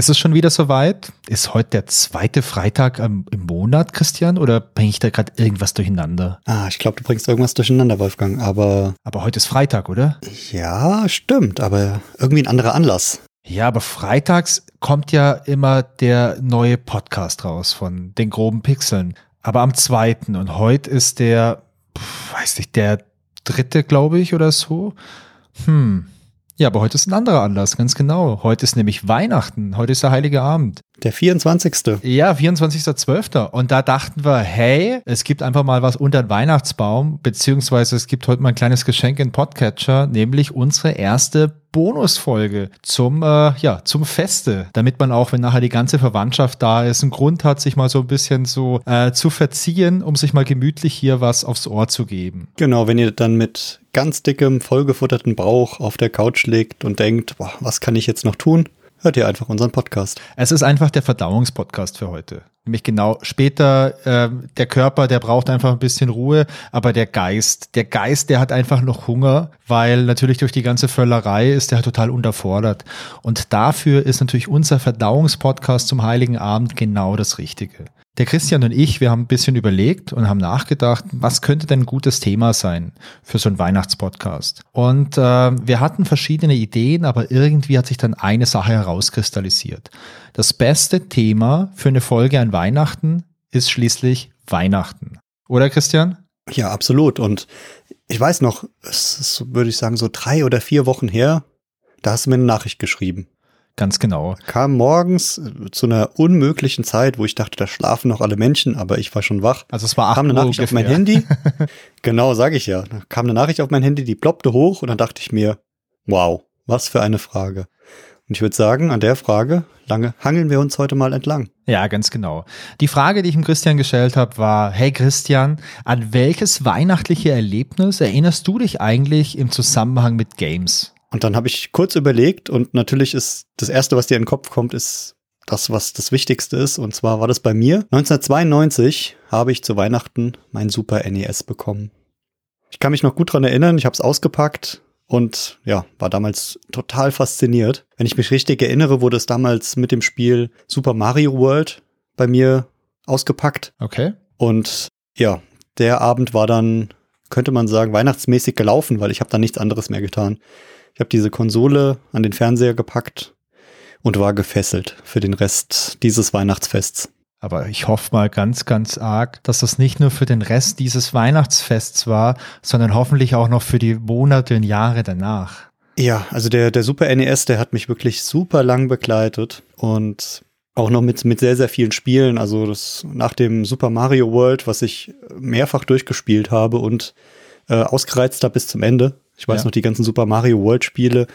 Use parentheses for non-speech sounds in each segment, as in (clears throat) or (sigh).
Ist es schon wieder soweit? Ist heute der zweite Freitag im, Monat, Christian? Oder bringe ich da gerade irgendwas durcheinander? Ah, ich glaube, du bringst irgendwas durcheinander, Wolfgang, aber. Aber heute ist Freitag, oder? Ja, stimmt, aber irgendwie ein anderer Anlass. Ja, aber freitags kommt ja immer der neue Podcast raus von den groben Pixeln. Aber am zweiten und heute ist der, weiß nicht, der dritte, glaube ich, oder so. Hm, ja, aber heute ist ein anderer Anlass, ganz genau. Heute ist nämlich Weihnachten. Heute ist der Heilige Abend. Der 24. Ja, 24.12. Und da dachten wir, hey, es gibt einfach mal was unter den Weihnachtsbaum, beziehungsweise es gibt heute mal ein kleines Geschenk in Podcatcher, nämlich unsere erste Bonusfolge zum, äh, ja, zum Feste, damit man auch, wenn nachher die ganze Verwandtschaft da ist, einen Grund hat, sich mal so ein bisschen so äh, zu verziehen, um sich mal gemütlich hier was aufs Ohr zu geben. Genau, wenn ihr dann mit ganz dickem, vollgefutterten Bauch auf der Couch liegt und denkt, boah, was kann ich jetzt noch tun? hört ihr einfach unseren Podcast. Es ist einfach der Verdauungspodcast für heute. Nämlich genau später, äh, der Körper, der braucht einfach ein bisschen Ruhe, aber der Geist, der Geist, der hat einfach noch Hunger, weil natürlich durch die ganze Völlerei ist der total unterfordert. Und dafür ist natürlich unser Verdauungspodcast zum Heiligen Abend genau das Richtige. Der Christian und ich, wir haben ein bisschen überlegt und haben nachgedacht, was könnte denn ein gutes Thema sein für so einen Weihnachtspodcast. Und äh, wir hatten verschiedene Ideen, aber irgendwie hat sich dann eine Sache herauskristallisiert. Das beste Thema für eine Folge an Weihnachten ist schließlich Weihnachten. Oder Christian? Ja, absolut. Und ich weiß noch, es ist, würde ich sagen, so drei oder vier Wochen her, da hast du mir eine Nachricht geschrieben. Ganz genau. Kam morgens äh, zu einer unmöglichen Zeit, wo ich dachte, da schlafen noch alle Menschen, aber ich war schon wach. Also es war 8 kam eine Nachricht auf mein Handy. (laughs) genau, sage ich ja. Da kam eine Nachricht auf mein Handy, die ploppte hoch und dann dachte ich mir, wow, was für eine Frage. Und ich würde sagen, an der Frage lange hangeln wir uns heute mal entlang. Ja, ganz genau. Die Frage, die ich ihm Christian gestellt habe, war, hey Christian, an welches weihnachtliche Erlebnis erinnerst du dich eigentlich im Zusammenhang mit Games? Und dann habe ich kurz überlegt und natürlich ist das Erste, was dir in den Kopf kommt, ist das, was das Wichtigste ist. Und zwar war das bei mir. 1992 habe ich zu Weihnachten mein Super NES bekommen. Ich kann mich noch gut dran erinnern, ich habe es ausgepackt und ja, war damals total fasziniert. Wenn ich mich richtig erinnere, wurde es damals mit dem Spiel Super Mario World bei mir ausgepackt. Okay. Und ja, der Abend war dann, könnte man sagen, weihnachtsmäßig gelaufen, weil ich habe da nichts anderes mehr getan. Ich habe diese Konsole an den Fernseher gepackt und war gefesselt für den Rest dieses Weihnachtsfests. Aber ich hoffe mal ganz, ganz arg, dass das nicht nur für den Rest dieses Weihnachtsfests war, sondern hoffentlich auch noch für die Monate und Jahre danach. Ja, also der, der Super NES, der hat mich wirklich super lang begleitet und auch noch mit, mit sehr, sehr vielen Spielen. Also das nach dem Super Mario World, was ich mehrfach durchgespielt habe und äh, ausgereizt habe bis zum Ende, ich weiß ja. noch, die ganzen Super Mario World Spiele,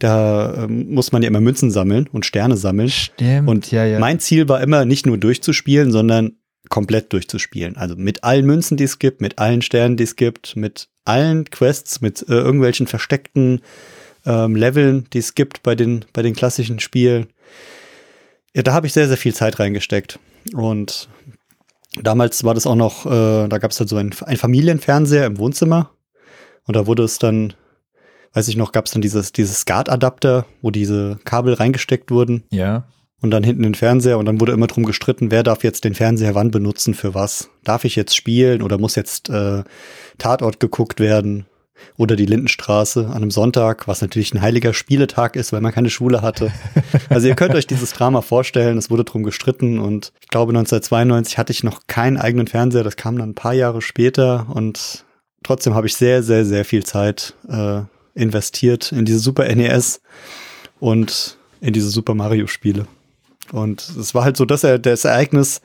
da ähm, muss man ja immer Münzen sammeln und Sterne sammeln. Stimmt. Und ja, ja. mein Ziel war immer, nicht nur durchzuspielen, sondern komplett durchzuspielen. Also mit allen Münzen, die es gibt, mit allen Sternen, die es gibt, mit allen Quests, mit äh, irgendwelchen versteckten ähm, Leveln, die es gibt bei den, bei den klassischen Spielen. Ja, da habe ich sehr, sehr viel Zeit reingesteckt. Und damals war das auch noch, äh, da gab es halt so ein, ein Familienfernseher im Wohnzimmer und da wurde es dann, weiß ich noch, gab es dann dieses, dieses SCART-Adapter, wo diese Kabel reingesteckt wurden. Ja. Und dann hinten den Fernseher und dann wurde immer drum gestritten, wer darf jetzt den Fernseher wann benutzen, für was. Darf ich jetzt spielen oder muss jetzt äh, Tatort geguckt werden? Oder die Lindenstraße an einem Sonntag, was natürlich ein heiliger Spieletag ist, weil man keine Schule hatte. (laughs) Also ihr könnt euch dieses Drama vorstellen, es wurde drum gestritten und ich glaube 1992 hatte ich noch keinen eigenen Fernseher, das kam dann ein paar Jahre später und trotzdem habe ich sehr, sehr, sehr viel Zeit äh, investiert in diese Super NES und in diese Super Mario Spiele. Und es war halt so, dass er das Ereignis,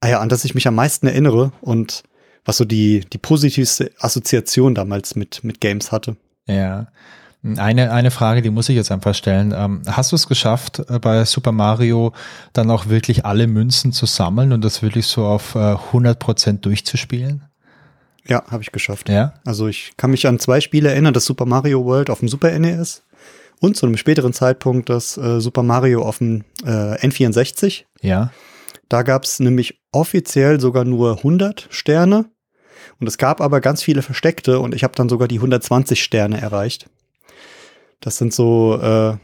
ah ja, an das ich mich am meisten erinnere und was so die, die positivste Assoziation damals mit, mit Games hatte. Ja. Eine, eine Frage, die muss ich jetzt einfach stellen. Ähm, hast du es geschafft, äh, bei Super Mario dann auch wirklich alle Münzen zu sammeln und das wirklich so auf äh, 100 Prozent durchzuspielen? Ja, habe ich geschafft. Ja. Also ich kann mich an zwei Spiele erinnern, das Super Mario World auf dem Super NES und zu einem späteren Zeitpunkt das äh, Super Mario auf dem äh, N64. Ja. Da gab es nämlich offiziell sogar nur 100 Sterne und es gab aber ganz viele versteckte und ich habe dann sogar die 120 Sterne erreicht. Das sind so äh,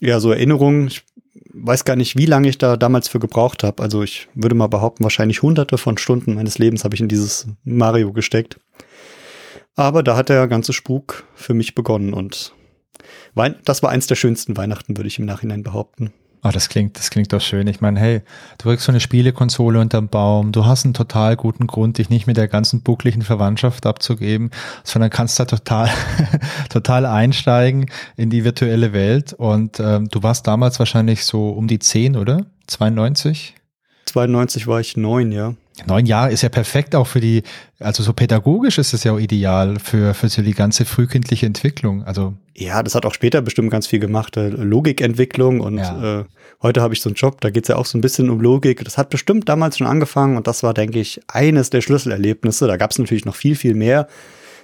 ja so Erinnerungen. Ich weiß gar nicht, wie lange ich da damals für gebraucht habe. Also ich würde mal behaupten, wahrscheinlich hunderte von Stunden meines Lebens habe ich in dieses Mario gesteckt. Aber da hat der ganze Spuk für mich begonnen und das war eins der schönsten Weihnachten, würde ich im Nachhinein behaupten. Ah, das klingt, das klingt doch schön. Ich meine, hey, du kriegst so eine Spielekonsole unterm Baum, du hast einen total guten Grund, dich nicht mit der ganzen buckligen Verwandtschaft abzugeben, sondern kannst da total, (laughs) total einsteigen in die virtuelle Welt. Und ähm, du warst damals wahrscheinlich so um die 10, oder? 92? 92 war ich neun, ja. Neun Jahre ist ja perfekt auch für die, also so pädagogisch ist es ja auch ideal für, für so die ganze frühkindliche Entwicklung. Also ja, das hat auch später bestimmt ganz viel gemacht, äh, Logikentwicklung und ja. äh, heute habe ich so einen Job, da geht's ja auch so ein bisschen um Logik. Das hat bestimmt damals schon angefangen und das war, denke ich, eines der Schlüsselerlebnisse. Da gab's natürlich noch viel, viel mehr.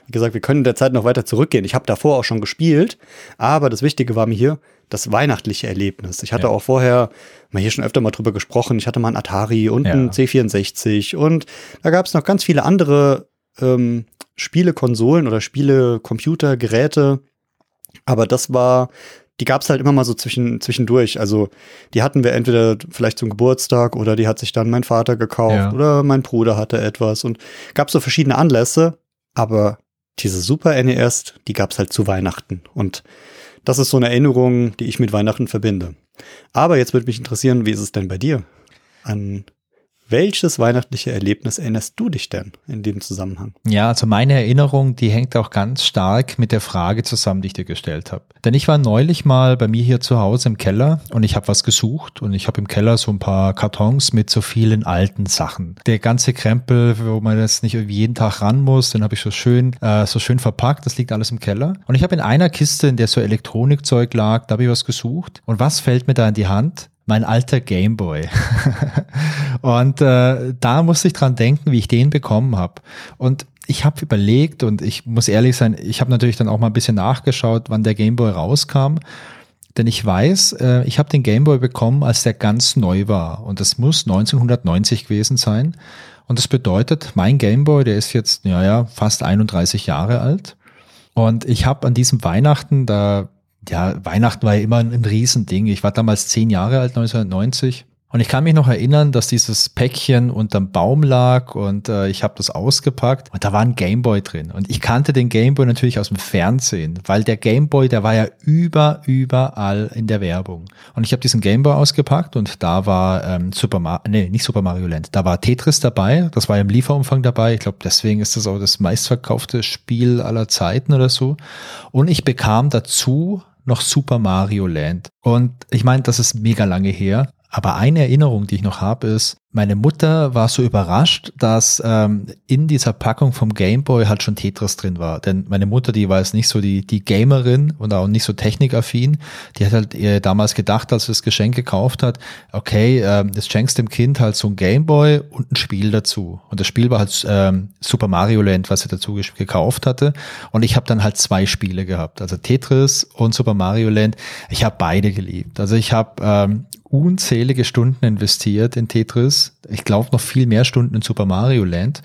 Wie gesagt, wir können in der Zeit noch weiter zurückgehen. Ich habe davor auch schon gespielt, aber das Wichtige war mir hier das weihnachtliche Erlebnis. Ich hatte ja. auch vorher mal hier schon öfter mal drüber gesprochen. Ich hatte mal ein Atari und ja. ein C64 und da gab es noch ganz viele andere ähm, Spielekonsolen oder Spielecomputergeräte. Aber das war, die gab es halt immer mal so zwischen, zwischendurch. Also die hatten wir entweder vielleicht zum Geburtstag oder die hat sich dann mein Vater gekauft ja. oder mein Bruder hatte etwas und gab so verschiedene Anlässe. Aber diese Super NES, die gab es halt zu Weihnachten. Und das ist so eine Erinnerung, die ich mit Weihnachten verbinde. Aber jetzt würde mich interessieren, wie ist es denn bei dir? An welches weihnachtliche Erlebnis erinnerst du dich denn in dem Zusammenhang? Ja, also meine Erinnerung, die hängt auch ganz stark mit der Frage zusammen, die ich dir gestellt habe. Denn ich war neulich mal bei mir hier zu Hause im Keller und ich habe was gesucht und ich habe im Keller so ein paar Kartons mit so vielen alten Sachen. Der ganze Krempel, wo man jetzt nicht jeden Tag ran muss, den habe ich so schön, äh, so schön verpackt. Das liegt alles im Keller. Und ich habe in einer Kiste, in der so Elektronikzeug lag, da habe ich was gesucht. Und was fällt mir da in die Hand? Mein alter Gameboy. (laughs) und äh, da musste ich dran denken, wie ich den bekommen habe. Und ich habe überlegt und ich muss ehrlich sein, ich habe natürlich dann auch mal ein bisschen nachgeschaut, wann der Gameboy rauskam. Denn ich weiß, äh, ich habe den Gameboy bekommen, als der ganz neu war. Und das muss 1990 gewesen sein. Und das bedeutet, mein Gameboy, der ist jetzt, ja, ja, fast 31 Jahre alt. Und ich habe an diesem Weihnachten, da ja, Weihnachten war ja immer ein, ein Riesending. Ich war damals zehn Jahre alt, 1990. Und ich kann mich noch erinnern, dass dieses Päckchen unterm Baum lag und äh, ich habe das ausgepackt und da war ein Gameboy drin. Und ich kannte den Gameboy natürlich aus dem Fernsehen, weil der Gameboy, der war ja über, überall in der Werbung. Und ich habe diesen Gameboy ausgepackt und da war ähm, Super Mario, nee, nicht Super Mario Land, da war Tetris dabei, das war im Lieferumfang dabei. Ich glaube, deswegen ist das auch das meistverkaufte Spiel aller Zeiten oder so. Und ich bekam dazu noch Super Mario Land. Und ich meine, das ist mega lange her. Aber eine Erinnerung, die ich noch habe, ist, meine Mutter war so überrascht, dass ähm, in dieser Packung vom Gameboy halt schon Tetris drin war. Denn meine Mutter, die war jetzt nicht so die, die Gamerin und auch nicht so technikaffin. Die hat halt ihr damals gedacht, als sie das Geschenk gekauft hat, okay, ähm, jetzt schenkst dem Kind halt so ein Gameboy und ein Spiel dazu. Und das Spiel war halt ähm, Super Mario Land, was sie dazu gekauft hatte. Und ich habe dann halt zwei Spiele gehabt, also Tetris und Super Mario Land. Ich habe beide geliebt. Also ich habe ähm, unzählige Stunden investiert in Tetris. Ich glaube noch viel mehr Stunden in Super Mario Land.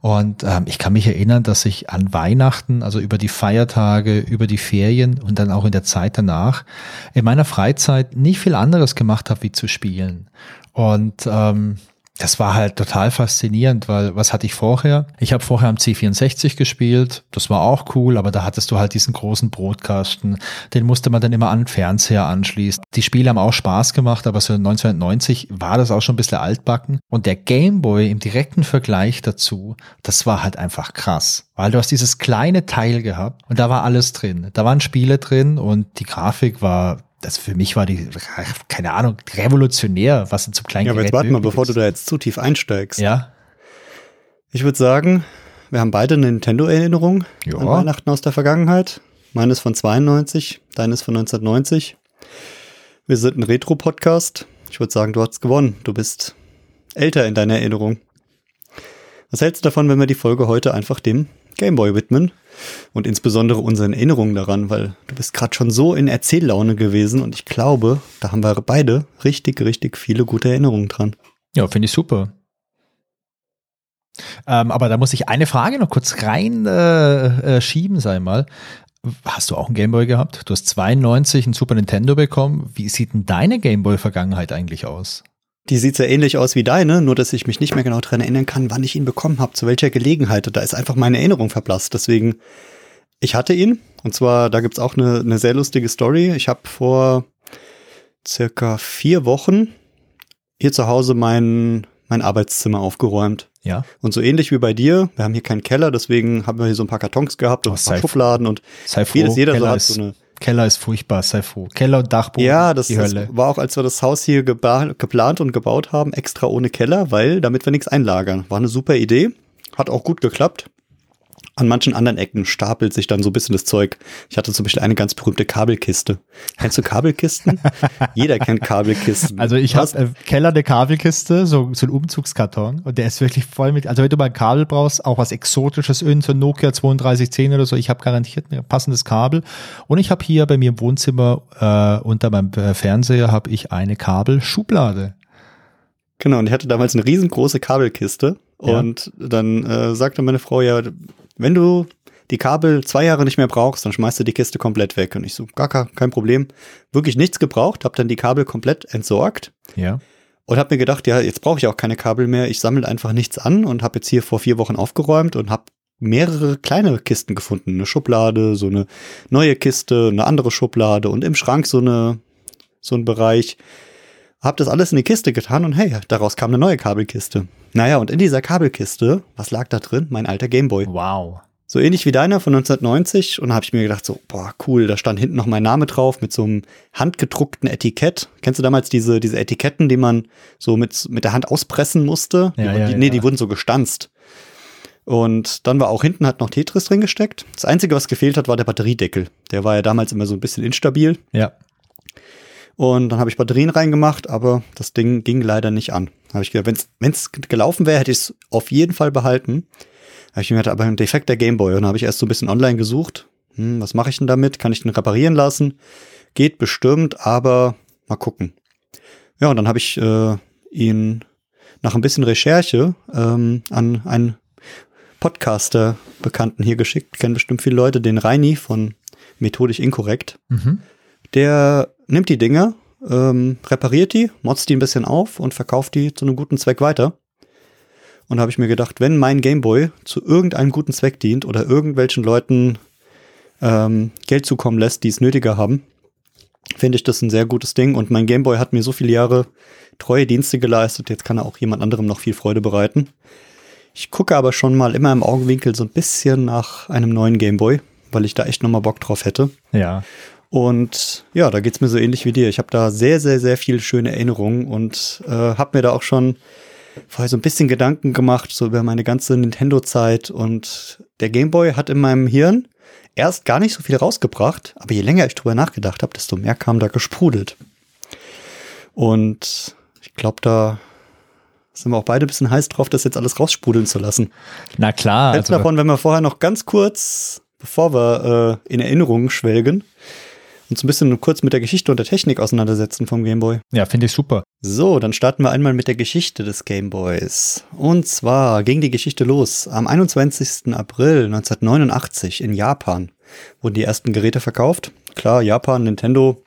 Und ähm, ich kann mich erinnern, dass ich an Weihnachten, also über die Feiertage, über die Ferien und dann auch in der Zeit danach in meiner Freizeit nicht viel anderes gemacht habe, wie zu spielen. Und ähm, das war halt total faszinierend, weil was hatte ich vorher? Ich habe vorher am C64 gespielt, das war auch cool, aber da hattest du halt diesen großen Brotkasten, den musste man dann immer an den Fernseher anschließen. Die Spiele haben auch Spaß gemacht, aber so 1990 war das auch schon ein bisschen altbacken. Und der Gameboy im direkten Vergleich dazu, das war halt einfach krass, weil du hast dieses kleine Teil gehabt und da war alles drin. Da waren Spiele drin und die Grafik war das für mich war die, keine Ahnung, revolutionär, was in zum kleinen Ja, aber jetzt warte mal, bevor ist. du da jetzt zu tief einsteigst. Ja. Ich würde sagen, wir haben beide eine Nintendo-Erinnerung an Weihnachten aus der Vergangenheit. Meine ist von 92, deine ist von 1990. Wir sind ein Retro-Podcast. Ich würde sagen, du hast gewonnen. Du bist älter in deiner Erinnerung. Was hältst du davon, wenn wir die Folge heute einfach dem Gameboy widmen? Und insbesondere unseren Erinnerungen daran, weil du bist gerade schon so in Erzähllaune gewesen und ich glaube, da haben wir beide richtig, richtig viele gute Erinnerungen dran. Ja, finde ich super. Ähm, aber da muss ich eine Frage noch kurz rein äh, äh, schieben, sei mal. Hast du auch einen Gameboy gehabt? Du hast 92 einen Super Nintendo bekommen. Wie sieht denn deine Gameboy-Vergangenheit eigentlich aus? Die sieht sehr ähnlich aus wie deine, nur dass ich mich nicht mehr genau daran erinnern kann, wann ich ihn bekommen habe, zu welcher Gelegenheit. Da ist einfach meine Erinnerung verblasst. Deswegen, ich hatte ihn. Und zwar, da gibt's auch eine, eine sehr lustige Story. Ich habe vor circa vier Wochen hier zu Hause mein, mein Arbeitszimmer aufgeräumt. Ja. Und so ähnlich wie bei dir, wir haben hier keinen Keller, deswegen haben wir hier so ein paar Kartons gehabt und Oh, ein paar Schubladen und das jeder so hat, so eine Keller ist furchtbar, sei froh. Keller und Dachboden, Ja, das, die das Hölle. war auch, als wir das Haus hier geplant und gebaut haben, extra ohne Keller, weil damit wir nichts einlagern. War eine super Idee, hat auch gut geklappt. An manchen anderen Ecken stapelt sich dann so ein bisschen das Zeug. Ich hatte zum Beispiel eine ganz berühmte Kabelkiste. Kennst du Kabelkisten? (laughs) Jeder kennt Kabelkisten. Also ich habe äh, Keller eine Kabelkiste, so, so ein Umzugskarton und der ist wirklich voll mit, also wenn du mal ein Kabel brauchst, auch was Exotisches, irgend so ein Nokia 3210 oder so, ich habe garantiert ein passendes Kabel und ich habe hier bei mir im Wohnzimmer äh, unter meinem äh, Fernseher habe ich eine Kabelschublade. Genau, und ich hatte damals eine riesengroße Kabelkiste. Ja. Und dann äh, sagte meine Frau, ja, wenn du die Kabel zwei Jahre nicht mehr brauchst, dann schmeißt du die Kiste komplett weg. Und ich so, gar kein Problem. Wirklich nichts gebraucht, habe dann die Kabel komplett entsorgt Ja. und habe mir gedacht, ja, jetzt brauche ich auch keine Kabel mehr. Ich sammle einfach nichts an und habe jetzt hier vor vier Wochen aufgeräumt und habe mehrere kleine Kisten gefunden. Eine Schublade, so eine neue Kiste, eine andere Schublade und im Schrank so eine so ein Bereich. Hab das alles in die Kiste getan und hey, daraus kam eine neue Kabelkiste. Naja, und in dieser Kabelkiste, was lag da drin? Mein alter Gameboy. Wow. So ähnlich wie deiner von 1990. Und da habe ich mir gedacht, so, boah, cool, da stand hinten noch mein Name drauf mit so einem handgedruckten Etikett. Kennst du damals diese, diese Etiketten, die man so mit, mit der Hand auspressen musste? Ja, die, ja, die, nee, ja. die wurden so gestanzt. Und dann war auch hinten hat noch Tetris drin gesteckt. Das Einzige, was gefehlt hat, war der Batteriedeckel. Der war ja damals immer so ein bisschen instabil. Ja. Und dann habe ich Batterien reingemacht, aber das Ding ging leider nicht an. Habe ich gedacht, wenn es gelaufen wäre, hätte ich es auf jeden Fall behalten. Da habe ich mir gedacht, aber ein defekter Gameboy. Und dann habe ich erst so ein bisschen online gesucht. Hm, was mache ich denn damit? Kann ich den reparieren lassen? Geht bestimmt, aber mal gucken. Ja, und dann habe ich äh, ihn nach ein bisschen Recherche ähm, an einen Podcaster-Bekannten hier geschickt. Kennen bestimmt viele Leute, den Reini von Methodisch Inkorrekt Mhm. Der nimmt die Dinger, ähm, repariert die, motzt die ein bisschen auf und verkauft die zu einem guten Zweck weiter. Und da habe ich mir gedacht, wenn mein Gameboy zu irgendeinem guten Zweck dient oder irgendwelchen Leuten ähm, Geld zukommen lässt, die es nötiger haben, finde ich das ein sehr gutes Ding. Und mein Gameboy hat mir so viele Jahre treue Dienste geleistet, jetzt kann er auch jemand anderem noch viel Freude bereiten. Ich gucke aber schon mal immer im Augenwinkel so ein bisschen nach einem neuen Gameboy, weil ich da echt nochmal Bock drauf hätte. Ja. Und ja, da geht's mir so ähnlich wie dir. Ich habe da sehr, sehr, sehr viele schöne Erinnerungen und äh, habe mir da auch schon vorher so ein bisschen Gedanken gemacht, so über meine ganze Nintendo-Zeit. Und der Gameboy hat in meinem Hirn erst gar nicht so viel rausgebracht, aber je länger ich drüber nachgedacht habe, desto mehr kam da gesprudelt. Und ich glaube, da sind wir auch beide ein bisschen heiß drauf, das jetzt alles raussprudeln zu lassen. Na klar. Hältst Also, davon, wenn wir vorher noch ganz kurz, bevor wir äh, in Erinnerungen schwelgen, uns ein bisschen kurz mit der Geschichte und der Technik auseinandersetzen vom Gameboy? ja, finde ich super. So, dann starten wir einmal mit der Geschichte des Gameboys. Und zwar ging die Geschichte los. Am 21. April 1989 in Japan wurden die ersten Geräte verkauft. Klar, Japan, Nintendo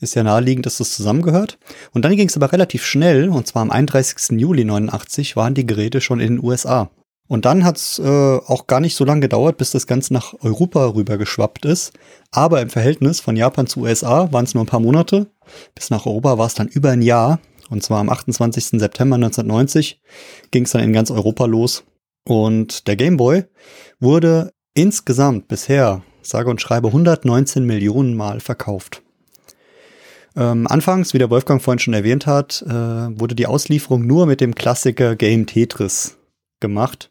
ist ja naheliegend, dass das zusammengehört. Und dann ging es aber relativ schnell, und zwar am 31. Juli 89 waren die Geräte schon in den USA. Und dann hat es äh, auch gar nicht so lange gedauert, bis das Ganze nach Europa rüber geschwappt ist. Aber im Verhältnis von Japan zu USA waren es nur ein paar Monate. Bis nach Europa war es dann über ein Jahr. Und zwar am 28. September 1990 ging es dann in ganz Europa los. Und der Game Boy wurde insgesamt bisher, sage und schreibe, 119 Millionen Mal verkauft. Ähm, anfangs, wie der Wolfgang vorhin schon erwähnt hat, äh, wurde die Auslieferung nur mit dem Klassiker Game Tetris gemacht.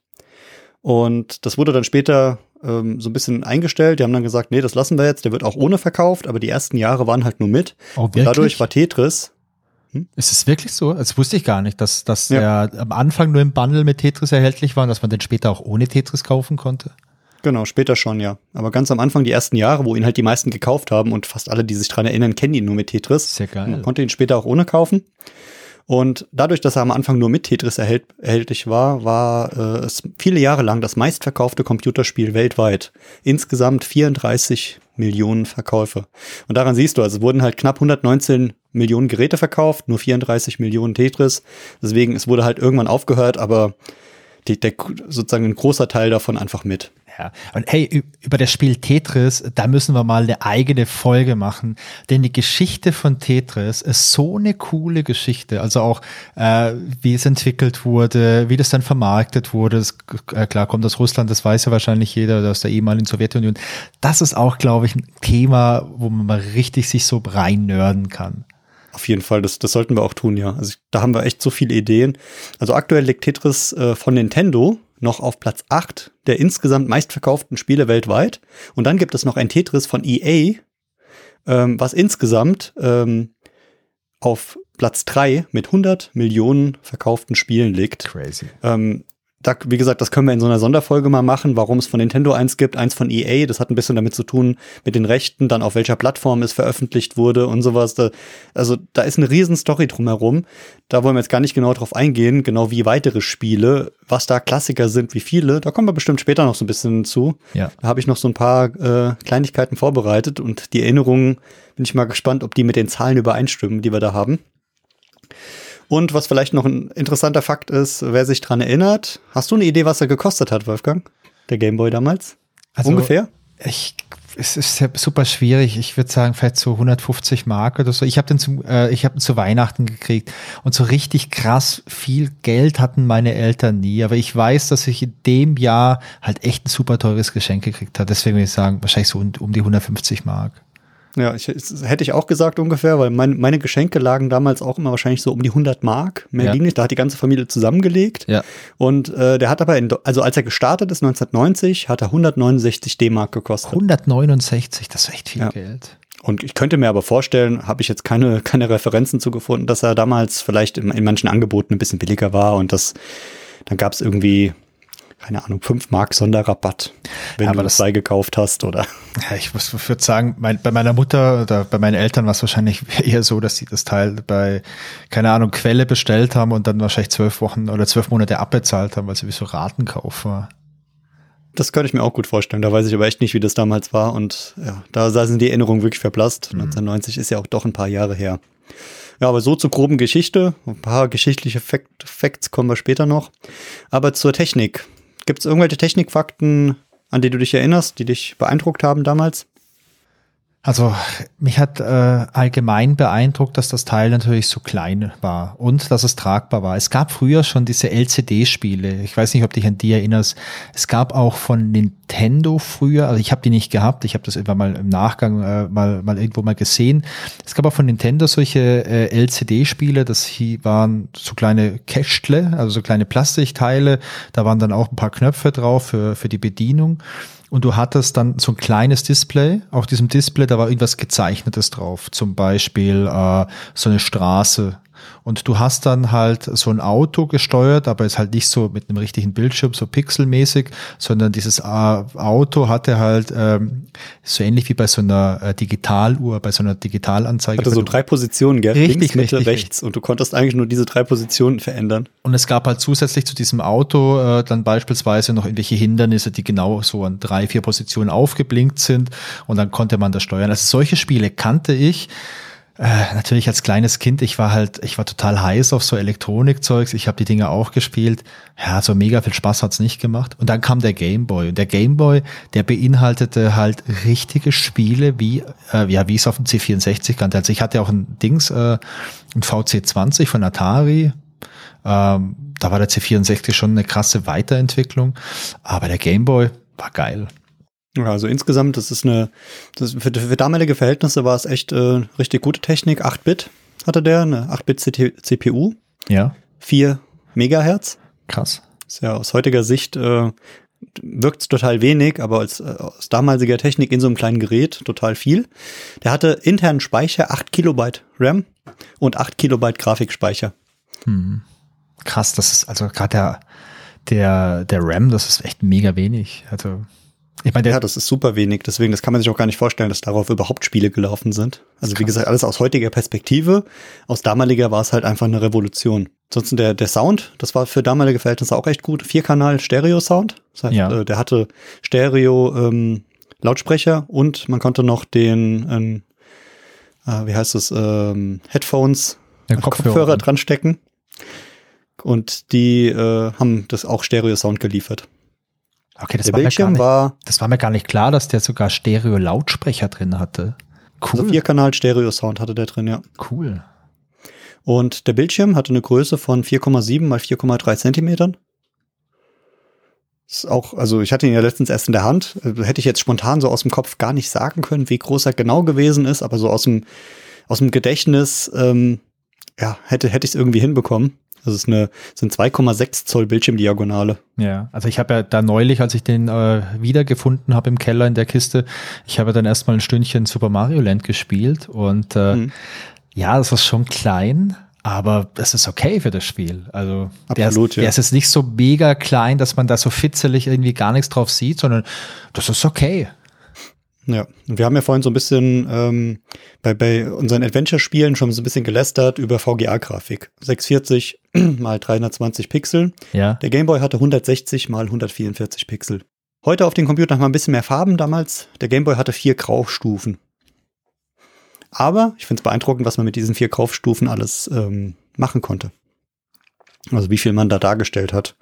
Und das wurde dann später ähm, so ein bisschen eingestellt. Die haben dann gesagt, nee, das lassen wir jetzt. Der wird auch ohne verkauft, aber die ersten Jahre waren halt nur mit. Oh, Und dadurch war Tetris Ist es wirklich so? Das wusste ich gar nicht, dass, dass Ja. der am Anfang nur im Bundle mit Tetris erhältlich war und dass man den später auch ohne Tetris kaufen konnte. Genau, später schon, ja. Aber ganz am Anfang, die ersten Jahre, wo ihn halt die meisten gekauft haben und fast alle, die sich dran erinnern, kennen ihn nur mit Tetris. Sehr geil. Man konnte ihn später auch ohne kaufen. Und dadurch, dass er am Anfang nur mit Tetris erhält, erhältlich war, war äh, es viele Jahre lang das meistverkaufte Computerspiel weltweit. Insgesamt 34 Millionen Verkäufe. Und daran siehst du, also es wurden halt knapp 119 Millionen Geräte verkauft, nur 34 Millionen Tetris. Deswegen, es wurde halt irgendwann aufgehört, aber die, der, sozusagen ein großer Teil davon einfach mit. Ja, und hey, über das Spiel Tetris, da müssen wir mal eine eigene Folge machen, denn die Geschichte von Tetris ist so eine coole Geschichte. Also auch, äh, wie es entwickelt wurde, wie das dann vermarktet wurde. Das, äh, klar, kommt aus Russland, das weiß ja wahrscheinlich jeder, oder aus der ehemaligen Sowjetunion. Das ist auch, glaube ich, ein Thema, wo man mal richtig sich so rein nörden kann. Auf jeden Fall, das, das sollten wir auch tun, ja. Also da haben wir echt so viele Ideen. Also aktuell liegt Tetris äh, von Nintendo noch auf Platz 8 der insgesamt meistverkauften Spiele weltweit. Und dann gibt es noch ein Tetris von EA, ähm, was insgesamt ähm, auf Platz 3 mit 100 Millionen verkauften Spielen liegt. Crazy. Ähm, da, wie gesagt, das können wir in so einer Sonderfolge mal machen, warum es von Nintendo eins gibt, eins von EA. Das hat ein bisschen damit zu tun, mit den Rechten, dann auf welcher Plattform es veröffentlicht wurde und sowas. Da, also da ist eine riesen Story drumherum. Da wollen wir jetzt gar nicht genau drauf eingehen, genau wie weitere Spiele, was da Klassiker sind, wie viele. Da kommen wir bestimmt später noch so ein bisschen zu. Ja. Da habe ich noch so ein paar äh, Kleinigkeiten vorbereitet und die Erinnerungen bin ich mal gespannt, ob die mit den Zahlen übereinstimmen, die wir da haben. Und was vielleicht noch ein interessanter Fakt ist, wer sich dran erinnert, hast du eine Idee, was er gekostet hat, Wolfgang? Der Gameboy damals? Also, Ungefähr? Ich, es ist super schwierig. Ich würde sagen, vielleicht so 150 Mark oder so. Ich habe den zu, äh, ich habe zu Weihnachten gekriegt und so richtig krass viel Geld hatten meine Eltern nie. Aber ich weiß, dass ich in dem Jahr halt echt ein super teures Geschenk gekriegt habe. Deswegen würde ich sagen, wahrscheinlich so um, um die 150 Mark. Ja, ich, hätte ich auch gesagt ungefähr, weil mein, meine Geschenke lagen damals auch immer wahrscheinlich so um die 100 Mark. Mehr ja. ging nicht. Da hat die ganze Familie zusammengelegt. Ja. Und äh, der hat aber, in, also als er gestartet ist 1990, hat er 169 D-Mark gekostet. 169, das ist echt viel ja. Geld. Und ich könnte mir aber vorstellen, habe ich jetzt keine, keine Referenzen zugefunden, dass er damals vielleicht in, in manchen Angeboten ein bisschen billiger war und das, dann gab es irgendwie keine Ahnung, 5 Mark Sonderrabatt, wenn ja, du das sei gekauft hast, oder? Ja, ich würde sagen, mein, bei meiner Mutter oder bei meinen Eltern war es wahrscheinlich (laughs) eher so, dass sie das Teil bei, keine Ahnung, Quelle bestellt haben und dann wahrscheinlich zwölf Wochen oder zwölf Monate abbezahlt haben, weil sie wie so Ratenkauf war. Das könnte ich mir auch gut vorstellen. Da weiß ich aber echt nicht, wie das damals war. Und ja, da sind die Erinnerungen wirklich verblasst. Mhm. 1990 ist ja auch doch ein paar Jahre her. Ja, aber so zur groben Geschichte. Ein paar geschichtliche Facts kommen wir später noch. Aber zur Technik. Gibt es irgendwelche Technikfakten, an die du dich erinnerst, die dich beeindruckt haben damals? Also mich hat äh, allgemein beeindruckt, dass das Teil natürlich so klein war und dass es tragbar war. Es gab früher schon diese LCD-Spiele. Ich weiß nicht, ob dich an die erinnerst. Es gab auch von Nintendo früher, also ich habe die nicht gehabt, ich habe das immer mal im Nachgang äh, mal, mal irgendwo mal gesehen. Es gab auch von Nintendo solche äh, LCD-Spiele, das hier waren so kleine Kästle, also so kleine Plastikteile. Da waren dann auch ein paar Knöpfe drauf für, für die Bedienung und du hattest dann so ein kleines Display. Auf diesem Display, da war irgendwas Gezeichnetes drauf. Zum Beispiel äh, so eine Straße und du hast dann halt so ein Auto gesteuert, aber jetzt halt nicht so mit einem richtigen Bildschirm, so pixelmäßig, sondern dieses äh, Auto hatte halt ähm, so ähnlich wie bei so einer äh, Digitaluhr, bei so einer Digitalanzeige. Hatte so drei Positionen, gell? Richtig, Links, Mitte, richtig, rechts. Richtig. Und du konntest eigentlich nur diese drei Positionen verändern. Und es gab halt zusätzlich zu diesem Auto äh, dann beispielsweise noch irgendwelche Hindernisse, die genau so an drei, vier Positionen aufgeblinkt sind. Und dann konnte man das steuern. Also solche Spiele kannte ich. Äh, natürlich als kleines Kind, ich war halt, ich war total heiß auf so Elektronikzeugs, ich habe die Dinge auch gespielt. Ja, so mega viel Spaß hat's nicht gemacht. Und dann kam der Gameboy. Und der Gameboy, der beinhaltete halt richtige Spiele, wie, äh, ja, wie es auf dem C64 kannte. Also ich hatte auch ein Dings, äh, ein VC20 von Atari. Ähm, da war der C64 schon eine krasse Weiterentwicklung. Aber der Gameboy war geil. Ja, also insgesamt, das ist eine, das für, für damalige Verhältnisse war es echt äh, richtig gute Technik. 8-Bit hatte der, eine 8-Bit CPU. Ja. 4 Megahertz. Krass. Ist ja aus heutiger Sicht äh, wirkt es total wenig, aber als, äh, aus damaliger Technik in so einem kleinen Gerät total viel. Der hatte internen Speicher 8 Kilobyte RAM und 8 Kilobyte Grafikspeicher. Hm. Krass, das ist also gerade der, der, der RAM, das ist echt mega wenig. Also Ich meine, ja, das ist super wenig. Deswegen, das kann man sich auch gar nicht vorstellen, dass darauf überhaupt Spiele gelaufen sind. Also wie gesagt, alles aus heutiger Perspektive. Aus damaliger war es halt einfach eine Revolution. Ansonsten der, der Sound, das war für damalige Verhältnisse auch echt gut. Vierkanal Stereo-Sound. Das heißt, ja. äh, der hatte Stereo ähm, Lautsprecher und man konnte noch den, ähm, äh, wie heißt es, ähm, Headphones, ja, Kopfhörer, Kopfhörer dran stecken. Und die äh, haben das auch Stereo-Sound geliefert. Okay, das der war, Bildschirm mir nicht, war. Das war mir gar nicht klar, dass der sogar Stereo-Lautsprecher drin hatte. Cool. Also Vierkanal Stereo-Sound hatte der drin, ja. Cool. Und der Bildschirm hatte eine Größe von 4,7 mal 4,3 Zentimetern. Ist auch, also ich hatte ihn ja letztens erst in der Hand. Hätte ich jetzt spontan so aus dem Kopf gar nicht sagen können, wie groß er genau gewesen ist, aber so aus dem, aus dem Gedächtnis, ähm, ja, hätte, hätte ich es irgendwie hinbekommen. Das ist eine, sind 2,6 Zoll Bildschirmdiagonale. Ja, also ich habe ja da neulich, als ich den äh, wiedergefunden habe im Keller in der Kiste, ich habe dann erstmal ein Stündchen Super Mario Land gespielt und äh, mhm. ja, das ist schon klein, aber es ist okay für das Spiel. Also Absolut, der, ist, ja. der ist jetzt nicht so mega klein, dass man da so fitzelig irgendwie gar nichts drauf sieht, sondern das ist okay. Ja, und wir haben ja vorhin so ein bisschen ähm, bei, bei unseren Adventure-Spielen schon so ein bisschen gelästert über VGA-Grafik. 640 (clears throat) mal 320 Pixel. Ja. Der Gameboy hatte 160 mal 144 Pixel. Heute auf den Computern haben wir ein bisschen mehr Farben damals. Der Gameboy hatte vier Graustufen. Aber ich finde es beeindruckend, was man mit diesen vier Graustufen alles ähm, machen konnte. Also wie viel man da dargestellt hat.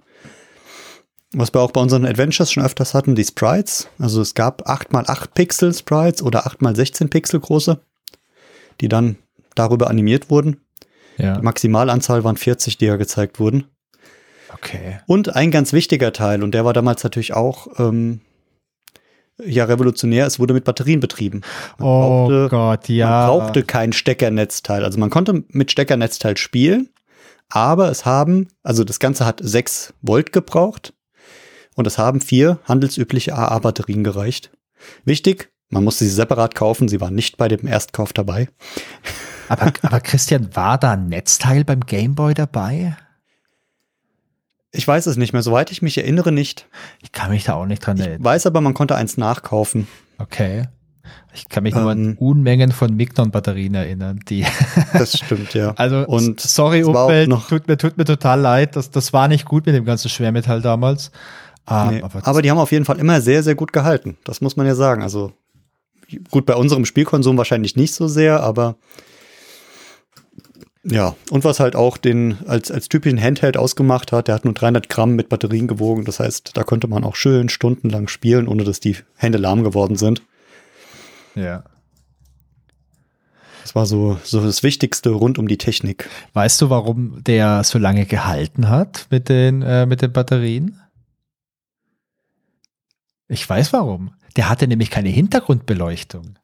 Was wir auch bei unseren Adventures schon öfters hatten, die Sprites. Also es gab 8x8 Pixel Sprites oder 8x16 Pixel große, die dann darüber animiert wurden. Ja. Die Maximalanzahl waren 40, die ja gezeigt wurden. Okay. Und ein ganz wichtiger Teil, und der war damals natürlich auch ähm, ja revolutionär, es wurde mit Batterien betrieben. Man oh brauchte, Gott, ja. Man brauchte kein Steckernetzteil. Also man konnte mit Steckernetzteil spielen, aber es haben, also das Ganze hat 6 Volt gebraucht und es haben vier handelsübliche AA-Batterien gereicht. Wichtig, man musste sie separat kaufen, sie waren nicht bei dem Erstkauf dabei. Aber, (laughs) aber Christian, war da ein Netzteil beim Gameboy dabei? Ich weiß es nicht mehr, soweit ich mich erinnere nicht. Ich kann mich da auch nicht dran erinnern. Ich weiß aber, man konnte eins nachkaufen. Okay. Ich kann mich ähm, nur an ähm. Unmengen von Mignon-Batterien erinnern, die. (laughs) das stimmt, ja. Also, und sorry, Umwelt, tut mir, tut mir total leid. Das, das war nicht gut mit dem ganzen Schwermetall damals. Ah, nee, aber, aber, die haben auf jeden Fall immer sehr, sehr gut gehalten. Das muss man ja sagen. Also gut, bei unserem Spielkonsum wahrscheinlich nicht so sehr, aber ja, und was halt auch den als, als typischen Handheld ausgemacht hat, der hat nur 300 Gramm mit Batterien gewogen. Das heißt, da konnte man auch schön stundenlang spielen, ohne dass die Hände lahm geworden sind. Ja. Das war so, so das Wichtigste rund um die Technik. Weißt du, warum der so lange gehalten hat mit den, äh, mit den Batterien? Ich weiß warum. Der hatte nämlich keine Hintergrundbeleuchtung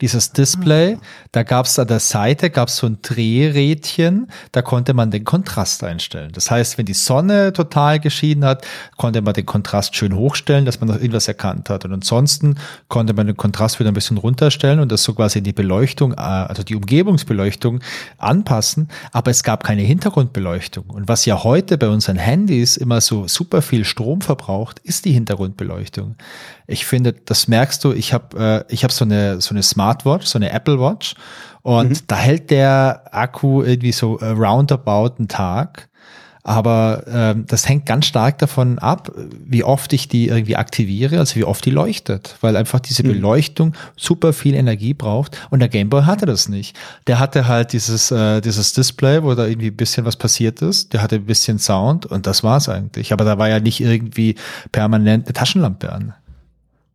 dieses Display. Da gab es an der Seite gab so ein Drehrädchen, da konnte man den Kontrast einstellen. Das heißt, wenn die Sonne total geschieden hat, konnte man den Kontrast schön hochstellen, dass man noch irgendwas erkannt hat. Und ansonsten konnte man den Kontrast wieder ein bisschen runterstellen und das so quasi die Beleuchtung, äh, also die Umgebungsbeleuchtung anpassen. Aber es gab keine Hintergrundbeleuchtung. Und was ja heute bei unseren Handys immer so super viel Strom verbraucht, ist die Hintergrundbeleuchtung. Ich finde, das merkst du, ich habe äh, ich hab so eine, so eine Smartwatch, so eine Apple Watch und mhm. da hält der Akku irgendwie so roundabout einen Tag. Aber ähm, das hängt ganz stark davon ab, wie oft ich die irgendwie aktiviere, also wie oft die leuchtet, weil einfach diese mhm. Beleuchtung super viel Energie braucht und der Gameboy hatte das nicht. Der hatte halt dieses, äh, dieses Display, wo da irgendwie ein bisschen was passiert ist, der hatte ein bisschen Sound und das war's eigentlich. Aber da war ja nicht irgendwie permanent eine Taschenlampe an.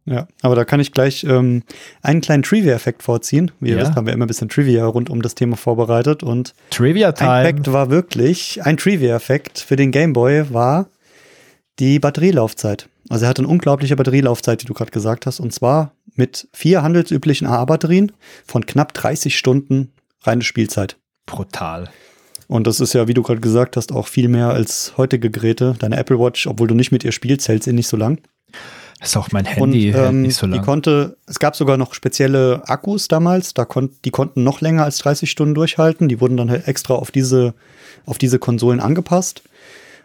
Ja, aber da kann ich gleich ähm, einen kleinen Trivia-Effekt vorziehen. Wie ihr ja. wisst, haben wir immer ein bisschen Trivia rund um das Thema vorbereitet. Und Trivia-Time. ein Effekt war wirklich, ein Trivia-Effekt für den Game Boy war die Batterielaufzeit. Also er hat eine unglaubliche Batterielaufzeit, die du gerade gesagt hast. Und zwar mit vier handelsüblichen AA-Batterien von knapp 30 Stunden reine Spielzeit. Brutal. Und das ist ja, wie du gerade gesagt hast, auch viel mehr als heutige Geräte. Deine Apple Watch, obwohl du nicht mit ihr spielst, hält sie nicht so lang. Das ist auch mein Handy und, ähm, nicht so lang. Die konnte, es gab sogar noch spezielle Akkus damals, da kon, die konnten noch länger als 30 Stunden durchhalten. Die wurden dann halt extra auf diese, auf diese Konsolen angepasst.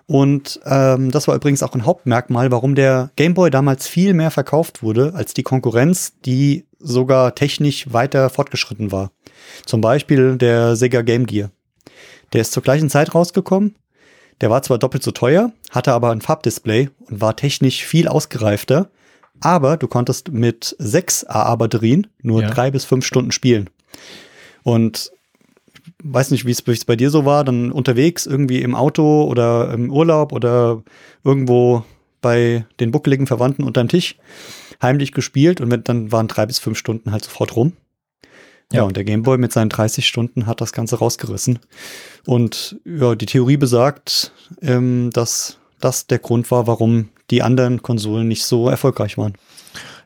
Und ähm, das war übrigens auch ein Hauptmerkmal, warum der Game Boy damals viel mehr verkauft wurde als die Konkurrenz, die sogar technisch weiter fortgeschritten war. Zum Beispiel der Sega Game Gear. Der ist zur gleichen Zeit rausgekommen. Der war zwar doppelt so teuer, hatte aber ein Farbdisplay und war technisch viel ausgereifter. Aber du konntest mit sechs AA-Batterien nur ja. drei bis fünf Stunden spielen. Und weiß nicht, wie es bei dir so war, dann unterwegs irgendwie im Auto oder im Urlaub oder irgendwo bei den buckeligen Verwandten unterm Tisch heimlich gespielt und dann waren drei bis fünf Stunden halt sofort rum. Ja, und der Gameboy mit seinen 30 Stunden hat das Ganze rausgerissen. Und ja, die Theorie besagt, ähm, dass das der Grund war, warum die anderen Konsolen nicht so erfolgreich waren.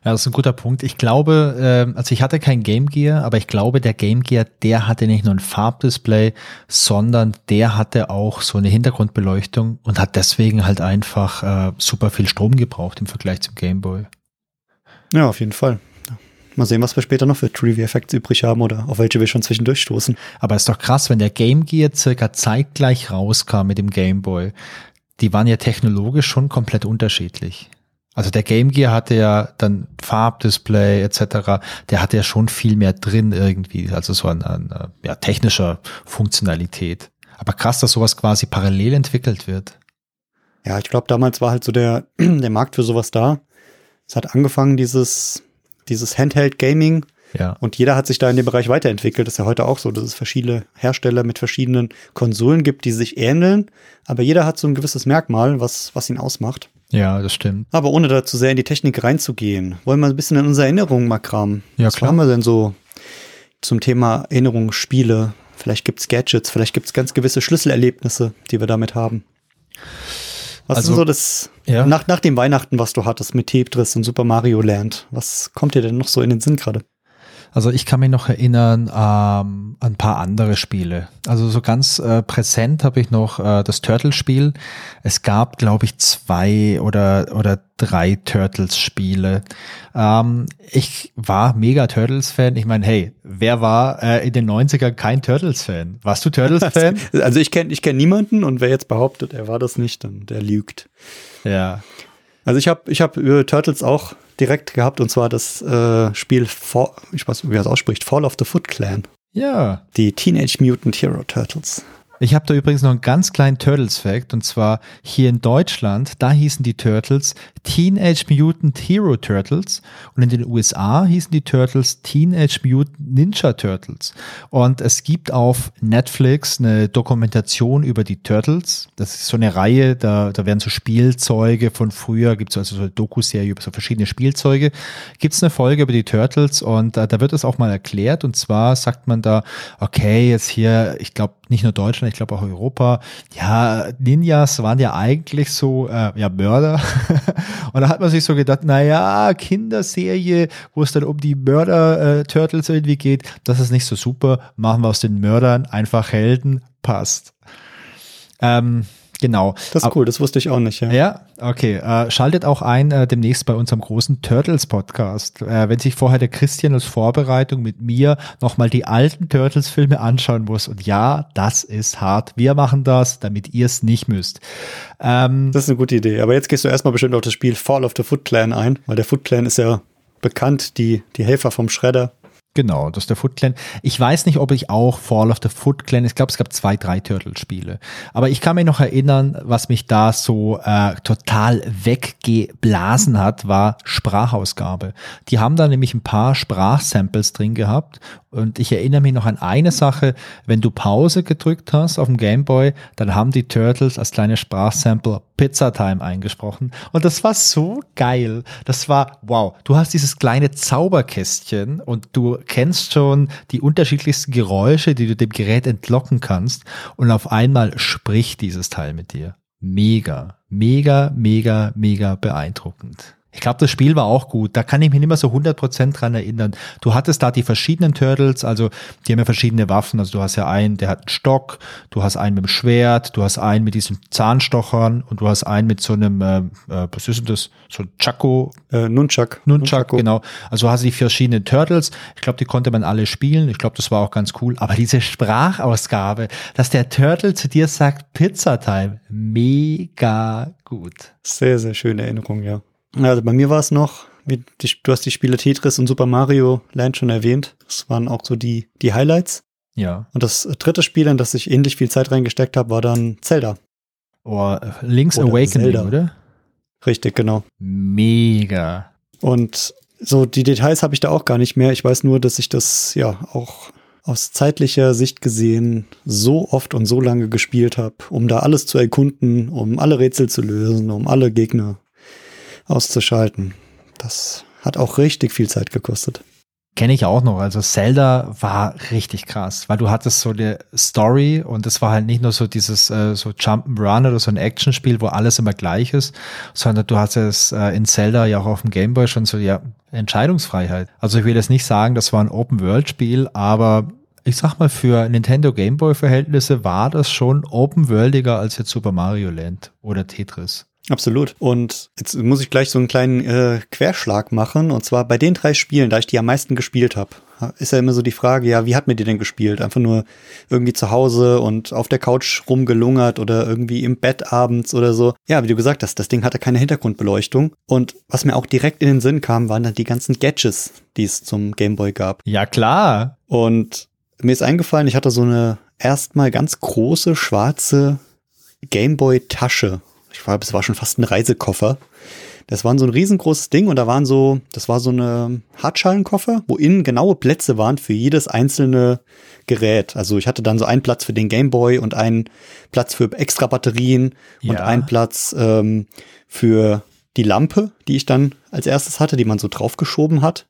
Ja, das ist ein guter Punkt. Ich glaube, äh, also ich hatte kein Game Gear, aber ich glaube, der Game Gear, der hatte nicht nur ein Farbdisplay, sondern der hatte auch so eine Hintergrundbeleuchtung und hat deswegen halt einfach äh, super viel Strom gebraucht im Vergleich zum Game Boy. Ja, auf jeden Fall. Mal sehen, was wir später noch für Trivia Effects übrig haben oder auf welche wir schon zwischendurch stoßen. Aber ist doch krass, wenn der Game Gear circa zeitgleich rauskam mit dem Game Boy. Die waren ja technologisch schon komplett unterschiedlich. Also der Game Gear hatte ja dann Farbdisplay etc. Der hatte ja schon viel mehr drin irgendwie, also so an, an ja, technischer Funktionalität. Aber krass, dass sowas quasi parallel entwickelt wird. Ja, ich glaube, damals war halt so der, (clears throat) der Markt für sowas da. Es hat angefangen, dieses, dieses Handheld Gaming. Ja. Und jeder hat sich da in dem Bereich weiterentwickelt. Das ist ja heute auch so, dass es verschiedene Hersteller mit verschiedenen Konsolen gibt, die sich ähneln. Aber jeder hat so ein gewisses Merkmal, was, was ihn ausmacht. Ja, das stimmt. Aber ohne da zu sehr in die Technik reinzugehen, wollen wir ein bisschen in unsere Erinnerungen mal kramen. Ja, klar. Was haben wir denn so zum Thema Erinnerungen, Spiele? Vielleicht gibt's Gadgets, vielleicht gibt's ganz gewisse Schlüsselerlebnisse, die wir damit haben. Was also, ist so das, ja. nach, nach dem Weihnachten, was du hattest mit Tetris und Super Mario Land, was kommt dir denn noch so in den Sinn gerade? Also ich kann mich noch erinnern ähm, an ein paar andere Spiele. Also so ganz äh, präsent habe ich noch äh, das Turtles-Spiel. Es gab, glaube ich, zwei oder, oder drei Turtles-Spiele. Ähm, ich war mega Turtles-Fan. Ich meine, hey, wer war äh, in den 90ern kein Turtles-Fan? Warst du Turtles-Fan? (laughs) also ich kenne ich kenn niemanden und wer jetzt behauptet, er war das nicht, dann der lügt. Ja. Also ich habe ich hab über Turtles auch direkt gehabt und zwar das äh, Spiel, Fall, ich weiß nicht, wie das ausspricht, Fall of the Foot Clan. Ja. Die Teenage Mutant Hero Turtles. Ich habe da übrigens noch einen ganz kleinen Turtles-Fact und zwar hier in Deutschland, da hießen die Turtles Teenage Mutant Hero Turtles und in den USA hießen die Turtles Teenage Mutant Ninja Turtles. Und es gibt auf Netflix eine Dokumentation über die Turtles. Das ist so eine Reihe, da, da werden so Spielzeuge von früher, gibt es also so eine Doku-Serie über so verschiedene Spielzeuge. Gibt es eine Folge über die Turtles und äh, da wird es auch mal erklärt und zwar sagt man da, okay, jetzt hier, ich glaube nicht nur Deutschland, ich glaube auch Europa, ja, Ninjas waren ja eigentlich so, äh, ja, Mörder. (laughs) und da hat man sich so gedacht, naja, Kinderserie, wo es dann um die Mörder-Turtles äh, irgendwie geht, das ist nicht so super. Machen wir aus den Mördern einfach Helden, passt. Ähm, Genau. Das ist cool, das wusste ich auch nicht. Ja, ja okay. Äh, schaltet auch ein äh, demnächst bei unserem großen Turtles-Podcast. Äh, wenn sich vorher der Christian als Vorbereitung mit mir nochmal die alten Turtles-Filme anschauen muss. Und ja, das ist hart. Wir machen das, damit ihr es nicht müsst. Ähm, das ist eine gute Idee. Aber jetzt gehst du erstmal bestimmt auf das Spiel Fall of the Foot Clan ein, weil der Foot Clan ist ja bekannt, die, die Helfer vom Schredder. Genau, das ist der Foot Clan. Ich weiß nicht, ob ich auch Fall of the Foot Clan, ich glaube, es gab zwei, drei Turtle-Spiele. Aber ich kann mich noch erinnern, was mich da so äh, total weggeblasen hat, war Sprachausgabe. Die haben da nämlich ein paar Sprachsamples drin gehabt und ich erinnere mich noch an eine Sache, wenn du Pause gedrückt hast auf dem Gameboy, dann haben die Turtles als kleine Sprachsample Pizza Time eingesprochen. Und das war so geil. Das war, wow, du hast dieses kleine Zauberkästchen und du kennst schon die unterschiedlichsten Geräusche, die du dem Gerät entlocken kannst. Und auf einmal spricht dieses Teil mit dir. Mega, mega, mega, mega beeindruckend. Ich glaube, das Spiel war auch gut. Da kann ich mich nicht mehr so 100% dran erinnern. Du hattest da die verschiedenen Turtles, also die haben ja verschiedene Waffen. Also du hast ja einen, der hat einen Stock, du hast einen mit dem Schwert, du hast einen mit diesen Zahnstochern und du hast einen mit so einem, äh, äh was ist denn das, so ein Chaco? Äh, Nunchuck. Nunchuck, genau. Also hast du die verschiedenen Turtles. Ich glaube, die konnte man alle spielen. Ich glaube, das war auch ganz cool. Aber diese Sprachausgabe, dass der Turtle zu dir sagt, Pizza Time, mega gut. Sehr, sehr schöne Erinnerung, ja. Also bei mir war es noch, wie die, du hast die Spiele Tetris und Super Mario Land schon erwähnt. Das waren auch so die, die Highlights. Ja. Und das dritte Spiel, in das ich ähnlich viel Zeit reingesteckt habe, war dann Zelda. Oh, Link's oder Awakening, Zelda. oder? Richtig, genau. Mega. Und so die Details habe ich da auch gar nicht mehr. Ich weiß nur, dass ich das ja auch aus zeitlicher Sicht gesehen so oft und so lange gespielt habe, um da alles zu erkunden, um alle Rätsel zu lösen, um alle Gegner auszuschalten. Das hat auch richtig viel Zeit gekostet. Kenne ich auch noch. Also Zelda war richtig krass, weil du hattest so eine Story und es war halt nicht nur so dieses äh, so Jump'n'Run oder so ein Actionspiel, wo alles immer gleich ist, sondern du hattest äh, in Zelda ja auch auf dem Gameboy schon so ja Entscheidungsfreiheit. Also ich will jetzt nicht sagen, das war ein Open-World-Spiel, aber ich sag mal, für Nintendo Gameboy-Verhältnisse war das schon open-worldiger als jetzt Super Mario Land oder Tetris. Absolut. Und jetzt muss ich gleich so einen kleinen äh, Querschlag machen. Und zwar bei den drei Spielen, da ich die am meisten gespielt habe, ist ja immer so die Frage, ja, wie hat mir die denn gespielt? Einfach nur irgendwie zu Hause und auf der Couch rumgelungert oder irgendwie im Bett abends oder so. Ja, wie du gesagt hast, das Ding hatte keine Hintergrundbeleuchtung. Und was mir auch direkt in den Sinn kam, waren dann die ganzen Gadgets, die es zum Gameboy gab. Ja, klar. Und mir ist eingefallen, ich hatte so eine erstmal ganz große schwarze Gameboy-Tasche glaube, es war schon fast ein Reisekoffer. Das war so ein riesengroßes Ding und da waren so, das war so eine Hartschalenkoffer, wo innen genaue Plätze waren für jedes einzelne Gerät. Also ich hatte dann so einen Platz für den Gameboy und einen Platz für extra Batterien ja. und einen Platz ähm, für die Lampe, die ich dann als erstes hatte, die man so draufgeschoben hat.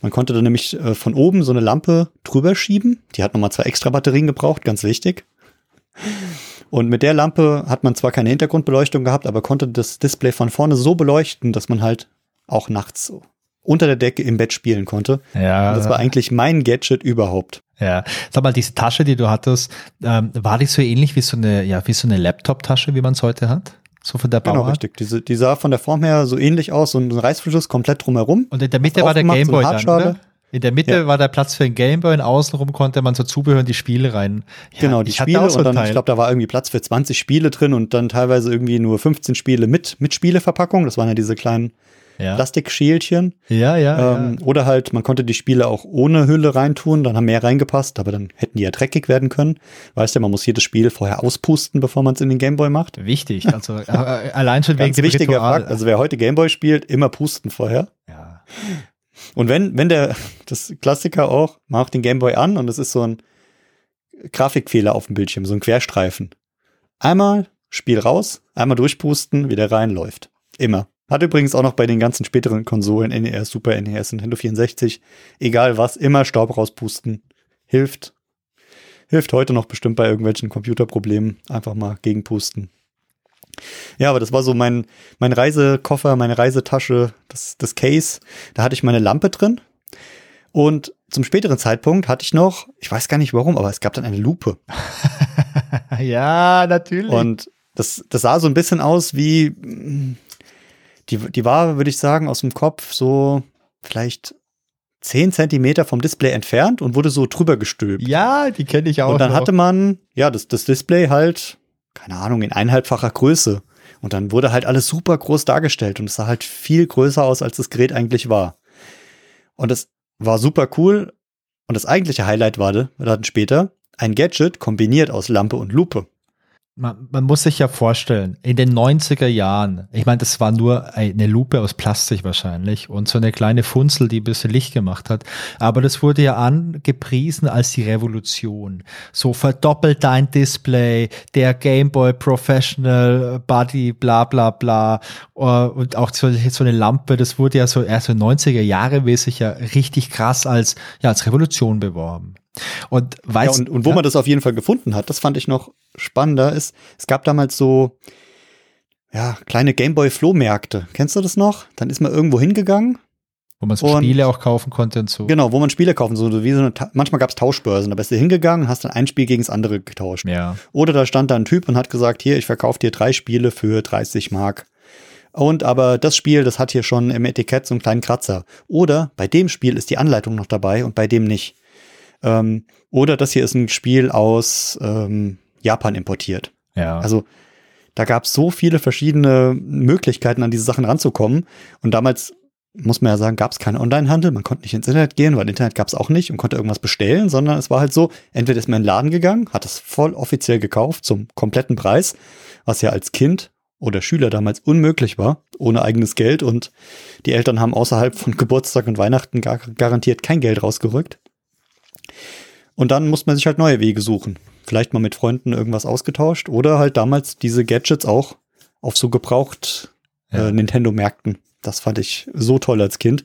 Man konnte dann nämlich äh, von oben so eine Lampe drüber schieben. Die hat nochmal zwei extra Batterien gebraucht, ganz wichtig. Und mit der Lampe hat man zwar keine Hintergrundbeleuchtung gehabt, aber konnte das Display von vorne so beleuchten, dass man halt auch nachts unter der Decke im Bett spielen konnte. Ja. Und das war eigentlich mein Gadget überhaupt. Ja, sag mal, diese Tasche, die du hattest, ähm, war die so ähnlich wie so eine, ja, wie so eine Laptop-Tasche, wie man es heute hat? So von der Bauart? Genau, richtig. Diese, die sah von der Form her so ähnlich aus, so ein Reißverschluss komplett drumherum. Und in der Mitte war der Gameboy so dann, oder? In der Mitte ja. war der Platz für ein Gameboy und außenrum konnte man so Zubehör in die Spiele rein. Ja, genau, die Spiele so und dann, ich glaube, da war irgendwie Platz für 20 Spiele drin und dann teilweise irgendwie nur 15 Spiele mit, mit Spieleverpackung. Das waren ja diese kleinen ja. Plastikschälchen. Ja, ja, ähm, ja. Oder halt, man konnte die Spiele auch ohne Hülle reintun, dann haben mehr reingepasst, aber dann hätten die ja dreckig werden können. Weißt du, man muss jedes Spiel vorher auspusten, bevor man es in den Gameboy macht. Wichtig, also äh, allein schon (laughs) wegen dem wichtiger Ritual. Fakt, also wer heute Gameboy spielt, immer pusten vorher. Ja. Und wenn, wenn der, (laughs) das Klassiker auch, man macht den Gameboy an und es ist so ein Grafikfehler auf dem Bildschirm, so ein Querstreifen. Einmal Spiel raus, einmal durchpusten, wieder rein, läuft. Immer. Hat übrigens auch noch bei den ganzen späteren Konsolen, NES, Super NES, Nintendo 64, egal was, immer Staub rauspusten. Hilft. Hilft heute noch bestimmt bei irgendwelchen Computerproblemen. Einfach mal gegenpusten. Ja, aber das war so mein, mein Reisekoffer, meine Reisetasche, das, das Case. Da hatte ich meine Lampe drin. Und zum späteren Zeitpunkt hatte ich noch, ich weiß gar nicht warum, aber es gab dann eine Lupe. (laughs) ja, natürlich. Und das, das sah so ein bisschen aus wie, die, die war, würde ich sagen, aus dem Kopf so vielleicht zehn Zentimeter vom Display entfernt und wurde so drüber gestülpt. Ja, die kenne ich auch. Und dann noch. hatte man, ja, das, das Display halt keine Ahnung, in eineinhalbfacher Größe. Und dann wurde halt alles super groß dargestellt und es sah halt viel größer aus, als das Gerät eigentlich war. Und es war super cool. Und das eigentliche Highlight war dann später ein Gadget kombiniert aus Lampe und Lupe man, man muss sich ja vorstellen, in den 90er Jahren, ich meine, das war nur eine Lupe aus Plastik wahrscheinlich und so eine kleine Funzel, die ein bisschen Licht gemacht hat. Aber das wurde ja angepriesen als die Revolution. So verdoppelt dein Display, der Game Boy Professional Buddy, bla bla bla. Äh, und auch so, so eine Lampe, das wurde ja so erst so 90er Jahre mäßig ja richtig krass als, ja, als Revolution beworben. Und, weiß, ja, und, und wo ja? man das auf jeden Fall gefunden hat, das fand ich noch spannender, ist, es gab damals so, ja, kleine Gameboy-Flohmärkte. Kennst du das noch? Dann ist man irgendwo hingegangen. Wo man so Und- Spiele auch kaufen konnte und so. Genau, wo man Spiele kaufen, so wie so eine, manchmal gab es Tauschbörsen, da bist du hingegangen, hast dann ein Spiel gegen das andere getauscht. Ja. Oder da stand da ein Typ und hat gesagt, hier, ich verkaufe dir drei Spiele für 30 Mark. Und aber das Spiel, das hat hier schon im Etikett so einen kleinen Kratzer. Oder bei dem Spiel ist die Anleitung noch dabei und bei dem nicht. Ähm, oder das hier ist ein Spiel aus ähm, Japan importiert. Ja. Also da gab es so viele verschiedene Möglichkeiten, an diese Sachen ranzukommen. Und damals, muss man ja sagen, gab es keinen Onlinehandel. Man konnte nicht ins Internet gehen, weil Internet gab es auch nicht und konnte irgendwas bestellen, sondern es war halt so, entweder ist man in den Laden gegangen, hat es voll offiziell gekauft zum kompletten Preis, was ja als Kind oder Schüler damals unmöglich war, ohne eigenes Geld. Und die Eltern haben außerhalb von (laughs) Geburtstag und Weihnachten gar garantiert kein Geld rausgerückt. Und dann muss man sich halt neue Wege suchen. Vielleicht mal mit Freunden irgendwas ausgetauscht oder halt damals diese Gadgets auch auf so gebraucht Ja. äh, Nintendo-Märkten. Das fand ich so toll als Kind.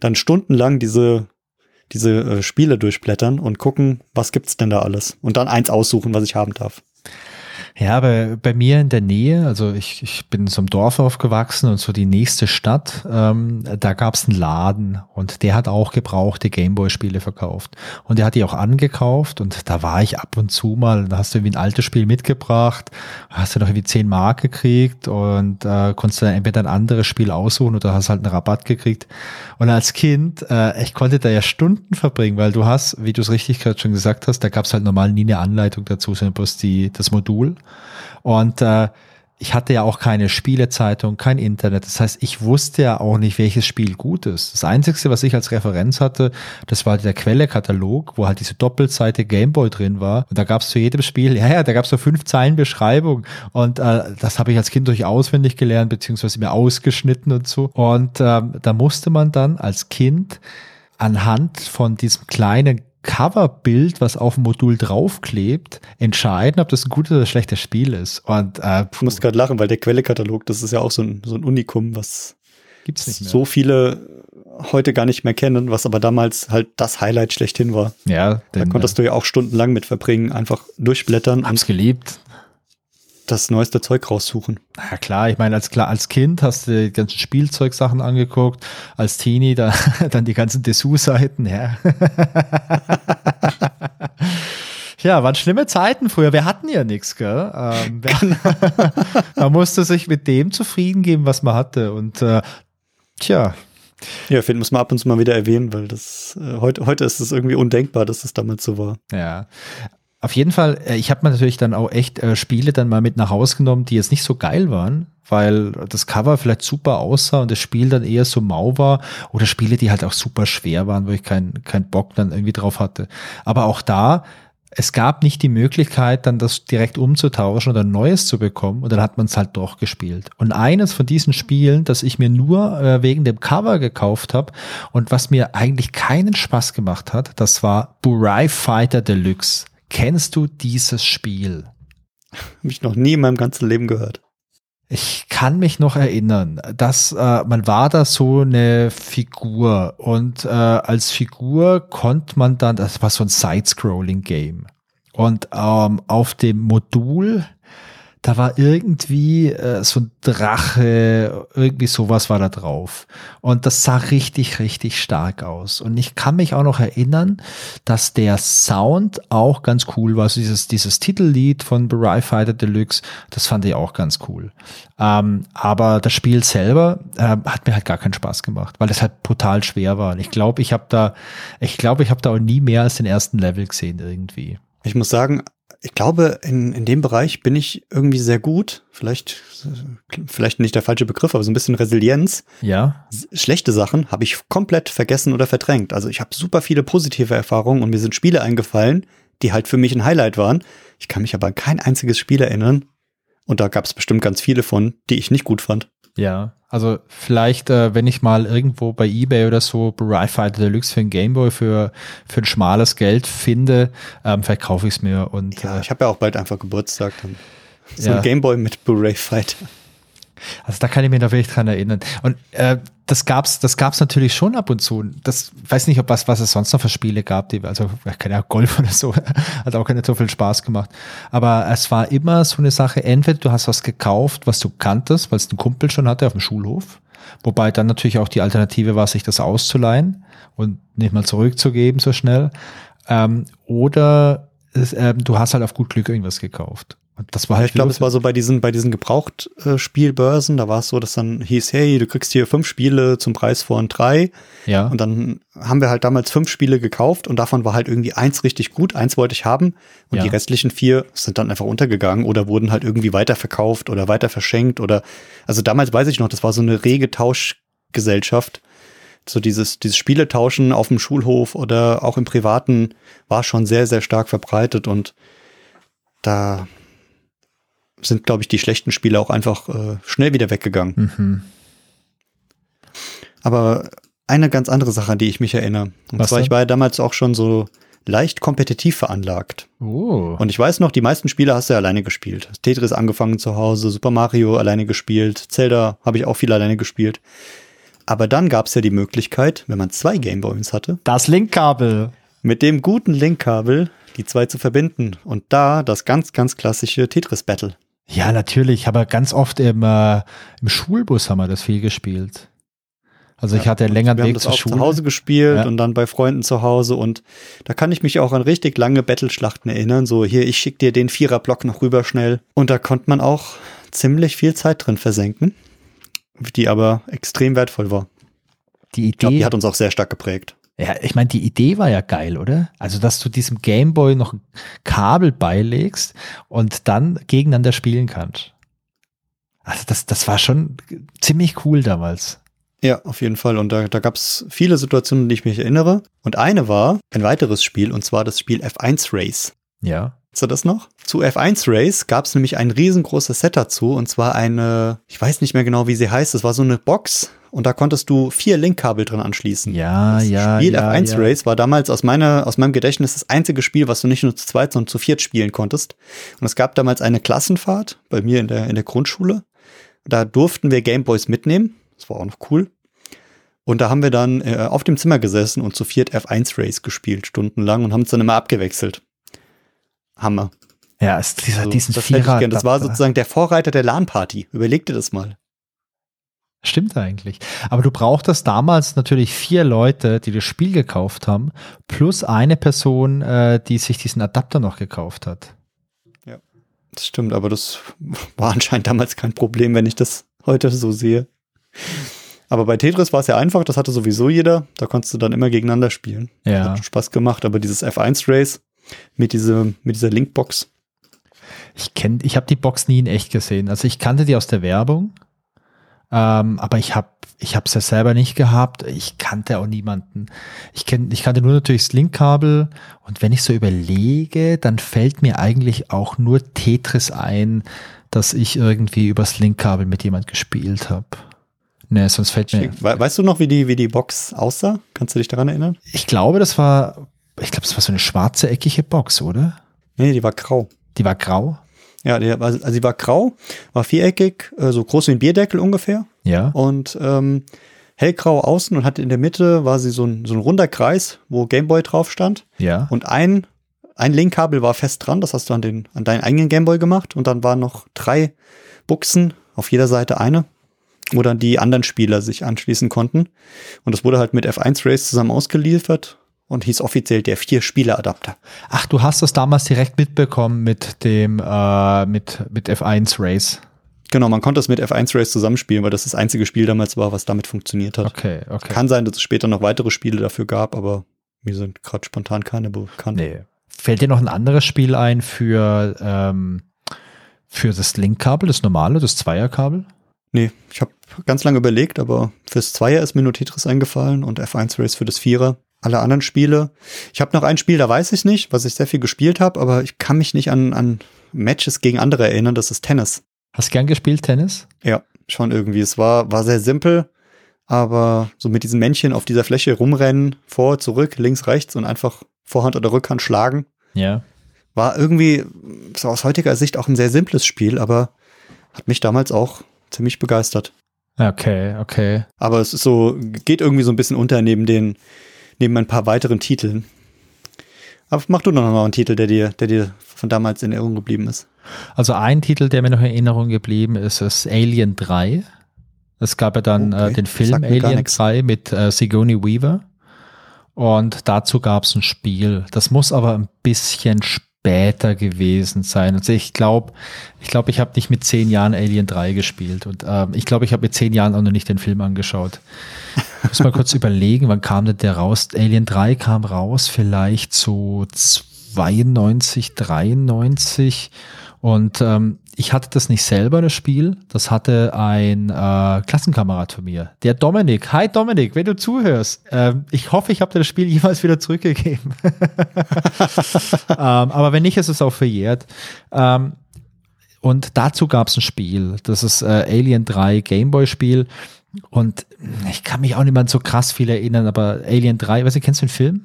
Dann stundenlang diese, diese äh, Spiele durchblättern und gucken, was gibt's denn da alles. Und dann eins aussuchen, was ich haben darf. Ja, aber bei mir in der Nähe, also ich, ich bin in so einem Dorf aufgewachsen und so die nächste Stadt, ähm, da gab's einen Laden und der hat auch gebrauchte Gameboy-Spiele verkauft. Und der hat die auch angekauft und da war ich ab und zu mal, da hast du irgendwie ein altes Spiel mitgebracht, hast du noch irgendwie 10 Mark gekriegt und äh, konntest dann entweder ein anderes Spiel aussuchen oder hast halt einen Rabatt gekriegt. Und als Kind, äh, ich konnte da ja Stunden verbringen, weil du hast, wie du es richtig gerade schon gesagt hast, da gab's halt normal nie eine Anleitung dazu, sondern bloß die, das Modul. Und äh, ich hatte ja auch keine Spielezeitung, kein Internet. Das heißt, ich wusste ja auch nicht, welches Spiel gut ist. Das Einzige, was ich als Referenz hatte, das war der Quellekatalog, wo halt diese Doppelseite Gameboy drin war. Und da gab es zu jedem Spiel, ja, ja, da gab es so fünf Zeilen Beschreibung. Und äh, das habe ich als Kind durch auswendig gelernt, beziehungsweise mir ausgeschnitten und so. Und ähm, da musste man dann als Kind anhand von diesem kleinen Coverbild, was auf dem Modul draufklebt, entscheiden, ob das ein gutes oder schlechtes Spiel ist. Und äh, Ich muss gerade lachen, weil der Quellekatalog, das ist ja auch so ein, so ein Unikum, was gibt's nicht mehr. so viele heute gar nicht mehr kennen, was aber damals halt das Highlight schlechthin war. ja, Da den, konntest du ja auch stundenlang mit verbringen, einfach durchblättern äh, hab's geliebt. Das neueste Zeug raussuchen. Ja klar, ich meine, als, klar, als Kind hast du die ganzen Spielzeugsachen angeguckt, als Teenie da, (laughs) dann die ganzen Dessous-Seiten, ja. (laughs) Ja, waren schlimme Zeiten früher. Wir hatten ja nichts, gell? Ähm, wir- (laughs) man musste sich mit dem zufrieden geben, was man hatte. Und äh, tja, Ja, finde muss man ab und zu mal wieder erwähnen, weil das äh, heute, heute ist es irgendwie undenkbar, dass es damals so war. Ja. Auf jeden Fall, äh, ich habe mir natürlich dann auch echt äh, Spiele dann mal mit nach Hause genommen, die jetzt nicht so geil waren, weil das Cover vielleicht super aussah und das Spiel dann eher so mau war oder Spiele, die halt auch super schwer waren, wo ich keinen keinen Bock dann irgendwie drauf hatte. Aber auch da, es gab nicht die Möglichkeit, dann das direkt umzutauschen oder neues zu bekommen und dann hat man es halt doch gespielt. Und eines von diesen Spielen, das ich mir nur äh, wegen dem Cover gekauft habe und was mir eigentlich keinen Spaß gemacht hat, das war Burai Fighter Deluxe. Kennst du dieses Spiel? Habe ich noch nie in meinem ganzen Leben gehört. Ich kann mich noch erinnern, dass äh, man war da so eine Figur und äh, als Figur konnte man dann, das war so ein Side-Scrolling-Game. Und ähm, auf dem Modul, da war irgendwie äh, so ein Drache, irgendwie sowas war da drauf. Und das sah richtig, richtig stark aus. Und ich kann mich auch noch erinnern, dass der Sound auch ganz cool war. Also dieses, dieses Titellied von Burai Fighter Deluxe, das fand ich auch ganz cool. Ähm, aber das Spiel selber äh, hat mir halt gar keinen Spaß gemacht, weil es halt brutal schwer war. Und ich glaube, ich habe da, ich glaube, ich habe da auch nie mehr als den ersten Level gesehen irgendwie. Ich muss sagen, ich glaube, in, in dem Bereich bin ich irgendwie sehr gut. Vielleicht, vielleicht nicht der falsche Begriff, aber so ein bisschen Resilienz. Ja. Schlechte Sachen habe ich komplett vergessen oder verdrängt. Also ich habe super viele positive Erfahrungen und mir sind Spiele eingefallen, die halt für mich ein Highlight waren. Ich kann mich aber an kein einziges Spiel erinnern. Und da gab es bestimmt ganz viele von, die ich nicht gut fand. Ja, also vielleicht, äh, wenn ich mal irgendwo bei Ebay oder so Burai Fighter Deluxe für ein Gameboy für, für ein schmales Geld finde, ähm, vielleicht kaufe ich es mir und Ja, äh, ich habe ja auch bald einfach Geburtstag. Dann. So Ja. ein Gameboy mit Blu-ray Fighter. also da kann ich mich noch wirklich dran erinnern. Und äh, das gab's, das gab's natürlich schon ab und zu. Das weiß nicht, ob was, was es sonst noch für Spiele gab, die, also keine Ahnung, Golf oder so, (laughs) hat auch nicht so viel Spaß gemacht. Aber es war immer so eine Sache, entweder du hast was gekauft, was du kanntest, weil es ein Kumpel schon hatte auf dem Schulhof, wobei dann natürlich auch die Alternative war, sich das auszuleihen und nicht mal zurückzugeben so schnell. Ähm, oder es, äh, du hast halt auf gut Glück irgendwas gekauft. Und das war halt ich glaube, es war so bei diesen, bei diesen Gebraucht-Spielbörsen, da war es so, dass dann hieß, hey, du kriegst hier fünf Spiele zum Preis von drei. Ja. Und dann haben wir halt damals fünf Spiele gekauft und davon war halt irgendwie eins richtig gut, eins wollte ich haben und Ja. die restlichen vier sind dann einfach untergegangen oder wurden halt irgendwie weiterverkauft oder weiter verschenkt oder, also damals weiß ich noch, das war so eine rege Tauschgesellschaft. So dieses, dieses Spieletauschen auf dem Schulhof oder auch im Privaten war schon sehr, sehr stark verbreitet und da sind, glaube ich, die schlechten Spiele auch einfach äh, schnell wieder weggegangen. Mhm. Aber eine ganz andere Sache, an die ich mich erinnere. Und Was zwar, denn? ich war ja damals auch schon so leicht kompetitiv veranlagt. Oh. Und ich weiß noch, die meisten Spiele hast du ja alleine gespielt. Tetris angefangen zu Hause, Super Mario alleine gespielt, Zelda habe ich auch viel alleine gespielt. Aber dann gab es ja die Möglichkeit, wenn man zwei Gameboys hatte, Das Linkkabel. mit dem guten Linkkabel die zwei zu verbinden. Und da das ganz, ganz klassische Tetris-Battle. Ja, natürlich, aber ganz oft im, äh, im Schulbus haben wir das viel gespielt. Also ich hatte einen längeren Wir haben Weg das zur auch Schule. zu Hause gespielt Ja. und dann bei Freunden zu Hause und da kann ich mich auch an richtig lange Battleschlachten erinnern. So hier, ich schick dir den Viererblock noch rüber schnell. Und da konnte man auch ziemlich viel Zeit drin versenken, die aber extrem wertvoll war. Die Ich glaube, Idee, die hat uns auch sehr stark geprägt. Ja, ich meine, die Idee war ja geil, oder? Also, dass du diesem Gameboy noch ein Kabel beilegst und dann gegeneinander spielen kannst. Also, das, das war schon ziemlich cool damals. Ja, auf jeden Fall. Und da, da gab es viele Situationen, an die ich mich erinnere. Und eine war ein weiteres Spiel, und zwar das Spiel F1 Race. Ja. Hast du das noch? Zu F1 Race gab es nämlich ein riesengroßes Set dazu und zwar eine, ich weiß nicht mehr genau, wie sie heißt, es war so eine Box und da konntest du vier Linkkabel dran anschließen. Ja, das ja. Spiel ja, F1 ja. Race war damals aus meiner, aus meinem Gedächtnis das einzige Spiel, was du nicht nur zu zweit, sondern zu viert spielen konntest. Und es gab damals eine Klassenfahrt bei mir in der, in der Grundschule. Da durften wir Gameboys mitnehmen. Das war auch noch cool. Und da haben wir dann äh, auf dem Zimmer gesessen und zu viert F1 Race gespielt, stundenlang und haben es dann immer abgewechselt. Hammer. Ja, es, dieser, Also, diesen das, Vierer. das war sozusagen der Vorreiter der LAN-Party. Überleg dir das mal. Stimmt eigentlich. Aber du brauchtest damals natürlich vier Leute, die das Spiel gekauft haben, plus eine Person, äh, die sich diesen Adapter noch gekauft hat. Das stimmt, aber das (laughs) war anscheinend damals kein Problem, wenn ich das heute so sehe. Aber bei Tetris war es ja einfach, das hatte sowieso jeder. Da konntest du dann immer gegeneinander spielen. Ja. Hat Spaß gemacht, aber dieses F1 Race mit, diese, mit dieser Linkbox, Ich kenne, ich habe die Box nie in echt gesehen. Also ich kannte die aus der Werbung, ähm, aber ich habe, ich habe es ja selber nicht gehabt. Ich kannte auch niemanden. Ich kenn, ich kannte nur natürlich das Linkkabel. Und wenn ich so überlege, dann fällt mir eigentlich auch nur Tetris ein, dass ich irgendwie übers Linkkabel mit jemand gespielt habe. Ne, sonst fällt mir. We weißt du noch, wie die, wie die Box aussah? Kannst du dich daran erinnern? Ich glaube, das war, ich glaube, das war so eine schwarze eckige Box, oder? Nee, die war grau. Die war grau. Ja, die, war- also die war grau, war viereckig, äh, so groß wie ein Bierdeckel ungefähr. Ja. und ähm, hellgrau außen und hatte in der Mitte war sie so ein, so ein runder Kreis, wo Gameboy drauf stand. Ja. Und ein, ein Linkkabel war fest dran, das hast du an, den, an deinen eigenen Gameboy gemacht. Und dann waren noch drei Buchsen, auf jeder Seite eine, wo dann die anderen Spieler sich anschließen konnten. Und das wurde halt mit F1 Race zusammen ausgeliefert und hieß offiziell der Vier-Spieler-Adapter. Ach, du hast das damals direkt mitbekommen mit dem, äh, mit, mit F1 Race. Genau, man konnte es mit F1 Race zusammenspielen, weil das das einzige Spiel damals war, was damit funktioniert hat. Okay, okay. Kann sein, dass es später noch weitere Spiele dafür gab, aber mir sind gerade spontan keine bekannt. Nee. Fällt dir noch ein anderes Spiel ein für, ähm, für das Linkkabel, das normale, das Zweierkabel? Nee, ich habe ganz lange überlegt, aber fürs Zweier ist mir nur Tetris eingefallen und F1 Race für das Vierer. Alle anderen Spiele. Ich habe noch ein Spiel, da weiß ich nicht, was ich sehr viel gespielt habe, aber ich kann mich nicht an, an Matches gegen andere erinnern. Das ist Tennis. Hast gern gespielt, Tennis? Ja, schon irgendwie. Es war, war sehr simpel, aber so mit diesen Männchen auf dieser Fläche rumrennen, vor, zurück, links, rechts und einfach Vorhand oder Rückhand schlagen. Ja. War irgendwie so aus heutiger Sicht auch ein sehr simples Spiel, aber hat mich damals auch ziemlich begeistert. Okay, okay. Aber es ist so, geht irgendwie so ein bisschen unter neben den, neben ein paar weiteren Titeln. Aber mach du noch mal einen Titel, der dir, der dir von damals in Erinnerung geblieben ist. Also ein Titel, der mir noch in Erinnerung geblieben ist, ist Alien 3. Es gab ja dann okay. äh, den Film Alien 3 mit äh, Sigourney Weaver. Und dazu gab es ein Spiel. Das muss aber ein bisschen später gewesen sein. Also ich glaube, ich glaube, ich habe nicht mit zehn Jahren Alien 3 gespielt. Und äh, ich glaube, ich habe mit zehn Jahren auch noch nicht den Film angeschaut. Muss mal kurz (laughs) überlegen, wann kam denn der raus? Alien 3 kam raus, vielleicht so 92, 93. Und ähm, ich hatte das nicht selber, das Spiel. Das hatte ein äh, Klassenkamerad von mir, der Dominik. Hi Dominik, wenn du zuhörst. Ähm, ich hoffe, ich habe dir das Spiel (laughs) jemals wieder zurückgegeben. (laughs) ähm, aber wenn nicht, ist es auch verjährt. Ähm, und dazu gab es ein Spiel. Das ist äh, Alien 3 Gameboy-Spiel. Und ich kann mich auch nicht mehr so krass viel erinnern, aber Alien 3, weißt du, kennst du den Film?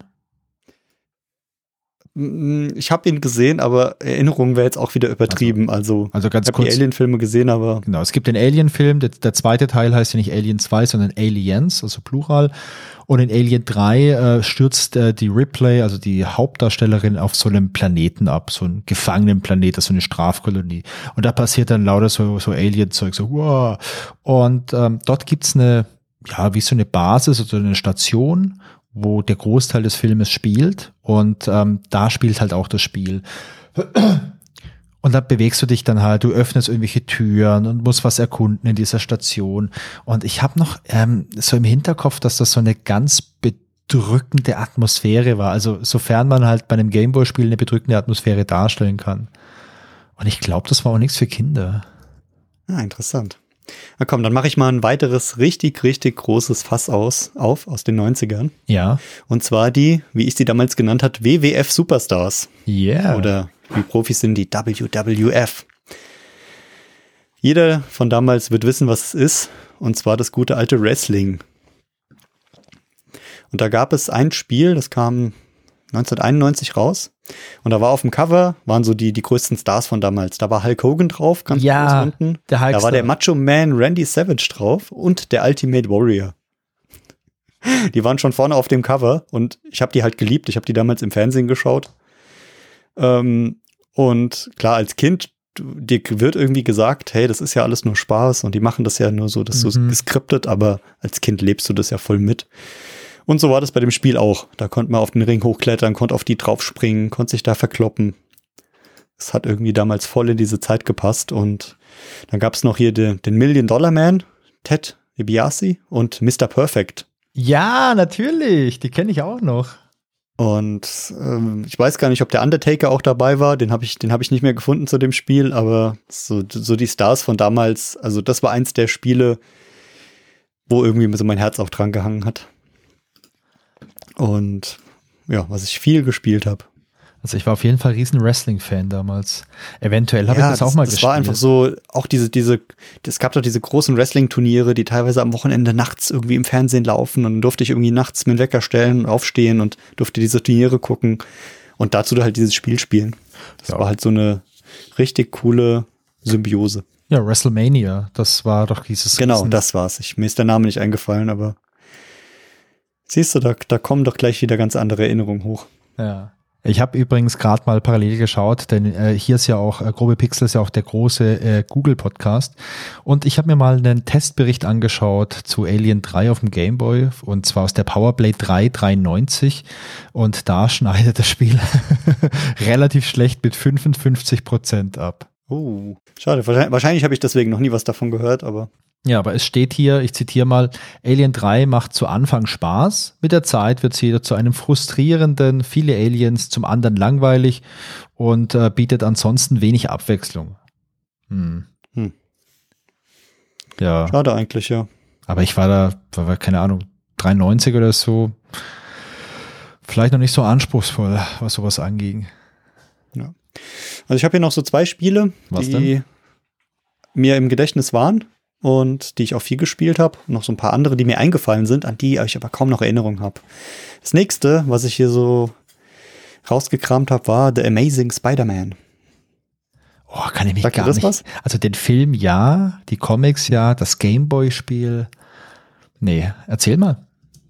Mm, ich habe ihn gesehen, aber Erinnerung wäre jetzt auch wieder übertrieben. Also, also, also ganz ich habe die Alien-Filme gesehen, aber. Genau, es gibt den Alien-Film, der, der, zweite Teil heißt ja nicht Alien 2, sondern Aliens, also Plural. Und in Alien 3 äh, stürzt äh, die Ripley, also die Hauptdarstellerin, auf so einem Planeten ab, so einen gefangenen Planet, so eine Strafkolonie. Und da passiert dann lauter so, so Alien-Zeug, so wow. Und ähm, dort gibt's eine, ja, wie so eine Basis oder eine Station wo der Großteil des Filmes spielt und ähm, da spielt halt auch das Spiel. Und da bewegst du dich dann halt, du öffnest irgendwelche Türen und musst was erkunden in dieser Station. Und ich habe noch ähm, so im Hinterkopf, dass das so eine ganz bedrückende Atmosphäre war. Also sofern man halt bei einem Gameboy-Spiel eine bedrückende Atmosphäre darstellen kann. Und ich glaube, das war auch nichts für Kinder. Ah, interessant. Na komm, dann mache ich mal ein weiteres richtig, richtig großes Fass aus, auf aus den 90ern. Ja. Und zwar die, wie ich sie damals genannt hat, WWF Superstars. Yeah. Oder wie Profis sind die WWF. Jeder von damals wird wissen, was es ist. Und zwar das gute alte Wrestling. Und da gab es ein Spiel, das kam 1991 raus. Und da war auf dem Cover, waren so die, die größten Stars von damals. Da war Hulk Hogan drauf, ganz ja, groß unten. Der Hulkster. da war der Macho Man Randy Savage drauf und der Ultimate Warrior. Die waren schon vorne auf dem Cover und ich habe die halt geliebt. Ich habe die damals im Fernsehen geschaut. Ähm, und klar, als Kind, dir wird irgendwie gesagt, hey, das ist ja alles nur Spaß und die machen das ja nur so, das mhm. so geskriptet, aber als Kind lebst du das ja voll mit. Und so war das bei dem Spiel auch. Da konnte man auf den Ring hochklettern, konnte auf die draufspringen, konnte sich da verkloppen. Es hat irgendwie damals voll in diese Zeit gepasst. Und dann gab es noch hier den, den Million Dollar Man, Ted DiBiase und Mr. Perfect. Ja, natürlich. Die kenne ich auch noch. Und ähm, ich weiß gar nicht, ob der Undertaker auch dabei war. Den habe ich, den habe ich nicht mehr gefunden zu dem Spiel. Aber so, so die Stars von damals. Also das war eins der Spiele, wo irgendwie so mein Herz auch dran gehangen hat. Und ja, was ich viel gespielt habe. Also ich war auf jeden Fall riesen Wrestling-Fan damals. Eventuell habe ja, ich das, das, auch mal das gespielt. Das war einfach so, auch diese, diese, es gab doch diese großen Wrestling-Turniere, die teilweise am Wochenende nachts irgendwie im Fernsehen laufen und dann durfte ich irgendwie nachts mit Wecker stellen, aufstehen und durfte diese Turniere gucken und dazu halt dieses Spiel spielen. Das ja. war halt so eine richtig coole Symbiose. Ja, WrestleMania, das war doch dieses. Genau, das war's. Ich, mir ist der Name nicht eingefallen, aber Siehst du, da, da kommen doch gleich wieder ganz andere Erinnerungen hoch. Ja. Ich habe übrigens gerade mal parallel geschaut, denn äh, hier ist ja auch, äh, Grobe Pixel ist ja auch der große äh, Google-Podcast. Und ich habe mir mal einen Testbericht angeschaut zu Alien 3 auf dem Game Boy und zwar aus der Powerblade 3 390. Und da schneidet das Spiel (laughs) relativ schlecht mit 55 Prozent ab. Oh, schade. Wahrscheinlich, wahrscheinlich habe ich deswegen noch nie was davon gehört, aber ja, aber es steht hier, ich zitiere mal, Alien 3 macht zu Anfang Spaß, mit der Zeit wird sie jedoch zu einem frustrierenden, viele Aliens, zum anderen langweilig und äh, bietet ansonsten wenig Abwechslung. Hm. Hm. Ja. Schade eigentlich, ja. Aber ich war da, war, keine Ahnung, 93 oder so. Vielleicht noch nicht so anspruchsvoll, was sowas anging. Ja. Also ich habe hier noch so zwei Spiele, was die denn? mir im Gedächtnis waren und die ich auch viel gespielt habe. Noch so ein paar andere, die mir eingefallen sind, an die ich aber kaum noch Erinnerung habe. Das nächste, was ich hier so rausgekramt habe, war The Amazing Spider-Man. Oh, kann ich mich dir gar das nicht. was? Also den Film ja, die Comics ja, das Gameboy-Spiel. Nee, erzähl mal.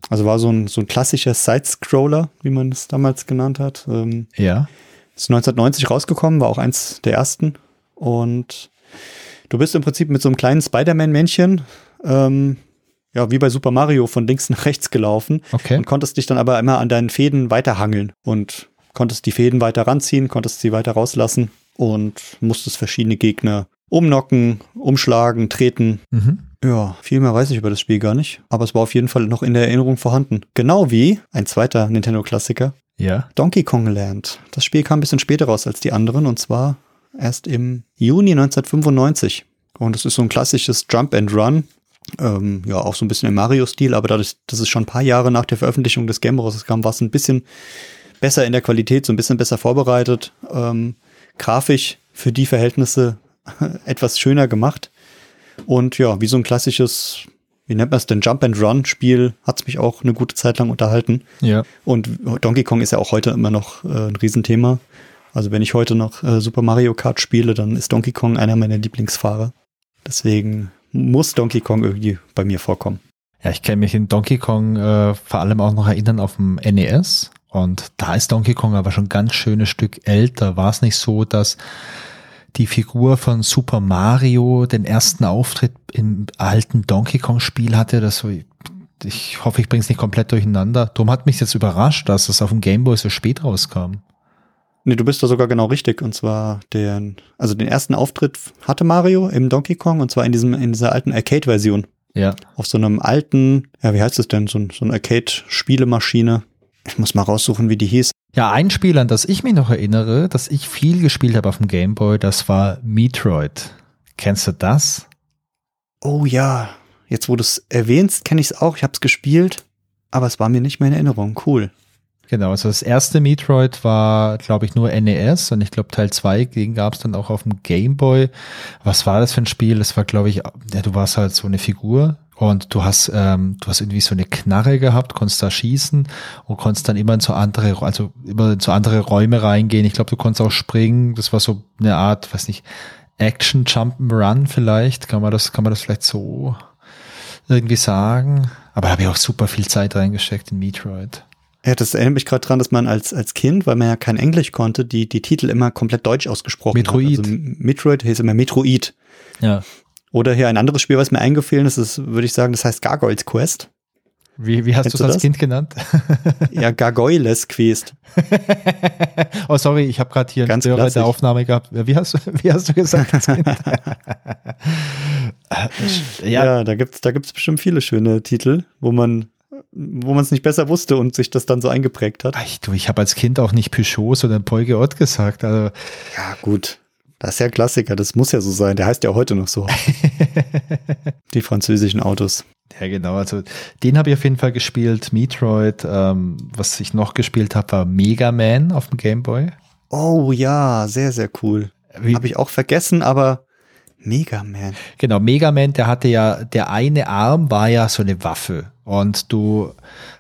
Also war so ein, so ein klassischer Side-Scroller, wie man es damals genannt hat. Ähm, Ja. ist 1990 rausgekommen, war auch eins der ersten. Und du bist im Prinzip mit so einem kleinen Spider-Man-Männchen, ähm, ja, wie bei Super Mario von links nach rechts gelaufen Okay. und konntest dich dann aber immer an deinen Fäden weiterhangeln und konntest die Fäden weiter ranziehen, konntest sie weiter rauslassen und musstest verschiedene Gegner umnocken, umschlagen, treten. Mhm. Ja, viel mehr weiß ich über das Spiel gar nicht, aber es war auf jeden Fall noch in der Erinnerung vorhanden. Genau wie ein zweiter Nintendo-Klassiker, Ja. Donkey Kong Land. Das Spiel kam ein bisschen später raus als die anderen und zwar erst im Juni 1995. Und es ist so ein klassisches Jump and Run. Ähm, ja, auch so ein bisschen im Mario-Stil, aber dadurch, dass es schon ein paar Jahre nach der Veröffentlichung des Game rauskam, war es ein bisschen besser in der Qualität, so ein bisschen besser vorbereitet. Ähm, grafisch für die Verhältnisse (laughs) etwas schöner gemacht. Und ja, wie so ein klassisches, wie nennt man es denn, Jump and Run Spiel, hat es mich auch eine gute Zeit lang unterhalten. Ja. Und Donkey Kong ist ja auch heute immer noch äh, ein Riesenthema. Also wenn ich heute noch äh, Super Mario Kart spiele, dann ist Donkey Kong einer meiner Lieblingsfahrer. Deswegen muss Donkey Kong irgendwie bei mir vorkommen. Ja, ich kann mich in Donkey Kong äh, vor allem auch noch erinnern auf dem NES. Und da ist Donkey Kong aber schon ein ganz schönes Stück älter. War es nicht so, dass die Figur von Super Mario den ersten Auftritt im alten Donkey Kong Spiel hatte? Das so, ich hoffe, ich bringe es nicht komplett durcheinander. Darum hat mich jetzt überrascht, dass es auf dem Game Boy so spät rauskam. Nee, du bist da sogar genau richtig. Und zwar den, also den ersten Auftritt hatte Mario im Donkey Kong und zwar in diesem, in dieser alten Arcade-Version. Ja. Auf so einem alten, ja, wie heißt es denn? So, so eine Arcade-Spielemaschine. Ich muss mal raussuchen, wie die hieß. Ja, ein Spiel, an das ich mich noch erinnere, das ich viel gespielt habe auf dem Game Boy, das war Metroid. Kennst du das? Oh ja, jetzt wo du es erwähnst, kenne ich es auch. Ich habe es gespielt, aber es war mir nicht mehr in Erinnerung. Cool. Genau, also das erste Metroid war, glaube ich, nur NES und ich glaube Teil 2 gab es dann auch auf dem Game Boy. Was war das für ein Spiel? Das war, glaube ich, ja, du warst halt so eine Figur und du hast, ähm, du hast irgendwie so eine Knarre gehabt, konntest da schießen und konntest dann immer in so andere, also immer in so andere Räume reingehen. Ich glaube, du konntest auch springen. Das war so eine Art, weiß nicht, Action Jump'n'Run vielleicht. Kann man das, kann man das vielleicht so irgendwie sagen? Aber da habe ich auch super viel Zeit reingesteckt in Metroid. Ja, das erinnert mich gerade dran, dass man als, als Kind, weil man ja kein Englisch konnte, die, die Titel immer komplett deutsch ausgesprochen Metroid. hat. Also Metroid hieß immer Metroid. Ja. Oder hier ein anderes Spiel, was mir eingefallen ist, ist, würde ich sagen, das heißt Gargoyles Quest. Wie, wie hast du es als das? Kind genannt? (laughs) Ja, Gargoyles Quest. (laughs) oh, sorry, ich habe gerade hier Ganz klassisch. der Aufnahme gehabt. Wie hast, du- wie hast du gesagt als Kind? (laughs) Äh, ja, Ja, da gibt's da gibt's bestimmt viele schöne Titel, wo man wo man es nicht besser wusste und sich das dann so eingeprägt hat. ich, du, ich habe als Kind auch nicht Peugeot, sondern Polge Ott gesagt. Also, Ja, gut. Das ist ja Klassiker, das muss ja so sein. Der heißt ja heute noch so. (laughs) Die französischen Autos. ja, genau. Also den habe ich auf jeden Fall gespielt. Metroid. Ähm, was ich noch gespielt habe, war Mega Man auf dem Game Boy. Oh ja, sehr, sehr cool. Habe ich auch vergessen, aber Mega Man. Genau, Mega Man, der hatte ja, der eine Arm war ja so eine Waffe. Und du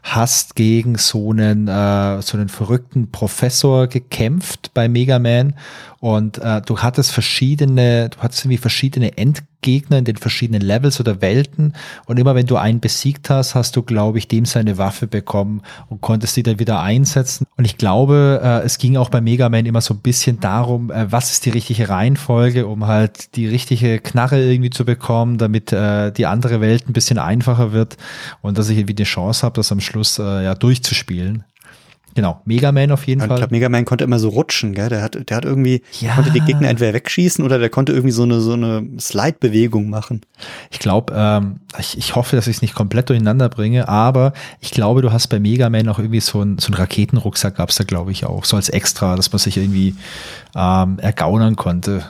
hast gegen so einen, äh, so einen verrückten Professor gekämpft bei Mega Man. Und äh, du hattest verschiedene, du hattest irgendwie verschiedene Endgegner in den verschiedenen Levels oder Welten. Und immer wenn du einen besiegt hast, hast du, glaube ich, dem seine Waffe bekommen und konntest die dann wieder einsetzen. Und ich glaube, äh, es ging auch bei Mega Man immer so ein bisschen darum, äh, was ist die richtige Reihenfolge, um halt die richtige Knarre irgendwie zu bekommen, damit äh, die andere Welt ein bisschen einfacher wird und dass ich irgendwie die Chance habe, das am Schluss äh, ja durchzuspielen. Genau, Mega Man auf jeden Und ich Fall. glaube, Mega Man konnte immer so rutschen, gell? Der hat, der hat irgendwie, Ja. konnte die Gegner entweder wegschießen oder der konnte irgendwie so eine, so eine Slide-Bewegung machen. Ich glaube, ähm, ich, ich hoffe, dass ich es nicht komplett durcheinander bringe, aber ich glaube, du hast bei Mega Man auch irgendwie so ein so einen Raketenrucksack gab's da, glaube ich, auch, so als extra, dass man sich irgendwie ähm, ergaunern konnte.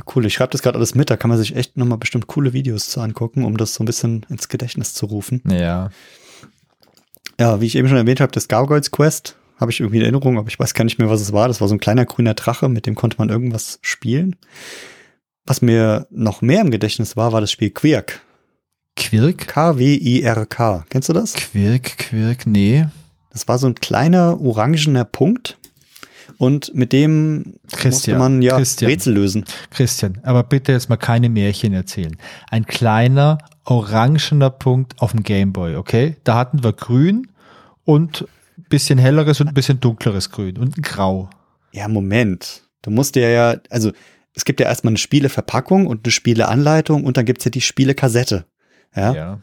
Ja, cool. Ich schreibe das gerade alles mit. Da kann man sich echt nochmal bestimmt coole Videos zu angucken, um das so ein bisschen ins Gedächtnis zu rufen. Ja. Ja, wie ich eben schon erwähnt habe, das Gargoyles Quest habe ich irgendwie in Erinnerung, aber ich weiß gar nicht mehr, was es war. Das war so ein kleiner grüner Drache, mit dem konnte man irgendwas spielen. Was mir noch mehr im Gedächtnis war, war das Spiel Quirk. Quirk? K-W-I-R-K. Kennst du das? Quirk, Quirk, nee. Das war so ein kleiner orangener Punkt. Und mit dem Christian, musste man ja Christian. Rätsel lösen. Christian, aber bitte jetzt mal keine Märchen erzählen. Ein kleiner orangener Punkt auf dem Gameboy, okay? Da hatten wir grün und bisschen helleres und ein bisschen dunkleres Grün und ein Grau. Ja, Moment. Du musst ja ja, also es gibt ja erstmal eine Spieleverpackung und eine Spieleanleitung und dann gibt's ja die Spielekassette. Ja? ja.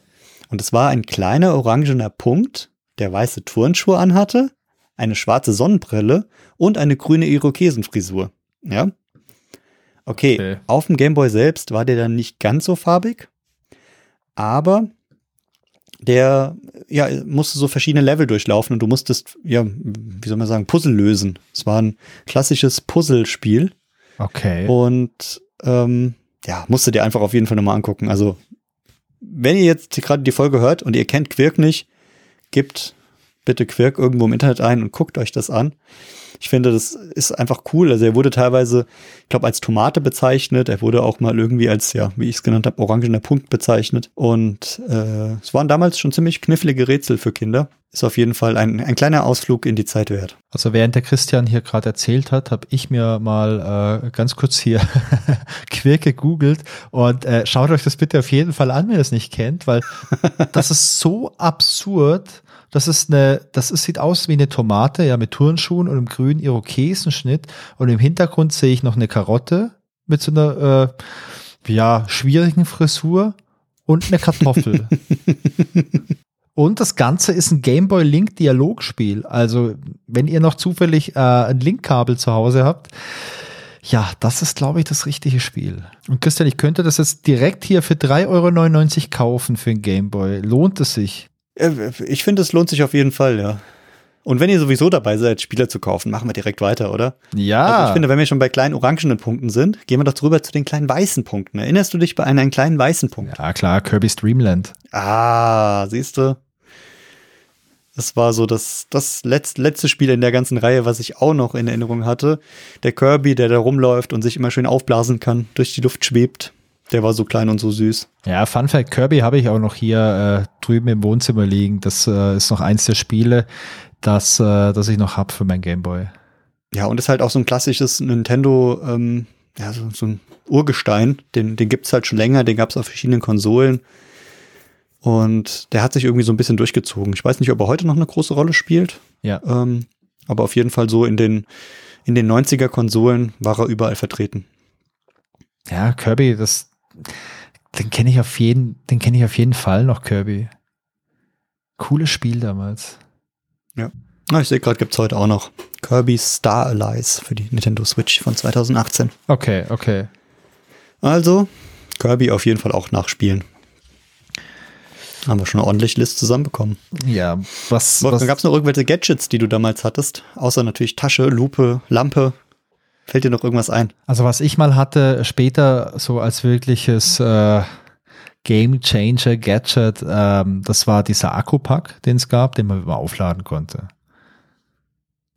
Und es war ein kleiner orangener Punkt, der weiße Turnschuhe anhatte, eine schwarze Sonnenbrille und eine grüne Irokesenfrisur. Ja? Okay, Okay. auf dem Gameboy selbst war der dann nicht ganz so farbig, aber der ja, musste so verschiedene Level durchlaufen und du musstest, ja, wie soll man sagen, Puzzle lösen. Es war ein klassisches Puzzlespiel Okay. und ähm, ja, musst du dir einfach auf jeden Fall nochmal angucken. Also, wenn ihr jetzt gerade die Folge hört und ihr kennt Quirk nicht, gebt bitte Quirk irgendwo im Internet ein und guckt euch das an. Ich finde, das ist einfach cool. Also er wurde teilweise, ich glaube, als Tomate bezeichnet. Er wurde auch mal irgendwie als, ja, wie ich es genannt habe, orangener Punkt bezeichnet. Und äh, es waren damals schon ziemlich knifflige Rätsel für Kinder. Ist auf jeden Fall ein, ein kleiner Ausflug in die Zeit wert. Also während der Christian hier gerade erzählt hat, habe ich mir mal äh, ganz kurz hier (laughs) Quirk gegoogelt und äh, schaut euch das bitte auf jeden Fall an, wenn ihr es nicht kennt, weil das ist so absurd. Das ist eine, das ist, sieht aus wie eine Tomate, ja, mit Turnschuhen und einem grünen Irokesenschnitt. Und im Hintergrund sehe ich noch eine Karotte mit so einer, äh, ja, schwierigen Frisur und eine Kartoffel. (laughs) Und das Ganze ist ein Gameboy Link Dialogspiel. Also, wenn ihr noch zufällig äh, ein Linkkabel zu Hause habt, ja, das ist, glaube ich, das richtige Spiel. Und Christian, ich könnte das jetzt direkt hier für 3,99 Euro kaufen für ein Gameboy. Lohnt es sich? Äh, Ich finde, es lohnt sich auf jeden Fall, ja. Und wenn ihr sowieso dabei seid, Spieler zu kaufen, machen wir direkt weiter, oder? Ja. Also ich finde, wenn wir schon bei kleinen orangenen Punkten sind, gehen wir doch drüber zu den kleinen weißen Punkten. Erinnerst du dich bei einem, kleinen weißen Punkt? ja, klar, Kirby's Dreamland. Ah, siehst du? Das war so das, das letzte, letzte Spiel in der ganzen Reihe, was ich auch noch in Erinnerung hatte. Der Kirby, der da rumläuft und sich immer schön aufblasen kann, durch die Luft schwebt. Der war so klein und so süß. Ja, Fun Fact, Kirby habe ich auch noch hier äh, drüben im Wohnzimmer liegen. Das äh, ist noch eins der Spiele, das, äh, das ich noch hab für mein Gameboy. Ja, und ist halt auch so ein klassisches Nintendo, ähm, ja, so, so ein Urgestein. Den, den gibt's halt schon länger, den gab's auf verschiedenen Konsolen. Und der hat sich irgendwie so ein bisschen durchgezogen. Ich weiß nicht, ob er heute noch eine große Rolle spielt. Ja. Ähm, aber auf jeden Fall so in den, in den 90er Konsolen war er überall vertreten. Ja, Kirby, das, den kenne ich auf jeden, den kenne ich auf jeden Fall noch, Kirby. Cooles Spiel damals. Na, ich sehe gerade, gibt's heute auch noch Kirby Star Allies für die Nintendo Switch von 2018. Okay, okay. Also, Kirby auf jeden Fall auch nachspielen. Haben wir schon eine ordentliche Liste zusammenbekommen. Ja, was, was gab es noch irgendwelche Gadgets, die du damals hattest? Außer natürlich Tasche, Lupe, Lampe. Fällt dir noch irgendwas ein? also was ich mal hatte, später so als wirkliches äh, Game Changer Gadget, ähm, das war dieser Akkupack, den es gab, den man immer aufladen konnte.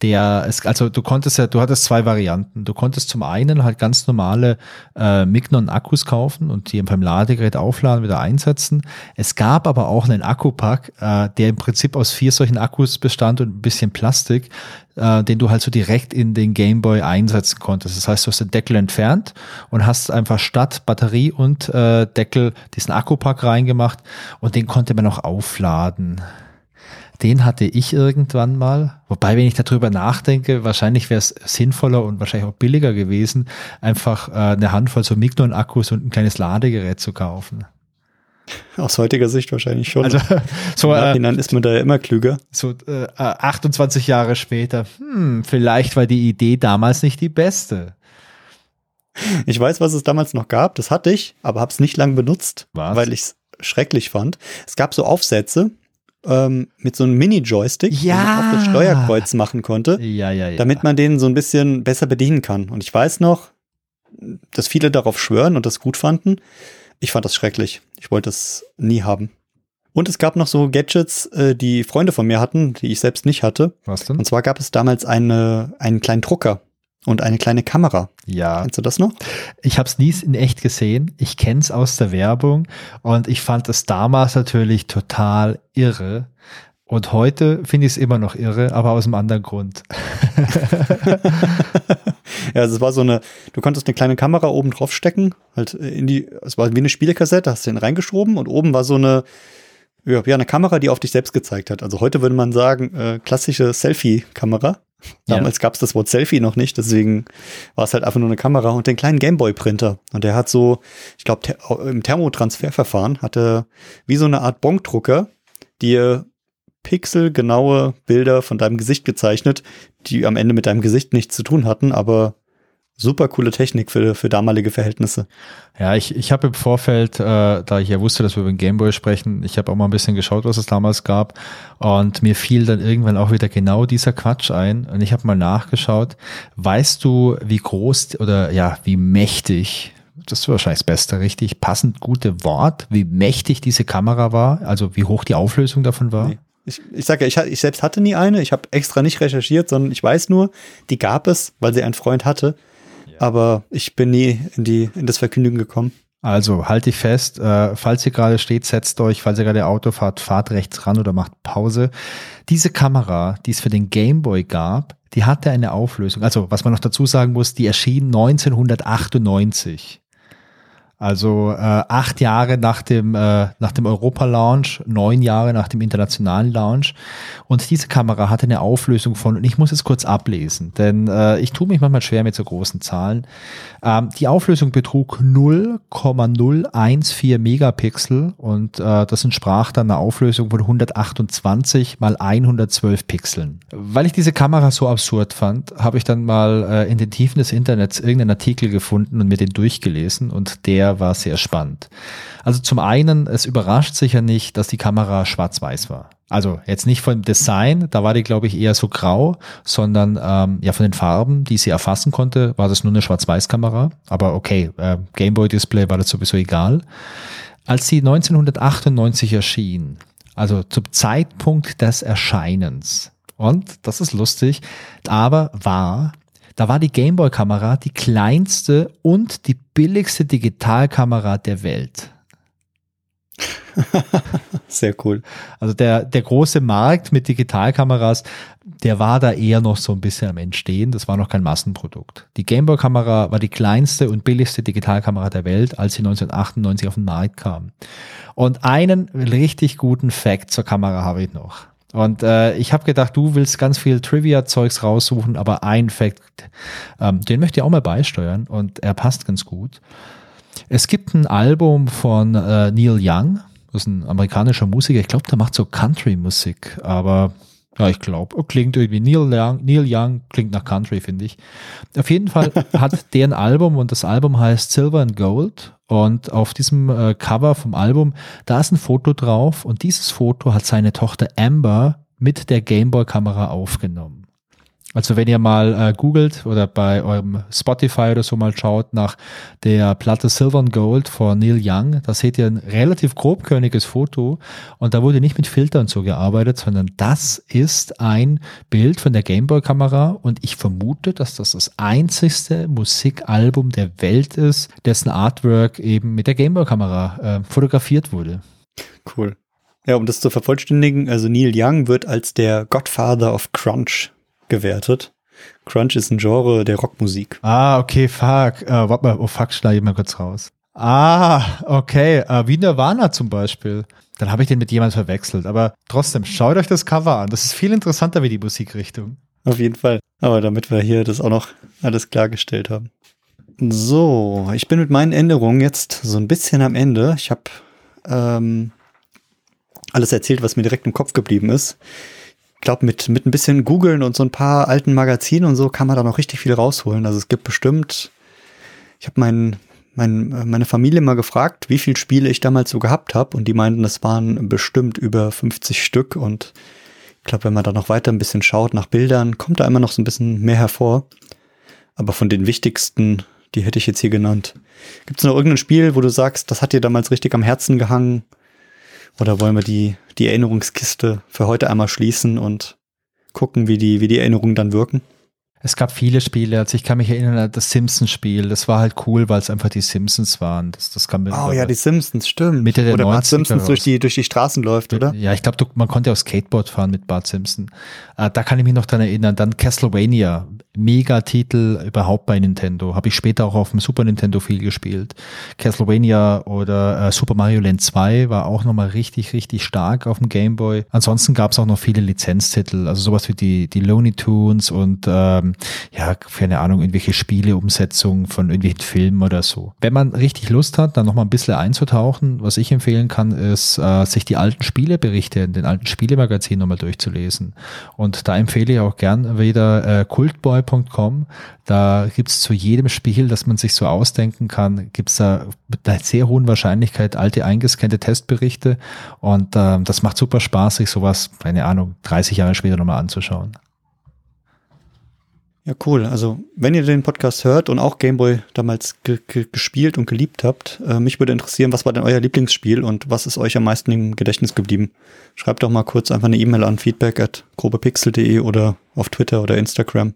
Der ist, also du konntest ja, du hattest zwei Varianten. Du konntest zum einen halt ganz normale äh, Mignon-Akkus kaufen und die beim Ladegerät aufladen, wieder einsetzen. Es gab aber auch einen Akkupack, äh, der im Prinzip aus vier solchen Akkus bestand und ein bisschen Plastik, äh, den du halt so direkt in den Gameboy einsetzen konntest. Das heißt, du hast den Deckel entfernt und hast einfach statt Batterie und äh, Deckel diesen Akkupack reingemacht und den konnte man auch aufladen. Den hatte ich irgendwann mal. Wobei, wenn ich darüber nachdenke, wahrscheinlich wäre es sinnvoller und wahrscheinlich auch billiger gewesen, einfach äh, eine Handvoll so Mignon-Akkus und ein kleines Ladegerät zu kaufen. Aus heutiger Sicht wahrscheinlich schon. Also (laughs) so, Im äh, Nachhinein ist man da ja immer klüger. so äh, 28 Jahre später, hm, vielleicht war die Idee damals nicht die beste. Ich weiß, was es damals noch gab. Das hatte ich, aber habe es nicht lang benutzt, Was? weil ich es schrecklich fand. Es gab so Aufsätze ähm, mit so einem Mini-Joystick, Ja. den man auf das Steuerkreuz machen konnte. Ja, ja, ja. damit man den so ein bisschen besser bedienen kann. Und ich weiß noch, dass viele darauf schwören und das gut fanden. Ich fand das schrecklich. Ich wollte es nie haben. Und es gab noch so Gadgets, äh, die Freunde von mir hatten, die ich selbst nicht hatte. Was denn? Und zwar gab es damals eine, einen kleinen Drucker und eine kleine Kamera. Ja, Kennst du das noch? ich habe es nie in echt gesehen. Ich kenne es aus der Werbung und ich fand es damals natürlich total irre. Und heute finde ich es immer noch irre, aber aus einem anderen Grund. (laughs) ja, also es war so eine, du konntest eine kleine Kamera oben drauf stecken, halt in die, es war wie eine Spielekassette, hast du den reingeschoben und oben war so eine, ja, eine Kamera, die auf dich selbst gezeigt hat. Also heute würde man sagen, äh, klassische Selfie-Kamera. Damals ja. gab es das Wort Selfie noch nicht, deswegen war es halt einfach nur eine Kamera und den kleinen Gameboy-Printer. Und der hat so, ich glaube, ter im Thermotransferverfahren hatte wie so eine Art Bonkdrucker dir pixelgenaue Bilder von deinem Gesicht gezeichnet, die am Ende mit deinem Gesicht nichts zu tun hatten, aber super coole Technik für, für damalige Verhältnisse. Ja, ich, ich habe im Vorfeld, äh, da ich ja wusste, dass wir über den Gameboy sprechen, ich habe auch mal ein bisschen geschaut, was es damals gab. Und mir fiel dann irgendwann auch wieder genau dieser Quatsch ein. Und ich habe mal nachgeschaut. Weißt du, wie groß oder ja, wie mächtig das ist wahrscheinlich das Beste, richtig passend gute Wort, wie mächtig diese Kamera war, also wie hoch die Auflösung davon war? Nee. Ich, ich sage ja, ich, ich selbst hatte nie eine. Ich habe extra nicht recherchiert, sondern ich weiß nur, die gab es, weil sie ein Freund hatte aber ich bin nie in, die, in das Verkündigen gekommen. Also halt dich fest, äh, falls ihr gerade steht, setzt euch, falls ihr gerade Auto fahrt, fahrt rechts ran oder macht Pause. Diese Kamera, die es für den Gameboy gab, die hatte eine Auflösung. Also was man noch dazu sagen muss, die erschien 1998. Also äh, acht Jahre nach dem, äh, nach dem Europa-Launch, neun Jahre nach dem internationalen Launch. Und diese Kamera hatte eine Auflösung von, und ich muss es kurz ablesen, denn äh, ich tue mich manchmal schwer mit so großen Zahlen. Ähm, die Auflösung betrug 0,014 Megapixel und äh, das entsprach dann einer Auflösung von 128 mal 112 Pixeln. Weil ich diese Kamera so absurd fand, habe ich dann mal äh, in den Tiefen des Internets irgendeinen Artikel gefunden und mir den durchgelesen und der war sehr spannend. Also zum einen, es überrascht sicher nicht, dass die Kamera schwarz-weiß war. Also jetzt nicht vom Design, da war die, glaube ich, eher so grau, sondern ähm, ja von den Farben, die sie erfassen konnte, war das nur eine Schwarz-Weiß-Kamera. Aber okay, äh, Gameboy-Display war das sowieso egal. Als sie 1998 erschien, also zum Zeitpunkt des Erscheinens, und das ist lustig, aber war da war die Gameboy-Kamera die kleinste und die billigste Digitalkamera der Welt. (laughs) Sehr cool. Also der, der große Markt mit Digitalkameras, der war da eher noch so ein bisschen am Entstehen. Das war noch kein Massenprodukt. Die Gameboy-Kamera war die kleinste und billigste Digitalkamera der Welt, als sie 1998 auf den Markt kam. Und einen richtig guten Fact zur Kamera habe ich noch. Und äh, ich habe gedacht, du willst ganz viel Trivia-Zeugs raussuchen, aber ein Fact, ähm, den möchte ich auch mal beisteuern und er passt ganz gut. Es gibt ein Album von äh, Neil Young, das ist ein amerikanischer Musiker. Ich glaube, der macht so Country-Musik, aber ja, ich glaube, klingt irgendwie Neil Young, Neil Young klingt nach Country, finde ich. Auf jeden Fall (laughs) hat der ein Album und das Album heißt Silver and Gold und auf diesem äh, Cover vom Album, da ist ein Foto drauf und dieses Foto hat seine Tochter Amber mit der Gameboy-Kamera aufgenommen. Also wenn ihr mal äh, googelt oder bei eurem Spotify oder so mal schaut nach der Platte Silver and Gold von Neil Young, da seht ihr ein relativ grobkörniges Foto und da wurde nicht mit Filtern so gearbeitet, sondern das ist ein Bild von der Gameboy-Kamera und ich vermute, dass das das einzigste Musikalbum der Welt ist, dessen Artwork eben mit der Gameboy-Kamera äh, fotografiert wurde. Cool. Ja, um das zu vervollständigen, also Neil Young wird als der Godfather of Crunch gewertet. Crunch ist ein Genre der Rockmusik. Ah, okay, fuck. Äh, warte mal, oh fuck, schneide ich mal kurz raus. Ah, okay. Äh, wie Nirvana zum Beispiel. Dann habe ich den mit jemandem verwechselt. Aber trotzdem, schaut euch das Cover an. Das ist viel interessanter wie die Musikrichtung. Auf jeden Fall. Aber damit wir hier das auch noch alles klargestellt haben. So, ich bin mit meinen Änderungen jetzt so ein bisschen am Ende. Ich habe ähm, alles erzählt, was mir direkt im Kopf geblieben ist glaube, mit, mit ein bisschen googeln und so ein paar alten Magazinen und so kann man da noch richtig viel rausholen. Also es gibt bestimmt, ich habe mein, mein, meine Familie mal gefragt, wie viele Spiele ich damals so gehabt habe und die meinten, das waren bestimmt über 50 Stück und ich glaube, wenn man da noch weiter ein bisschen schaut nach Bildern, kommt da immer noch so ein bisschen mehr hervor. Aber von den wichtigsten, die hätte ich jetzt hier genannt. Gibt es noch irgendein Spiel, wo du sagst, das hat dir damals richtig am Herzen gehangen? Oder wollen wir die, die Erinnerungskiste für heute einmal schließen und gucken, wie die, wie die Erinnerungen dann wirken? Es gab viele Spiele, also ich kann mich erinnern an das Simpsons-Spiel. Das war halt cool, weil es einfach die Simpsons waren. Das, das kam oh ja, die Simpsons, stimmt. Mitte der oder 90er Bart Simpsons durch die, durch die Straßen läuft, oder? Ja, ich glaube, man konnte auch Skateboard fahren mit Bart Simpson. Äh, da kann ich mich noch dran erinnern. Dann Castlevania, Mega-Titel überhaupt bei Nintendo. Habe ich später auch auf dem Super Nintendo viel gespielt. Castlevania oder äh, Super Mario Land 2 war auch nochmal richtig, richtig stark auf dem Game Boy. Ansonsten gab es auch noch viele Lizenztitel, also sowas wie die, die Looney Tunes und ähm, ja, keine Ahnung, irgendwelche Spieleumsetzungen von irgendwelchen Filmen oder so. Wenn man richtig Lust hat, dann nochmal ein bisschen einzutauchen, was ich empfehlen kann, ist, äh, sich die alten Spieleberichte in den alten Spielemagazinen nochmal durchzulesen. Und da empfehle ich auch gern wieder äh, cultboy.com. Da gibt's zu jedem Spiel, das man sich so ausdenken kann, gibt's da mit einer sehr hohen Wahrscheinlichkeit alte eingescannte Testberichte. Und äh, das macht super Spaß, sich sowas, keine Ahnung, 30 Jahre später nochmal anzuschauen. Ja, cool. Also, wenn ihr den Podcast hört und auch Gameboy damals ge ge gespielt und geliebt habt, äh, mich würde interessieren, was war denn euer Lieblingsspiel und was ist euch am meisten im Gedächtnis geblieben? Schreibt doch mal kurz einfach eine E-Mail an feedback at grobepixel.de oder auf Twitter oder Instagram.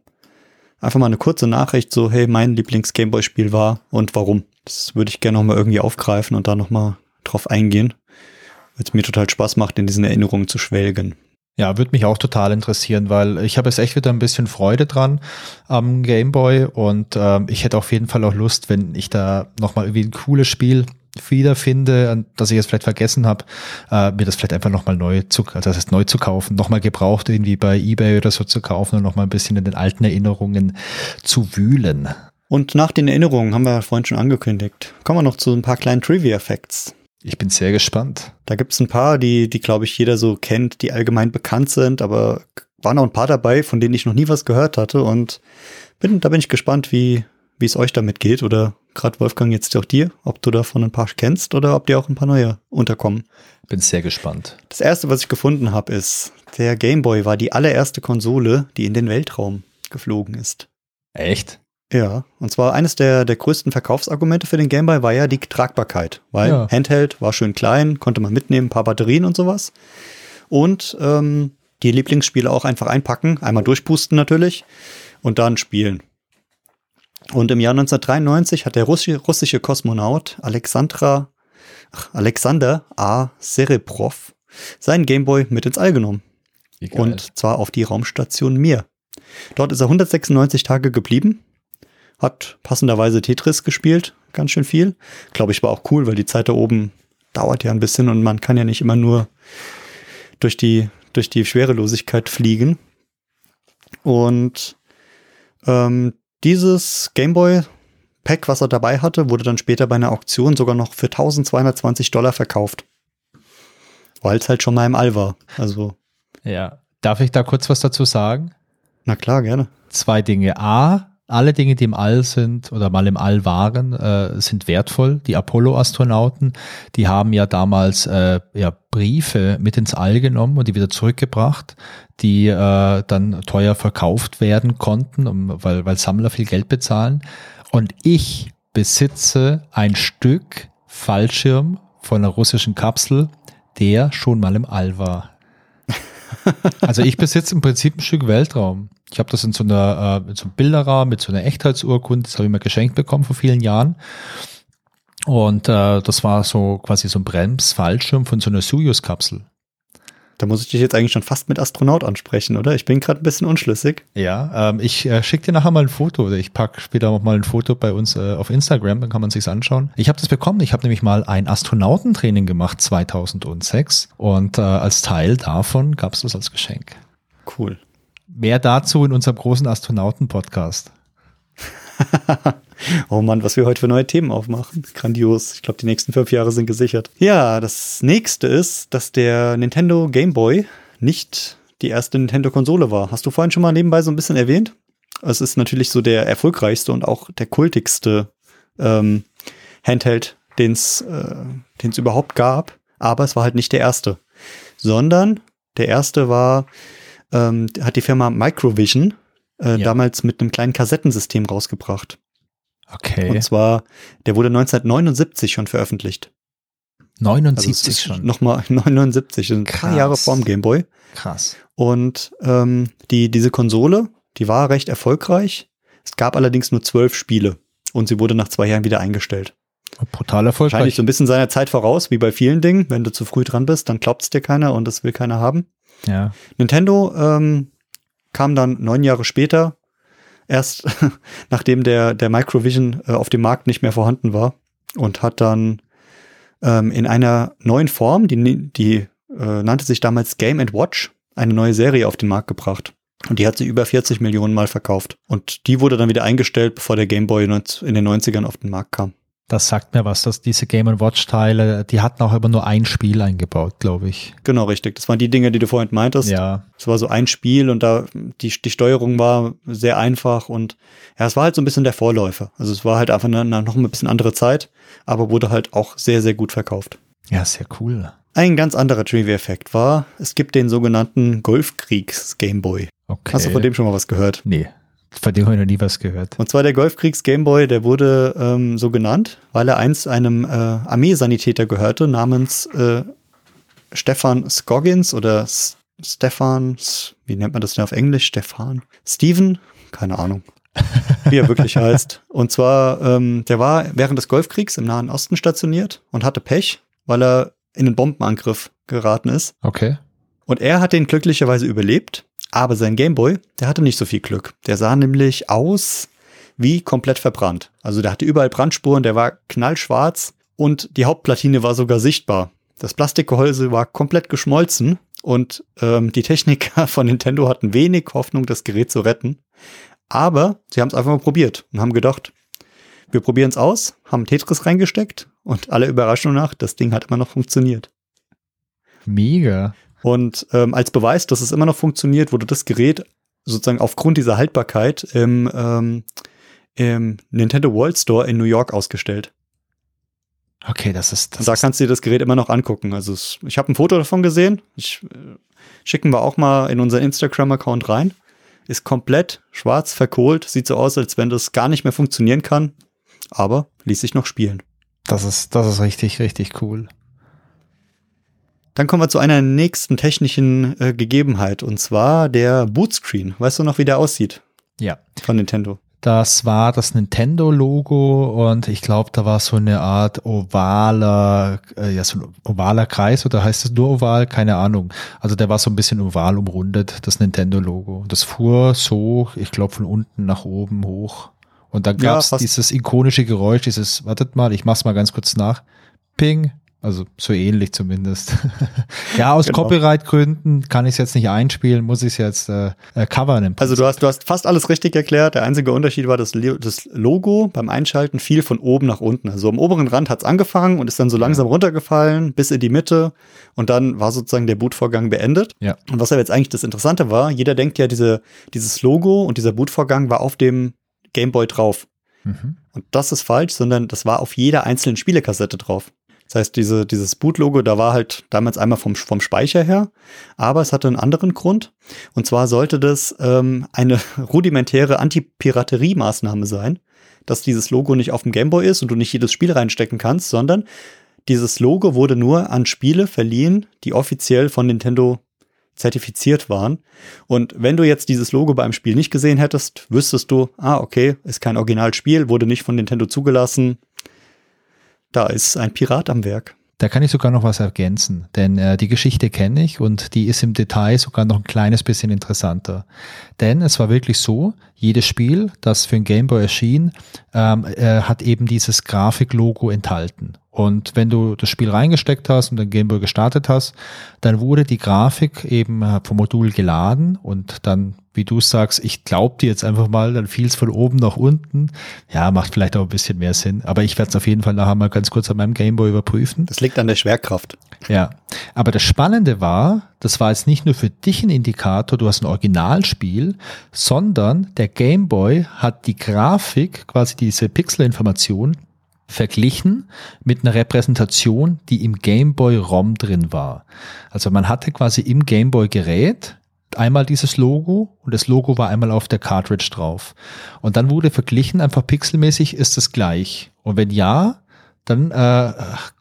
Einfach mal eine kurze Nachricht, so, hey, mein Lieblings-Gameboy-Spiel war und warum. Das würde ich gerne nochmal irgendwie aufgreifen und da nochmal drauf eingehen. Weil es mir total Spaß macht, in diesen Erinnerungen zu schwelgen. Ja, würde mich auch total interessieren, weil ich habe jetzt echt wieder ein bisschen Freude dran am Gameboy und ähm, ich hätte auf jeden Fall auch Lust, wenn ich da nochmal irgendwie ein cooles Spiel wiederfinde, das ich jetzt vielleicht vergessen habe, äh, mir das vielleicht einfach nochmal neu zu, also das heißt neu zu kaufen, nochmal gebraucht irgendwie bei Ebay oder so zu kaufen und nochmal ein bisschen in den alten Erinnerungen zu wühlen. Und nach den Erinnerungen haben wir vorhin schon angekündigt, kommen wir noch zu ein paar kleinen Trivia-Facts. Ich bin sehr gespannt. Da gibt's ein paar, die, die glaube ich jeder so kennt, die allgemein bekannt sind, aber waren auch ein paar dabei, von denen ich noch nie was gehört hatte und bin, da bin ich gespannt, wie, wie es euch damit geht oder gerade Wolfgang jetzt auch dir, ob du davon ein paar kennst oder ob dir auch ein paar neue unterkommen. Bin sehr gespannt. Das erste, was ich gefunden habe, ist, der Game Boy war die allererste Konsole, die in den Weltraum geflogen ist. Echt? Ja, und zwar eines der, der größten Verkaufsargumente für den Game Boy war ja die Tragbarkeit, weil Ja. Handheld war schön klein, konnte man mitnehmen, ein paar Batterien und sowas. Und ähm, die Lieblingsspiele auch einfach einpacken, einmal durchpusten natürlich und dann spielen. Und im Jahr 1993 hat der russische, russische Kosmonaut Alexandra, ach, Alexander A. Serebrov seinen Gameboy mit ins All genommen. Geil. Und zwar auf die Raumstation Mir. Dort ist er 196 Tage geblieben, hat passenderweise Tetris gespielt, ganz schön viel. Glaube ich war auch cool, weil die Zeit da oben dauert ja ein bisschen und man kann ja nicht immer nur durch die, durch die Schwerelosigkeit fliegen. Und ähm, dieses Gameboy Pack, was er dabei hatte, wurde dann später bei einer Auktion sogar noch für 1220 Dollar verkauft. Weil es halt schon mal im All war. Also, ja. Darf ich da kurz was dazu sagen? na klar, gerne. Zwei Dinge. A, alle Dinge, die im All sind oder mal im All waren, äh, sind wertvoll. Die Apollo-Astronauten, die haben ja damals äh, ja, Briefe mit ins All genommen und die wieder zurückgebracht, die äh, dann teuer verkauft werden konnten, um, weil, weil Sammler viel Geld bezahlen. Und ich besitze ein Stück Fallschirm von einer russischen Kapsel, der schon mal im All war. Also ich besitze im Prinzip ein Stück Weltraum. Ich habe das in so einer äh, in so einem Bilderrahmen mit so einer Echtheitsurkunde, das habe ich mir geschenkt bekommen vor vielen Jahren. Und äh, das war so quasi so ein Bremsfallschirm von so einer Soyuz-Kapsel. Da muss ich dich jetzt eigentlich schon fast mit Astronaut ansprechen, oder? Ich bin gerade ein bisschen unschlüssig. Ja, ähm, ich äh, schicke dir nachher mal ein Foto. oder Ich pack später noch mal ein Foto bei uns äh, auf Instagram, dann kann man sich's anschauen. Ich habe das bekommen. Ich habe nämlich mal ein Astronautentraining gemacht 2006 und äh, als Teil davon gab's das als Geschenk. Cool. Mehr dazu in unserem großen Astronauten-Podcast. (laughs) Oh Mann, was wir heute für neue Themen aufmachen. Grandios. Ich glaube, die nächsten fünf Jahre sind gesichert. Ja, das nächste ist, dass der Nintendo Game Boy nicht die erste Nintendo-Konsole war. Hast du vorhin schon mal nebenbei so ein bisschen erwähnt? Es ist natürlich so der erfolgreichste und auch der kultigste ähm, Handheld, den es äh, den's überhaupt gab. Aber es war halt nicht der erste. Sondern der erste war, ähm, hat die Firma Microvision äh, Ja. damals mit einem kleinen Kassettensystem rausgebracht. Okay. Und zwar, der wurde 1979 schon veröffentlicht. Also 79 es ist schon. Nochmal (laughs) 79, ein paar Krass. Jahre vorm Game Boy. Krass. Und ähm, die, diese Konsole Die war recht erfolgreich. Es gab allerdings nur zwölf Spiele und sie wurde nach zwei Jahren wieder eingestellt. Brutal erfolgreich. Wahrscheinlich so ein bisschen seiner Zeit voraus, wie bei vielen Dingen. Wenn du zu früh dran bist, dann glaubt es dir keiner und das will keiner haben. Ja. Nintendo ähm, kam dann neun Jahre später, erst (laughs) nachdem der, der Microvision äh, auf dem Markt nicht mehr vorhanden war und hat dann ähm, in einer neuen Form, die, die äh, nannte sich damals Game and Watch, eine neue Serie auf den Markt gebracht. Und die hat sie über 40 Millionen Mal verkauft. Und die wurde dann wieder eingestellt, bevor der Game Boy in den 90ern auf den Markt kam. Das sagt mir was, dass diese Game Watch Teile, die hatten auch immer nur ein Spiel eingebaut, glaube ich. Genau, richtig. Das waren die Dinge, die du vorhin meintest. Ja. Es war so ein Spiel und da die, die Steuerung war sehr einfach und ja, es war halt so ein bisschen der Vorläufer. Also es war halt einfach eine, noch ein bisschen andere Zeit, aber wurde halt auch sehr, sehr gut verkauft. Ja, sehr cool. Ein ganz anderer Trivia-Effekt war, es gibt den sogenannten Golfkriegs Game Boy. Okay. Hast du von dem schon mal was gehört? Nee. Von dem habe ich noch nie was gehört. Und zwar der Golfkriegs Gameboy, der wurde ähm, so genannt, weil er einst einem äh, Armeesanitäter gehörte, namens äh, Stefan Scoggins oder S Stefan, wie nennt man das denn auf Englisch? Stefan? Steven? Keine Ahnung. (laughs) wie er wirklich heißt. Und zwar, ähm, der war während des Golfkriegs im Nahen Osten stationiert und hatte Pech, weil er in einen Bombenangriff geraten ist. Okay. Und er hat den glücklicherweise überlebt aber sein Gameboy, der hatte nicht so viel Glück. Der sah nämlich aus wie komplett verbrannt. Also der hatte überall Brandspuren, der war knallschwarz und die Hauptplatine war sogar sichtbar. Das Plastikgehäuse war komplett geschmolzen und ähm, die Techniker (laughs) von Nintendo hatten wenig Hoffnung, das Gerät zu retten. Aber sie haben es einfach mal probiert und haben gedacht, wir probieren es aus, haben Tetris reingesteckt und alle Überraschung nach, das Ding hat immer noch funktioniert. Mega. Und ähm, als Beweis, dass es immer noch funktioniert, wurde das Gerät sozusagen aufgrund dieser Haltbarkeit im, ähm, im Nintendo World Store in New York ausgestellt. Okay, das ist. Das da kannst du dir das Gerät immer noch angucken. Also es, ich habe ein Foto davon gesehen. Ich, äh, schicken wir auch mal in unseren Instagram-Account rein. Ist komplett schwarz verkohlt. Sieht so aus, als wenn das gar nicht mehr funktionieren kann. Aber ließ sich noch spielen. Das ist, das ist richtig, richtig cool. Dann kommen wir zu einer nächsten technischen äh, Gegebenheit und zwar der Bootscreen. Weißt du noch, wie der aussieht? Ja. Von Nintendo. Das war das Nintendo-Logo und ich glaube, da war so eine Art ovaler, äh, ja, so ein ovaler Kreis oder heißt es nur oval? Keine Ahnung. Also der war so ein bisschen oval umrundet, das Nintendo-Logo. Das fuhr so, ich glaube, von unten nach oben hoch. Und dann gab es ja, dieses ikonische Geräusch, dieses, wartet mal, ich mach's mal ganz kurz nach. Ping, also so ähnlich zumindest. (laughs) ja, aus genau. Copyright-Gründen kann ich es jetzt nicht einspielen, muss ich es jetzt äh, äh, covern. also du hast, du hast fast alles richtig erklärt. Der einzige Unterschied war, dass das Logo beim Einschalten fiel von oben nach unten. Also am oberen Rand hat es angefangen und ist dann so langsam ja. runtergefallen bis in die Mitte und dann war sozusagen der Bootvorgang beendet. Ja. Und was ja jetzt eigentlich das Interessante war, jeder denkt ja, diese, dieses Logo und dieser Bootvorgang war auf dem Gameboy drauf. Mhm. Und das ist falsch, sondern das war auf jeder einzelnen Spielekassette drauf. Das heißt, diese, dieses Boot-Logo, da war halt damals einmal vom, vom Speicher her, aber es hatte einen anderen Grund. Und zwar sollte das ähm, eine (laughs) rudimentäre Anti-Piraterie-Maßnahme sein, dass dieses Logo nicht auf dem Gameboy ist und du nicht jedes Spiel reinstecken kannst, sondern dieses Logo wurde nur an Spiele verliehen, die offiziell von Nintendo zertifiziert waren. Und wenn du jetzt dieses Logo beim Spiel nicht gesehen hättest, wüsstest du, ah, okay, ist kein Originalspiel, wurde nicht von Nintendo zugelassen, da ist ein Pirat am Werk. Da kann ich sogar noch was ergänzen, denn äh, die Geschichte kenne ich und die ist im Detail sogar noch ein kleines bisschen interessanter. Denn es war wirklich so, jedes Spiel, das für ein Gameboy erschien, ähm, äh, hat eben dieses Grafiklogo enthalten. Und wenn du das Spiel reingesteckt hast und den Gameboy gestartet hast, dann wurde die Grafik eben äh, vom Modul geladen und dann wie du sagst, ich glaube dir jetzt einfach mal, dann fiel es von oben nach unten. Ja, macht vielleicht auch ein bisschen mehr Sinn. Aber ich werde es auf jeden Fall nachher mal ganz kurz an meinem Gameboy überprüfen. Das liegt an der Schwerkraft. Ja. Aber das Spannende war, das war jetzt nicht nur für dich ein Indikator, du hast ein Originalspiel, sondern der Gameboy hat die Grafik, quasi diese Pixelinformation, verglichen mit einer Repräsentation, die im Gameboy ROM drin war. Also man hatte quasi im Gameboy Gerät einmal dieses Logo und das Logo war einmal auf der Cartridge drauf. Und dann wurde verglichen, einfach pixelmäßig ist es gleich. Und wenn ja, dann äh,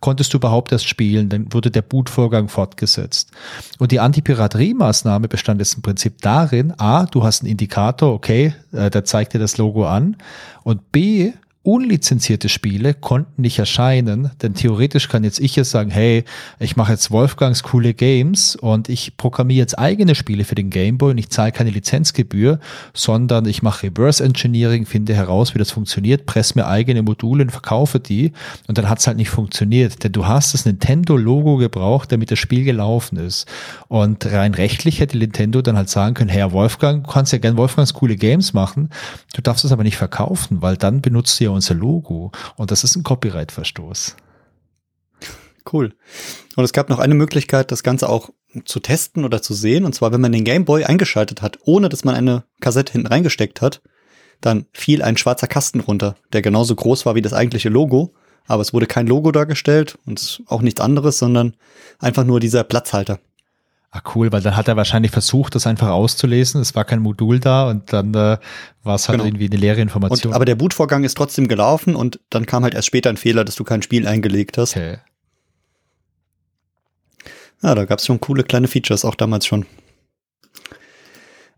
konntest du überhaupt erst spielen, dann wurde der Bootvorgang fortgesetzt. Und die Antipiraterie-Maßnahme bestand jetzt im Prinzip darin, a, du hast einen Indikator, okay, äh, der zeigt dir das Logo an, und b, unlizenzierte Spiele konnten nicht erscheinen, denn theoretisch kann jetzt ich jetzt sagen, hey, ich mache jetzt Wolfgangs coole Games und ich programmiere jetzt eigene Spiele für den Gameboy und ich zahle keine Lizenzgebühr, sondern ich mache Reverse Engineering, finde heraus, wie das funktioniert, presse mir eigene Module und verkaufe die und dann hat es halt nicht funktioniert, denn du hast das Nintendo-Logo gebraucht, damit das Spiel gelaufen ist. Und rein rechtlich hätte Nintendo dann halt sagen können, Herr Wolfgang, du kannst ja gern Wolfgangs coole Games machen, du darfst es aber nicht verkaufen, weil dann benutzt ja unser Logo. Und das ist ein Copyright-Verstoß. Cool. Und es gab noch eine Möglichkeit, das Ganze auch zu testen oder zu sehen. Und zwar, wenn man den Game Boy eingeschaltet hat, ohne dass man eine Kassette hinten reingesteckt hat, dann fiel ein schwarzer Kasten runter, der genauso groß war wie das eigentliche Logo. Aber es wurde kein Logo dargestellt und auch nichts anderes, sondern einfach nur dieser Platzhalter. Ah, cool, weil dann hat er wahrscheinlich versucht, das einfach auszulesen. Es war kein Modul da und dann äh, war es halt genau. irgendwie eine leere Information. Und, aber der Bootvorgang ist trotzdem gelaufen und dann kam halt erst später ein Fehler, dass du kein Spiel eingelegt hast. Okay. Ja, da gab es schon coole kleine Features, auch damals schon.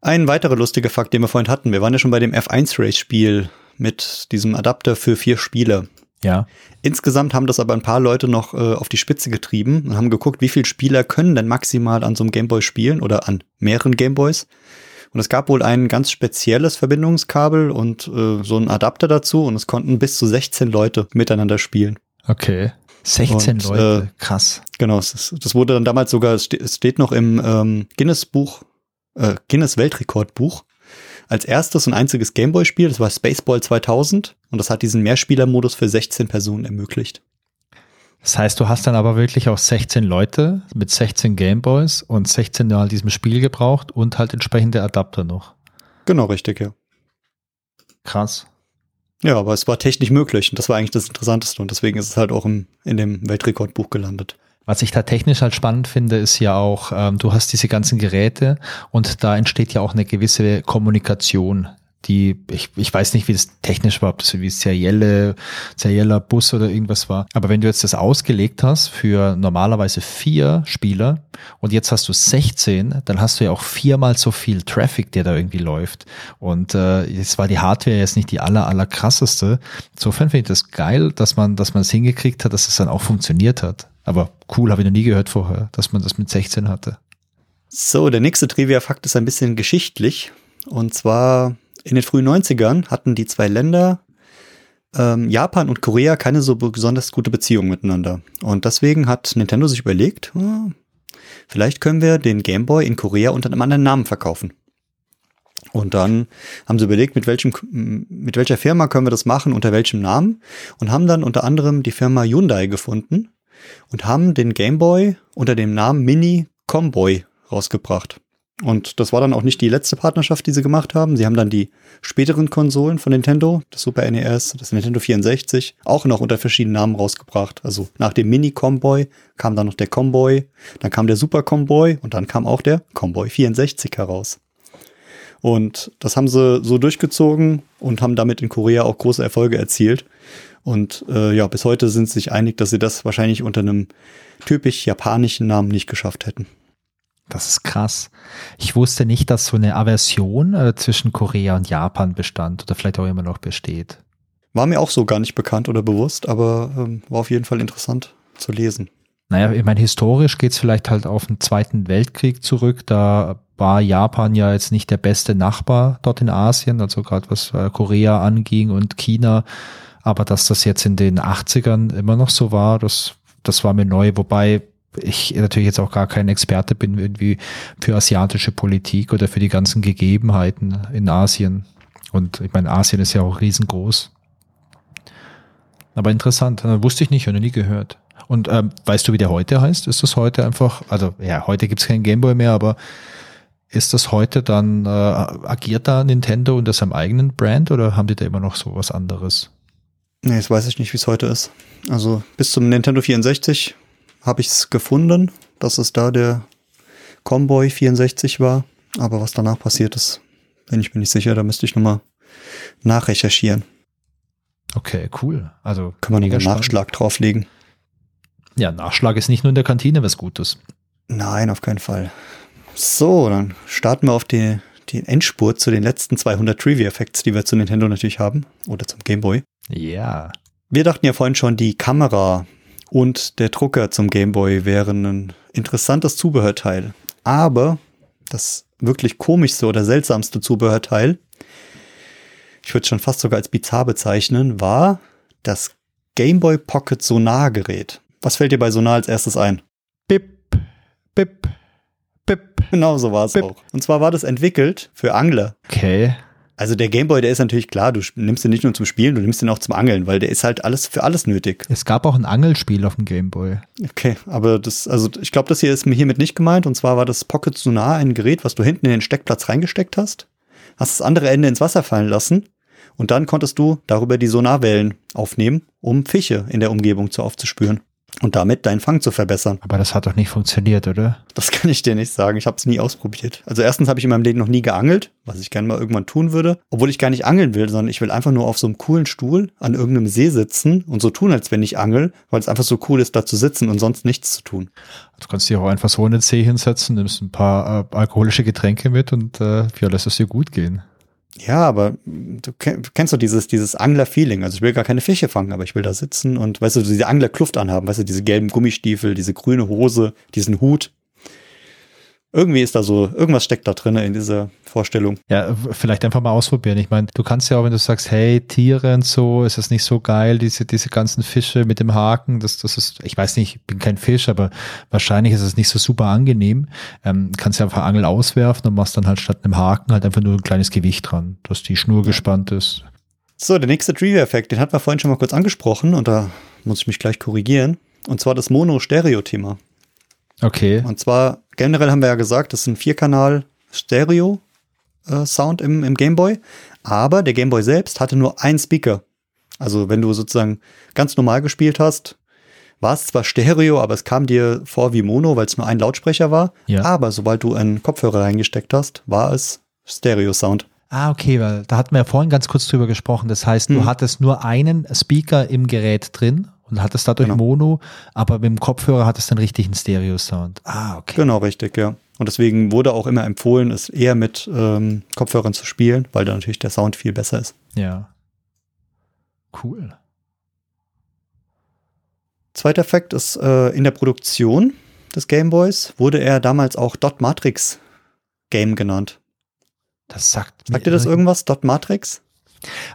Ein weiterer lustiger Fakt, den wir vorhin hatten. Wir waren ja schon bei dem F1 Race Spiel mit diesem Adapter für vier Spieler. Ja. Insgesamt haben das aber ein paar Leute noch äh, auf die Spitze getrieben und haben geguckt, wie viele Spieler können denn maximal an so einem Gameboy spielen oder an mehreren Gameboys. Und es gab wohl ein ganz spezielles Verbindungskabel und äh, so ein Adapter dazu und es konnten bis zu 16 Leute miteinander spielen. Okay. 16 und, Leute, äh, krass. Genau, das, das, wurde dann damals sogar, es steht noch im ähm, Guinness Buch, äh, Guinness Weltrekordbuch als erstes und einziges Gameboy-Spiel. Das war Spaceball 2000 und das hat diesen Mehrspielermodus für 16 Personen ermöglicht. Das heißt, du hast dann aber wirklich auch 16 Leute mit 16 Gameboys und 16 Mal diesem Spiel gebraucht und halt entsprechende Adapter noch. Genau, richtig, ja. Krass. Ja, aber es war technisch möglich und das war eigentlich das Interessanteste und deswegen ist es halt auch im, in dem Weltrekordbuch gelandet. Was ich da technisch halt spannend finde, ist ja auch, ähm, du hast diese ganzen Geräte und da entsteht ja auch eine gewisse Kommunikation die, ich, ich weiß nicht, wie das technisch war, ob das wie serielle, serieller Bus oder irgendwas war. Aber wenn du jetzt das ausgelegt hast für normalerweise vier Spieler und jetzt hast du 16, dann hast du ja auch viermal so viel Traffic, der da irgendwie läuft. Und äh, jetzt war die Hardware jetzt nicht die aller, aller krasseste. Insofern finde ich das geil, dass man, dass man es hingekriegt hat, dass es dann auch funktioniert hat. Aber cool, habe ich noch nie gehört vorher, dass man das mit 16 hatte. So, der nächste Trivia-Fakt ist ein bisschen geschichtlich. Und zwar in den frühen 90ern hatten die zwei Länder, ähm, Japan und Korea, keine so besonders gute Beziehung miteinander. Und deswegen hat Nintendo sich überlegt, oh, vielleicht können wir den Game Boy in Korea unter einem anderen Namen verkaufen. Und dann haben sie überlegt, mit welchem, mit welcher Firma können wir das machen, unter welchem Namen und haben dann unter anderem die Firma Hyundai gefunden und haben den Game Boy unter dem Namen Mini Comboy rausgebracht. Und das war dann auch nicht die letzte Partnerschaft, die sie gemacht haben. Sie haben dann die späteren Konsolen von Nintendo, das Super NES, das Nintendo 64, auch noch unter verschiedenen Namen rausgebracht. Also nach dem Mini Comboy kam dann noch der Comboy, dann kam der Super Comboy und dann kam auch der Comboy 64 heraus. Und das haben sie so durchgezogen und haben damit in Korea auch große Erfolge erzielt. Und äh, ja, bis heute sind sie sich einig, dass sie das wahrscheinlich unter einem typisch japanischen Namen nicht geschafft hätten. Das ist krass. Ich wusste nicht, dass so eine Aversion äh, zwischen Korea und Japan bestand oder vielleicht auch immer noch besteht. War mir auch so gar nicht bekannt oder bewusst, aber ähm, war auf jeden Fall interessant zu lesen. Naja, ich meine, historisch geht's vielleicht halt auf den Zweiten Weltkrieg zurück. Da war Japan ja jetzt nicht der beste Nachbar dort in Asien, also gerade was äh, Korea anging und China. Aber dass das jetzt in den 80ern immer noch so war, das, das war mir neu. Wobei ich natürlich jetzt auch gar kein Experte bin irgendwie für asiatische Politik oder für die ganzen Gegebenheiten in Asien. Und ich meine, Asien ist ja auch riesengroß. Aber interessant, äh, wusste ich nicht, habe noch nie gehört. Und ähm, weißt du, wie der heute heißt? Ist das heute einfach, also ja, heute gibt's keinen Gameboy mehr, aber ist das heute dann, äh, agiert da Nintendo unter seinem eigenen Brand oder haben die da immer noch so was anderes? Nee, das weiß ich nicht, wie es heute ist. Also bis zum Nintendo 64 habe ich es gefunden, dass es da der Comboy 64 war. Aber was danach passiert ist, bin ich mir nicht sicher. Da müsste ich nochmal nachrecherchieren. Okay, cool. Also Können wir noch mega einen. Nachschlag drauflegen? Ja, Nachschlag ist nicht nur in der Kantine was Gutes. Nein, auf keinen Fall. So, dann starten wir auf die, die Endspurt zu den letzten 200 Trivia-Facts, die wir zu Nintendo natürlich haben. Oder zum Game Boy. Ja. Wir dachten ja vorhin schon, die Kamera und der Drucker zum Game Boy wären ein interessantes Zubehörteil. Aber das wirklich komischste oder seltsamste Zubehörteil, ich würde es schon fast sogar als bizarr bezeichnen, war das Game Boy Pocket Sonar-Gerät. Was fällt dir bei Sonar als erstes ein? Bip, bip, bip. Genau so war es auch. Und zwar war das entwickelt für Angler. Okay. Also der Gameboy, der ist natürlich klar, du nimmst den nicht nur zum Spielen, du nimmst den auch zum Angeln, weil der ist halt alles für alles nötig. Es gab auch ein Angelspiel auf dem Gameboy. Okay, aber das, also ich glaube, das hier ist mir hiermit nicht gemeint. Und zwar war das Pocket Sonar ein Gerät, was du hinten in den Steckplatz reingesteckt hast, hast das andere Ende ins Wasser fallen lassen und dann konntest du darüber die Sonarwellen aufnehmen, um Fische in der Umgebung zu aufzuspüren und damit deinen Fang zu verbessern. Aber das hat doch nicht funktioniert, oder? Das kann ich dir nicht sagen. Ich habe es nie ausprobiert. Also erstens habe ich in meinem Leben noch nie geangelt, was ich gerne mal irgendwann tun würde. Obwohl ich gar nicht angeln will, sondern ich will einfach nur auf so einem coolen Stuhl an irgendeinem See sitzen und so tun, als wenn ich angel, weil es einfach so cool ist, da zu sitzen und sonst nichts zu tun. Du kannst dich auch einfach so in den See hinsetzen, nimmst ein paar äh, alkoholische Getränke mit und äh, ja, lässt es dir gut gehen. Ja, aber du ken- kennst doch dieses, dieses Angler-Feeling. Also ich will gar keine Fische fangen, aber ich will da sitzen und, weißt du, diese Anglerkluft anhaben, weißt du, diese gelben Gummistiefel, diese grüne Hose, diesen Hut. Irgendwie ist da so, irgendwas steckt da drin in dieser Vorstellung. Ja, vielleicht einfach mal ausprobieren. Ich meine, du kannst ja auch, wenn du sagst, hey, Tiere und so, ist das nicht so geil, diese, diese ganzen Fische mit dem Haken, das, das ist, ich weiß nicht, ich bin kein Fisch, aber wahrscheinlich ist es nicht so super angenehm. Ähm, kannst ja einfach Angel auswerfen und machst dann halt statt einem Haken halt einfach nur ein kleines Gewicht dran, dass die Schnur gespannt ist. So, der nächste Trivia-Effekt, den hatten wir vorhin schon mal kurz angesprochen und da muss ich mich gleich korrigieren. Und zwar das Mono-Stereo-Thema. Okay. Und zwar, generell haben wir ja gesagt, das ist ein Vierkanal-Stereo-Sound im, im Gameboy. Aber der Gameboy selbst hatte nur einen Speaker. Also wenn du sozusagen ganz normal gespielt hast, war es zwar Stereo, aber es kam dir vor wie Mono, weil es nur ein Lautsprecher war. Ja. Aber sobald du einen Kopfhörer reingesteckt hast, war es Stereo-Sound. Ah, okay, weil da hatten wir ja vorhin ganz kurz drüber gesprochen. Das heißt, du Mhm. hattest nur einen Speaker im Gerät drin und hattest dadurch Genau. Mono, aber mit dem Kopfhörer hattest du einen richtigen Stereo-Sound. Ah, okay. Genau, richtig, ja. Und deswegen wurde auch immer empfohlen, es eher mit ähm, Kopfhörern zu spielen, weil da natürlich der Sound viel besser ist. Ja. Cool. Zweiter Fakt ist, äh, in der Produktion des Gameboys wurde er damals auch Dot Matrix Game genannt. Das sagt Sagt dir das irgendwas, Dot Matrix?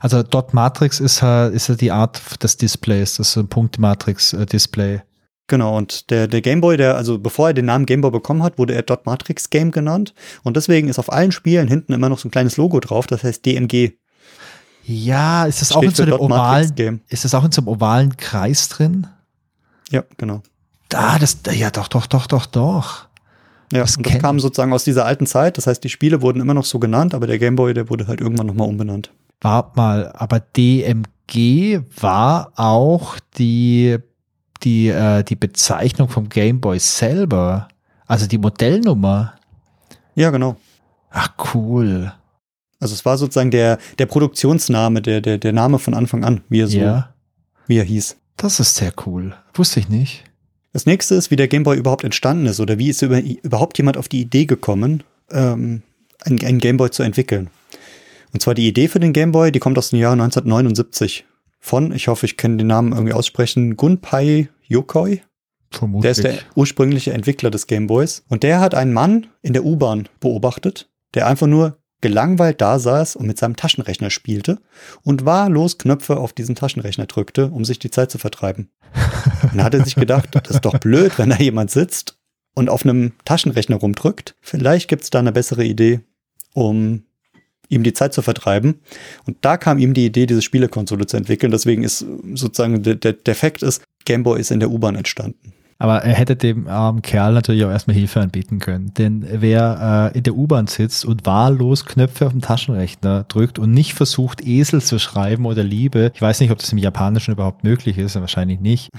Also Dot Matrix ist ja, ist die Art des Displays, das ist ein Punkt-Matrix-Display. Genau, und der, der Gameboy, der, also bevor er den Namen Gameboy bekommen hat, wurde er Dot Matrix Game genannt. Und deswegen ist auf allen Spielen hinten immer noch so ein kleines Logo drauf, das heißt DMG. Ja, ist das auch in so einem Dot ovalen, Game. ist das auch in so einem ovalen Kreis drin? Ja, genau. Da, das, ja, doch, doch, doch, doch, doch. Ja, Das das kam sozusagen aus dieser alten Zeit. Das heißt, die Spiele wurden immer noch so genannt, aber der Gameboy, der wurde halt irgendwann nochmal umbenannt. Wart mal, aber DMG war auch die, die, äh, die Bezeichnung vom Gameboy selber. Also die Modellnummer. Ja, genau. Ach, cool. Also es war sozusagen der, der Produktionsname, der, der, der Name von Anfang an, wie er so, Ja, wie er hieß. das ist sehr cool. Wusste ich nicht. Das nächste ist, wie der Gameboy überhaupt entstanden ist oder wie ist über, überhaupt jemand auf die Idee gekommen, ähm, einen, einen Gameboy zu entwickeln. Und zwar die Idee für den Gameboy, die kommt aus dem Jahr 1979 von, ich hoffe, ich kann den Namen irgendwie aussprechen, Gunpei Yokoi. Vermutlich. Der ist der ursprüngliche Entwickler des Gameboys. Und der hat einen Mann in der U-Bahn beobachtet, der einfach nur gelangweilt da saß und mit seinem Taschenrechner spielte und wahllos Knöpfe auf diesen Taschenrechner drückte, um sich die Zeit zu vertreiben. Dann hat er sich gedacht, das ist doch blöd, wenn da jemand sitzt und auf einem Taschenrechner rumdrückt. Vielleicht gibt es da eine bessere Idee, um ihm die Zeit zu vertreiben. Und da kam ihm die Idee, diese Spielekonsole zu entwickeln. Deswegen ist sozusagen der, der, der Fakt ist, Gameboy ist in der U-Bahn entstanden. Aber er hätte dem armen Kerl natürlich auch erstmal Hilfe anbieten können. Denn wer äh, in der U-Bahn sitzt und wahllos Knöpfe auf dem Taschenrechner drückt und nicht versucht, Esel zu schreiben oder Liebe, ich weiß nicht, ob das im Japanischen überhaupt möglich ist, wahrscheinlich nicht,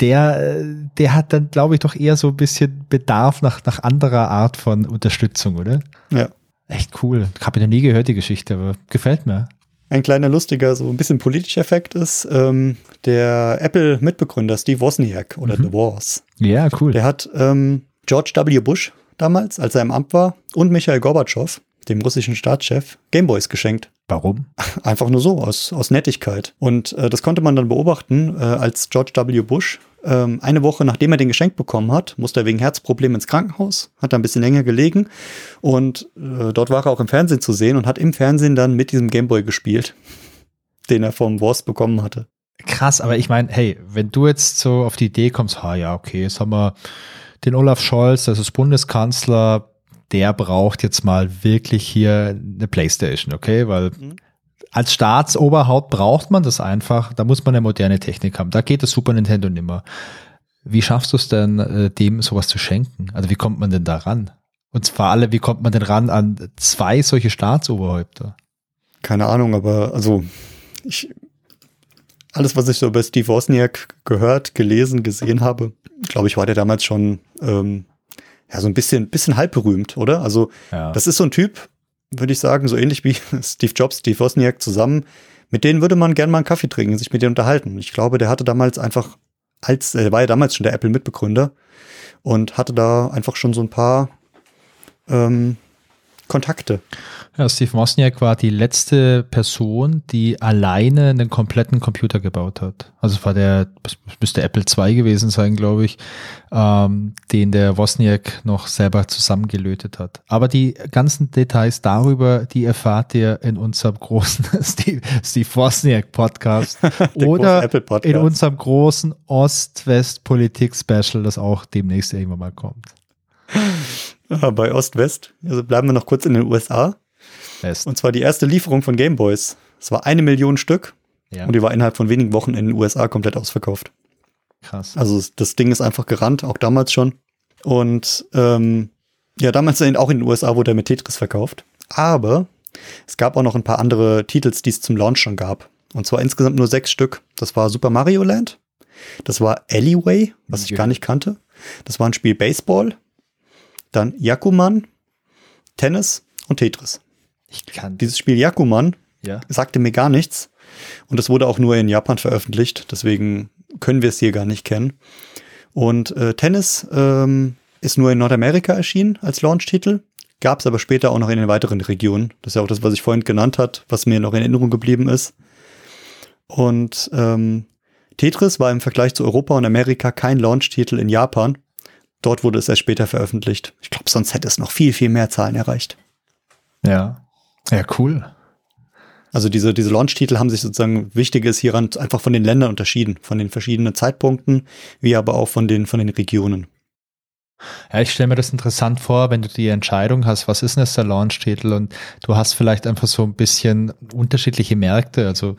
der, äh, der hat dann, glaube ich, doch eher so ein bisschen Bedarf nach, nach anderer Art von Unterstützung, oder? Ja. Echt cool. Habe ich noch nie gehört, die Geschichte, aber gefällt mir. Ein kleiner lustiger, so ein bisschen politischer Effekt ist, ähm, der Apple-Mitbegründer Steve Wozniak oder mhm. The Wars. Ja, cool. Der hat ähm, George W. Bush damals, als er im Amt war, und Michael Gorbatschow, dem russischen Staatschef, Gameboys geschenkt. Warum? Einfach nur so, aus, aus Nettigkeit. Und äh, das konnte man dann beobachten, äh, als George W. Bush ähm, eine Woche nachdem er den geschenkt bekommen hat, musste er wegen Herzproblemen ins Krankenhaus, hat da ein bisschen länger gelegen und äh, dort war er auch im Fernsehen zu sehen und hat im Fernsehen dann mit diesem Gameboy gespielt, (laughs) den er vom Wurst bekommen hatte. Krass, aber ich meine, hey, wenn du jetzt so auf die Idee kommst, ha ja, okay, jetzt haben wir den Olaf Scholz, das ist Bundeskanzler, der braucht jetzt mal wirklich hier eine Playstation, okay, weil mhm als Staatsoberhaupt braucht man das einfach. Da muss man eine moderne Technik haben. Da geht das Super Nintendo nimmer. Wie schaffst du es denn, äh, dem sowas zu schenken? Also wie kommt man denn da ran? Und zwar alle, wie kommt man denn ran an zwei solche Staatsoberhäupter? Keine Ahnung, aber also ich, alles, was ich so über Steve Wozniak gehört, gelesen, gesehen habe, glaube ich, war der damals schon ähm, ja so ein bisschen, bisschen halb berühmt, oder? Also ja. das ist so ein Typ, würde ich sagen, so ähnlich wie (laughs) Steve Jobs, Steve Wozniak zusammen. Mit denen würde man gerne mal einen Kaffee trinken, sich mit denen unterhalten. Ich glaube, der hatte damals einfach, als, er war ja damals schon der Apple-Mitbegründer und hatte da einfach schon so ein paar ähm, Kontakte. Ja, Steve Wozniak war die letzte Person, die alleine einen kompletten Computer gebaut hat. Also es war der, das müsste Apple II gewesen sein, glaube ich, ähm, den der Wozniak noch selber zusammengelötet hat. Aber die ganzen Details darüber, die erfahrt ihr in unserem großen (laughs) Steve, Steve Wozniak Podcast (laughs) oder Podcast. in unserem großen Ost-West-Politik-Special, das auch demnächst irgendwann mal kommt. Bei Ost-West. Also bleiben wir noch kurz in den USA. West. Und zwar die erste Lieferung von Gameboys. Es war eine Million Stück. Ja. Und die war innerhalb von wenigen Wochen in den USA komplett ausverkauft. Krass. Also das Ding ist einfach gerannt, auch damals schon. Und ähm, ja, damals auch in den USA wurde er mit Tetris verkauft. Aber es gab auch noch ein paar andere Titels, die es zum Launch schon gab. Und zwar insgesamt nur sechs Stück. Das war Super Mario Land. Das war Alleyway, was ich gar nicht kannte. Das war ein Spiel Baseball. Dann Yakuman, Tennis und Tetris. Ich kann. Dieses Spiel Yakuman ja. sagte mir gar nichts. Und es wurde auch nur in Japan veröffentlicht. Deswegen können wir es hier gar nicht kennen. Und äh, Tennis ähm, ist nur in Nordamerika erschienen als Launch-Titel. Gab es aber später auch noch in den weiteren Regionen. Das ist ja auch das, was ich vorhin genannt hat, was mir noch in Erinnerung geblieben ist. Und ähm, Tetris war im Vergleich zu Europa und Amerika kein Launch-Titel in Japan. Dort wurde es erst später veröffentlicht. Ich glaube, sonst hätte es noch viel, viel mehr Zahlen erreicht. Ja. Ja, cool. Also diese, diese Launch-Titel haben sich sozusagen Wichtiges hieran einfach von den Ländern unterschieden, von den verschiedenen Zeitpunkten, wie aber auch von den, von den Regionen. Ja, ich stelle mir das interessant vor, wenn du die Entscheidung hast, was ist denn jetzt der Launch-Titel und du hast vielleicht einfach so ein bisschen unterschiedliche Märkte. Also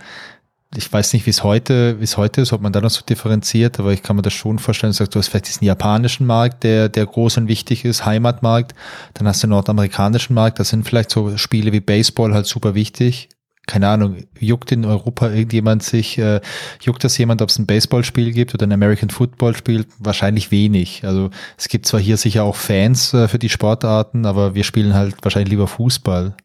ich weiß nicht, wie es heute, wie es heute ist, ob man da noch so differenziert, aber ich kann mir das schon vorstellen, du hast vielleicht diesen japanischen Markt, der, der groß und wichtig ist, Heimatmarkt, dann hast du den nordamerikanischen Markt, da sind vielleicht so Spiele wie Baseball halt super wichtig. Keine Ahnung, juckt in Europa irgendjemand sich, äh, juckt das jemand, ob es ein Baseballspiel gibt oder ein American Football Spiel? Wahrscheinlich wenig. Also es gibt zwar hier sicher auch Fans äh, für die Sportarten, aber wir spielen halt wahrscheinlich lieber Fußball.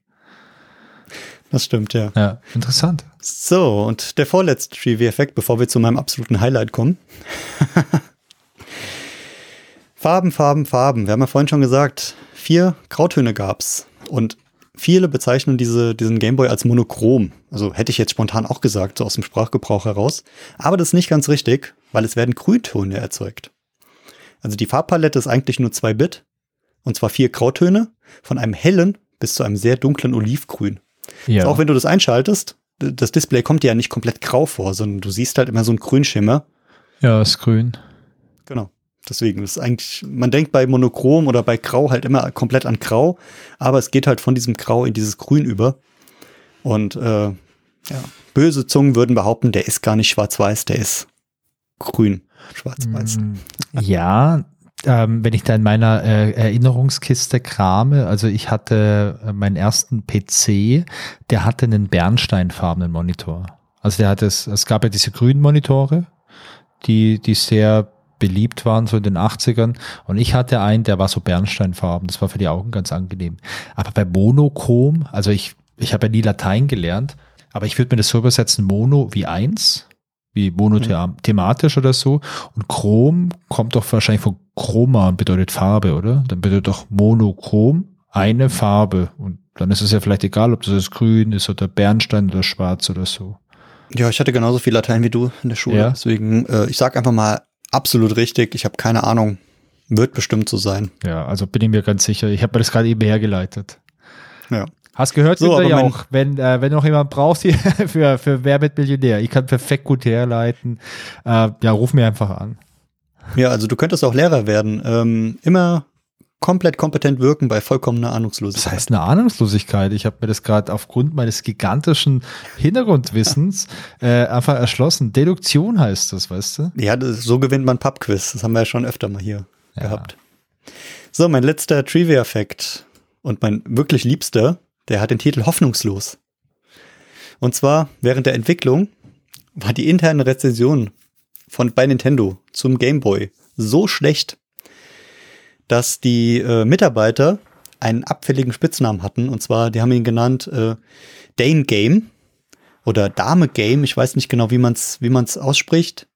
Das stimmt, ja. Ja, interessant. So, und der vorletzte Trivia-Effekt, bevor wir zu meinem absoluten Highlight kommen. (laughs) Farben, Farben, Farben. Wir haben ja vorhin schon gesagt, vier Grautöne gab's. Und viele bezeichnen diese, diesen Gameboy als monochrom. Also hätte ich jetzt spontan auch gesagt, so aus dem Sprachgebrauch heraus. Aber das ist nicht ganz richtig, weil es werden Grüntöne erzeugt. Also die Farbpalette ist eigentlich nur zwei Bit. Und zwar vier Grautöne, von einem hellen bis zu einem sehr dunklen Olivgrün. Ja. Also auch wenn du das einschaltest, das Display kommt dir ja nicht komplett grau vor, sondern du siehst halt immer so einen Grünschimmer. Ja, ist grün. Genau. Deswegen ist eigentlich, man denkt bei Monochrom oder bei Grau halt immer komplett an Grau, aber es geht halt von diesem Grau in dieses Grün über. Und äh, ja, böse Zungen würden behaupten, der ist gar nicht schwarz-weiß, der ist grün, schwarz-weiß. Mm, ja, ähm, wenn ich da in meiner äh, Erinnerungskiste krame, also ich hatte äh, meinen ersten PC, der hatte einen bernsteinfarbenen Monitor. Also der hatte es, es gab ja diese grünen Monitore, die, die sehr beliebt waren, so in den 80ern. Und ich hatte einen, der war so bernsteinfarben. Das war für die Augen ganz angenehm. Aber bei Monochrom, also ich, ich habe ja nie Latein gelernt, Aber ich würde mir das so übersetzen, Mono wie eins, wie monothematisch mhm. oder so. Und Chrom kommt doch wahrscheinlich von Chroma bedeutet Farbe, oder? Dann bedeutet doch Monochrom eine Farbe. Und dann ist es ja vielleicht egal, ob das jetzt grün ist oder Bernstein oder schwarz oder so. Ja, ich hatte genauso viel Latein wie du in der Schule. Ja. Deswegen, äh, ich sag einfach mal absolut richtig. Ich habe keine Ahnung. Wird bestimmt so sein. Ja, also bin ich mir ganz sicher. Ich habe mir das gerade eben hergeleitet. Ja. Hast gehört, so, ja auch, wenn, äh, wenn noch jemand braucht hier (laughs) für, für Wer mit Millionär. Ich kann perfekt gut herleiten. Äh, ja, ruf mir einfach an. Ja, also du könntest auch Lehrer werden. Ähm, immer komplett kompetent wirken bei vollkommener Ahnungslosigkeit. Das heißt eine Ahnungslosigkeit. Ich habe mir das gerade aufgrund meines gigantischen Hintergrundwissens (laughs) äh, einfach erschlossen. Deduktion heißt das, weißt du? Ja, das, so gewinnt man Pubquiz. Das haben wir ja schon öfter mal hier ja. gehabt. So, mein letzter Trivia-Fact und mein wirklich liebster, der hat den Titel Hoffnungslos. Und zwar während der Entwicklung war die interne Rezension von bei Nintendo zum Game Boy so schlecht, dass die äh, Mitarbeiter einen abfälligen Spitznamen hatten. Und zwar, die haben ihn genannt äh, Dane Game oder Dame Game. Ich weiß nicht genau, wie man es wie man's ausspricht.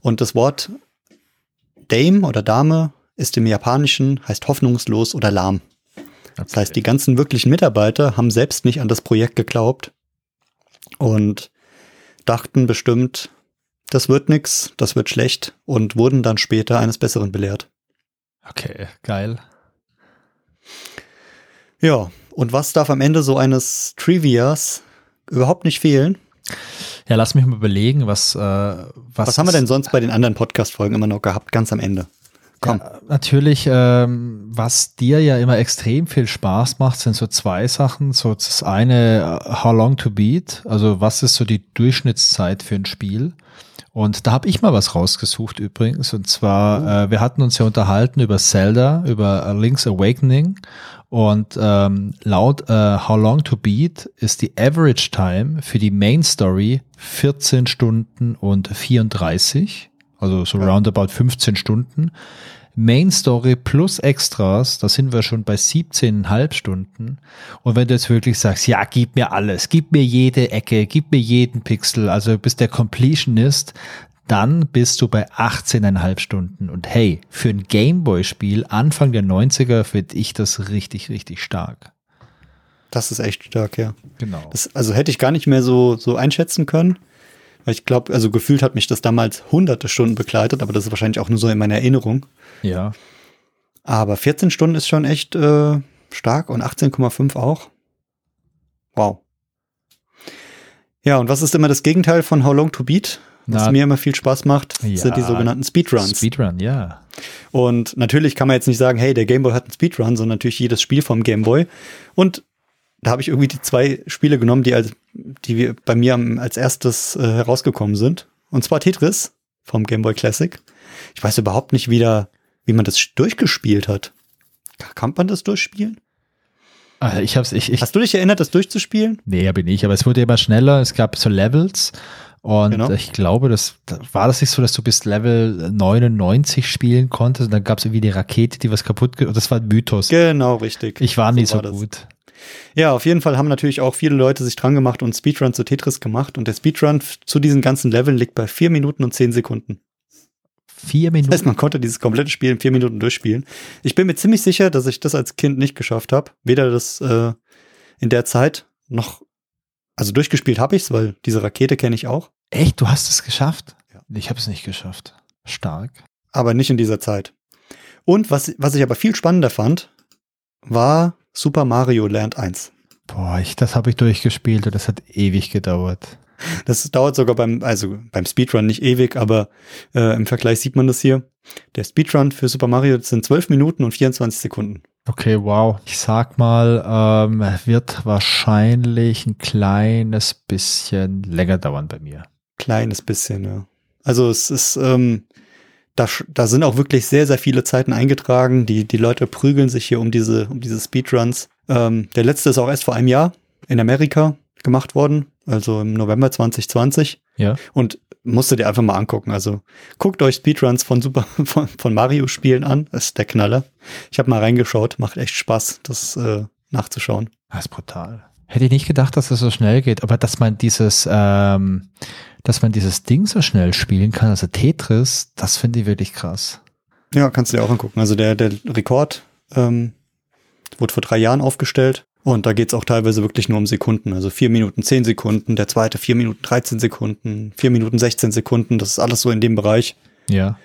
Und das Wort Dame oder Dame ist im Japanischen, heißt hoffnungslos oder lahm. Okay. Das heißt, die ganzen wirklichen Mitarbeiter haben selbst nicht an das Projekt geglaubt und dachten bestimmt, das wird nix, das wird schlecht und wurden dann später eines Besseren belehrt. Okay, geil. Ja, und was darf am Ende so eines Trivias überhaupt nicht fehlen? Ja, lass mich mal überlegen, was. Äh, was, was haben wir denn sonst bei den anderen Podcast-Folgen immer noch gehabt, ganz am Ende? Komm. Ja, natürlich, ähm, was dir ja immer extrem viel Spaß macht, sind so zwei Sachen. So das eine, uh, how long to beat, also was ist so die Durchschnittszeit für ein Spiel? Und da habe ich mal was rausgesucht übrigens. Und zwar, oh. äh, wir hatten uns ja unterhalten über Zelda, über Link's Awakening. Und ähm, laut äh, How Long to Beat ist die Average Time für die Main Story 14 Stunden und 34. Also so roundabout 15 Stunden. Main Story plus Extras, da sind wir schon bei 17,5 Stunden. Und wenn du jetzt wirklich sagst, ja, gib mir alles, gib mir jede Ecke, gib mir jeden Pixel, also bist der Completionist, dann bist du bei 18,5 Stunden. Und hey, für ein Gameboy-Spiel Anfang der 90er finde ich das richtig, richtig stark. Das ist echt stark, ja. Genau. Das, also hätte ich gar nicht mehr so, so einschätzen können. Weil ich glaube, also gefühlt hat mich das damals hunderte Stunden begleitet, aber das ist wahrscheinlich auch nur so in meiner Erinnerung. Ja. Aber 14 Stunden ist schon echt äh, stark und 18,5 auch. Wow. Ja, und was ist immer das Gegenteil von How Long to Beat? Was Na, mir immer viel Spaß macht, ja, sind die sogenannten Speedruns. Speedrun, ja. Und natürlich kann man jetzt nicht sagen, hey, der Gameboy hat einen Speedrun, sondern natürlich jedes Spiel vom Gameboy. Und da habe ich irgendwie die zwei Spiele genommen, die als die bei mir als erstes äh, herausgekommen sind. Und zwar Tetris vom Game Boy Classic. Ich weiß überhaupt nicht wieder, wie man das durchgespielt hat. Kann man das durchspielen? Also ich hab's, ich, ich, Hast du dich erinnert, das durchzuspielen? Nee, bin ich, aber es wurde immer schneller. Es gab so Levels. Und genau. ich glaube, das war das nicht so, dass du bis Level 99 spielen konntest und dann gab es irgendwie die Rakete, die was kaputt Das war ein Mythos. Genau, richtig. Ich war so nie so gut. Ja, auf jeden Fall haben natürlich auch viele Leute sich dran gemacht und Speedrun zu Tetris gemacht. Und der Speedrun zu diesen ganzen Leveln liegt bei vier Minuten und zehn Sekunden. Vier Minuten? Das heißt, man konnte dieses komplette Spiel in vier Minuten durchspielen. Ich bin mir ziemlich sicher, dass ich das als Kind nicht geschafft habe. Weder das äh, in der Zeit noch, also durchgespielt habe ich es, weil diese Rakete kenne ich auch. Echt? Du hast es geschafft? Ja. Ich habe es nicht geschafft. Stark. Aber nicht in dieser Zeit. Und was, was ich aber viel spannender fand, war Super Mario Land 1. Boah, ich, das habe ich durchgespielt und das hat ewig gedauert. Das dauert sogar beim, also beim Speedrun nicht ewig, aber äh, im Vergleich sieht man das hier. Der Speedrun für Super Mario sind 12 Minuten und 24 Sekunden. Okay, wow. Ich sag mal, ähm, wird wahrscheinlich ein kleines bisschen länger dauern bei mir. Kleines bisschen, ja. Also es ist, ähm, da, da sind auch wirklich sehr, sehr viele Zeiten eingetragen. Die, die Leute prügeln sich hier um diese, um diese Speedruns. Ähm, der letzte ist auch erst vor einem Jahr in Amerika gemacht worden, also im November 2020. Ja. Und musst du dir einfach mal angucken. Also guckt euch Speedruns von Super (laughs) von, von Mario-Spielen an. Das ist der Knaller. Ich habe mal reingeschaut, macht echt Spaß, das äh, nachzuschauen. Das ist brutal. Hätte ich nicht gedacht, dass das so schnell geht, aber dass man dieses, ähm, dass man dieses Ding so schnell spielen kann, also Tetris, das finde ich wirklich krass. Ja, kannst du dir auch angucken. Also der, der Rekord ähm, wurde vor drei Jahren aufgestellt und da geht's auch teilweise wirklich nur um Sekunden. Also vier Minuten zehn Sekunden, der zweite vier Minuten 13 Sekunden, vier Minuten 16 Sekunden, das ist alles so in dem Bereich. Ja.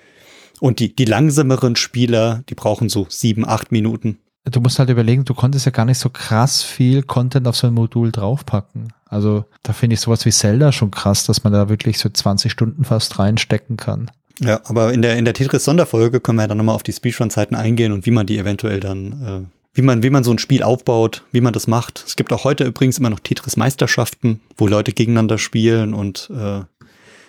Und die, die langsameren Spieler, die brauchen so sieben, acht Minuten. Du musst halt überlegen, du konntest ja gar nicht so krass viel Content auf so ein Modul draufpacken. Also da finde ich sowas wie Zelda schon krass, dass man da wirklich so 20 Stunden fast reinstecken kann. Ja, aber in der, in der Tetris-Sonderfolge können wir dann nochmal auf die Speedrun-Zeiten eingehen und wie man die eventuell dann, äh, wie man, wie man so ein Spiel aufbaut, wie man das macht. Es gibt auch heute übrigens immer noch Tetris-Meisterschaften, wo Leute gegeneinander spielen und äh,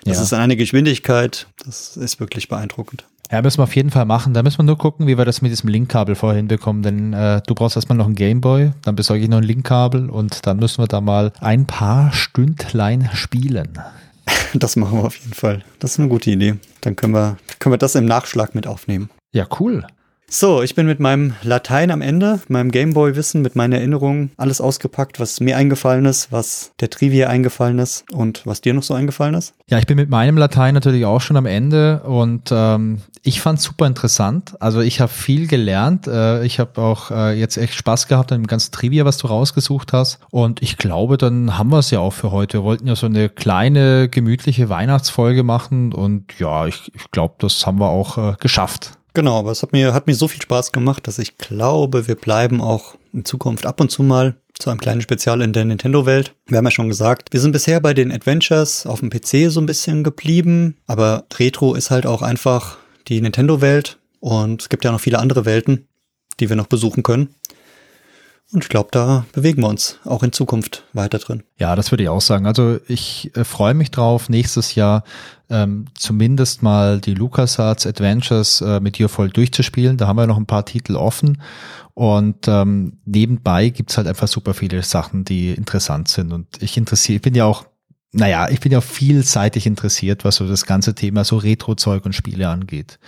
das Ja. ist eine Geschwindigkeit. Das ist wirklich beeindruckend. Ja, müssen wir auf jeden Fall machen. Da müssen wir nur gucken, wie wir das mit diesem Linkkabel vorher hinbekommen, denn äh, du brauchst erstmal noch ein Gameboy, dann besorge ich noch ein Linkkabel und dann müssen wir da mal ein paar Stündlein spielen. (laughs) Das machen wir auf jeden Fall. Das ist eine gute Idee. Dann können wir, können wir das im Nachschlag mit aufnehmen. Ja, cool. So, ich bin mit meinem Latein am Ende, meinem Gameboy-Wissen, mit meinen Erinnerungen, alles ausgepackt, was mir eingefallen ist, was der Trivia eingefallen ist und was dir noch so eingefallen ist. Ja, ich bin mit meinem Latein natürlich auch schon am Ende und ähm, ich fand super interessant. Also ich habe viel gelernt. Äh, ich habe auch äh, jetzt echt Spaß gehabt an dem ganzen Trivia, was du rausgesucht hast. Und ich glaube, dann haben wir es ja auch für heute. Wir wollten ja so eine kleine, gemütliche Weihnachtsfolge machen und ja, ich, ich glaube, das haben wir auch äh, geschafft. Genau, aber es hat mir, hat mir so viel Spaß gemacht, dass ich glaube, wir bleiben auch in Zukunft ab und zu mal zu einem kleinen Spezial in der Nintendo-Welt. Wir haben ja schon gesagt, wir sind bisher bei den Adventures auf dem PC so ein bisschen geblieben, aber Retro ist halt auch einfach die Nintendo-Welt und es gibt ja noch viele andere Welten, die wir noch besuchen können. Und ich glaube, da bewegen wir uns auch in Zukunft weiter drin. Ja, das würde ich auch sagen. Also ich äh, freue mich drauf, nächstes Jahr ähm, zumindest mal die LucasArts Adventures äh, mit dir voll durchzuspielen. Da haben wir noch ein paar Titel offen. Und ähm, nebenbei gibt's halt einfach super viele Sachen, die interessant sind. Und ich interessiere, ich bin ja auch, naja, ich bin ja vielseitig interessiert, was so das ganze Thema so Retro-Zeug und Spiele angeht.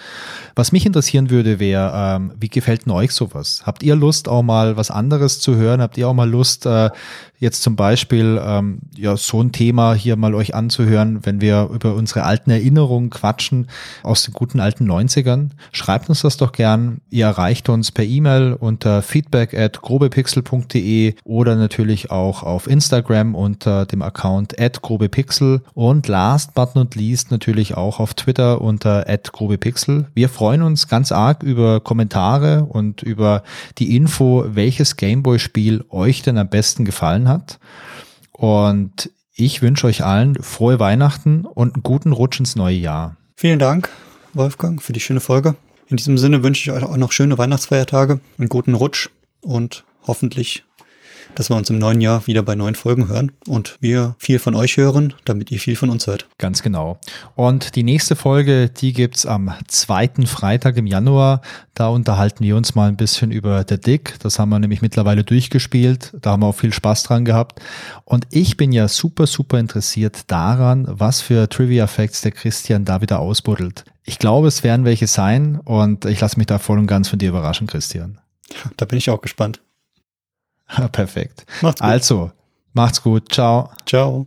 Was mich interessieren würde, wäre, ähm, wie gefällt denn euch sowas? Habt ihr Lust, auch mal was anderes zu hören? Habt ihr auch mal Lust, äh, jetzt zum Beispiel ähm, ja so ein Thema hier mal euch anzuhören, wenn wir über unsere alten Erinnerungen quatschen aus den guten alten 90ern? Schreibt uns das doch gern. Ihr erreicht uns per E-Mail unter feedback at grobepixel.de oder natürlich auch auf Instagram unter dem Account at grobepixel und last but not least natürlich auch auf Twitter unter at grobepixel. Wir freuen uns ganz arg über Kommentare und über die Info, welches Gameboy-Spiel euch denn am besten gefallen hat. Und ich wünsche euch allen frohe Weihnachten und einen guten Rutsch ins neue Jahr. Vielen Dank, Wolfgang, für die schöne Folge. In diesem Sinne wünsche ich euch auch noch schöne Weihnachtsfeiertage, einen guten Rutsch und hoffentlich, dass wir uns im neuen Jahr wieder bei neuen Folgen hören und wir viel von euch hören, damit ihr viel von uns hört. Ganz genau. Und die nächste Folge, die gibt's am zweiten Freitag im Januar. Da unterhalten wir uns mal ein bisschen über The Dick. Das haben wir nämlich mittlerweile durchgespielt. Da haben wir auch viel Spaß dran gehabt. Und ich bin ja super, super interessiert daran, was für Trivia Facts der Christian da wieder ausbuddelt. Ich glaube, es werden welche sein und ich lasse mich da voll und ganz von dir überraschen, Christian. Da bin ich auch gespannt. (laughs) Perfekt. Macht's gut. Also, macht's gut. Ciao. Ciao.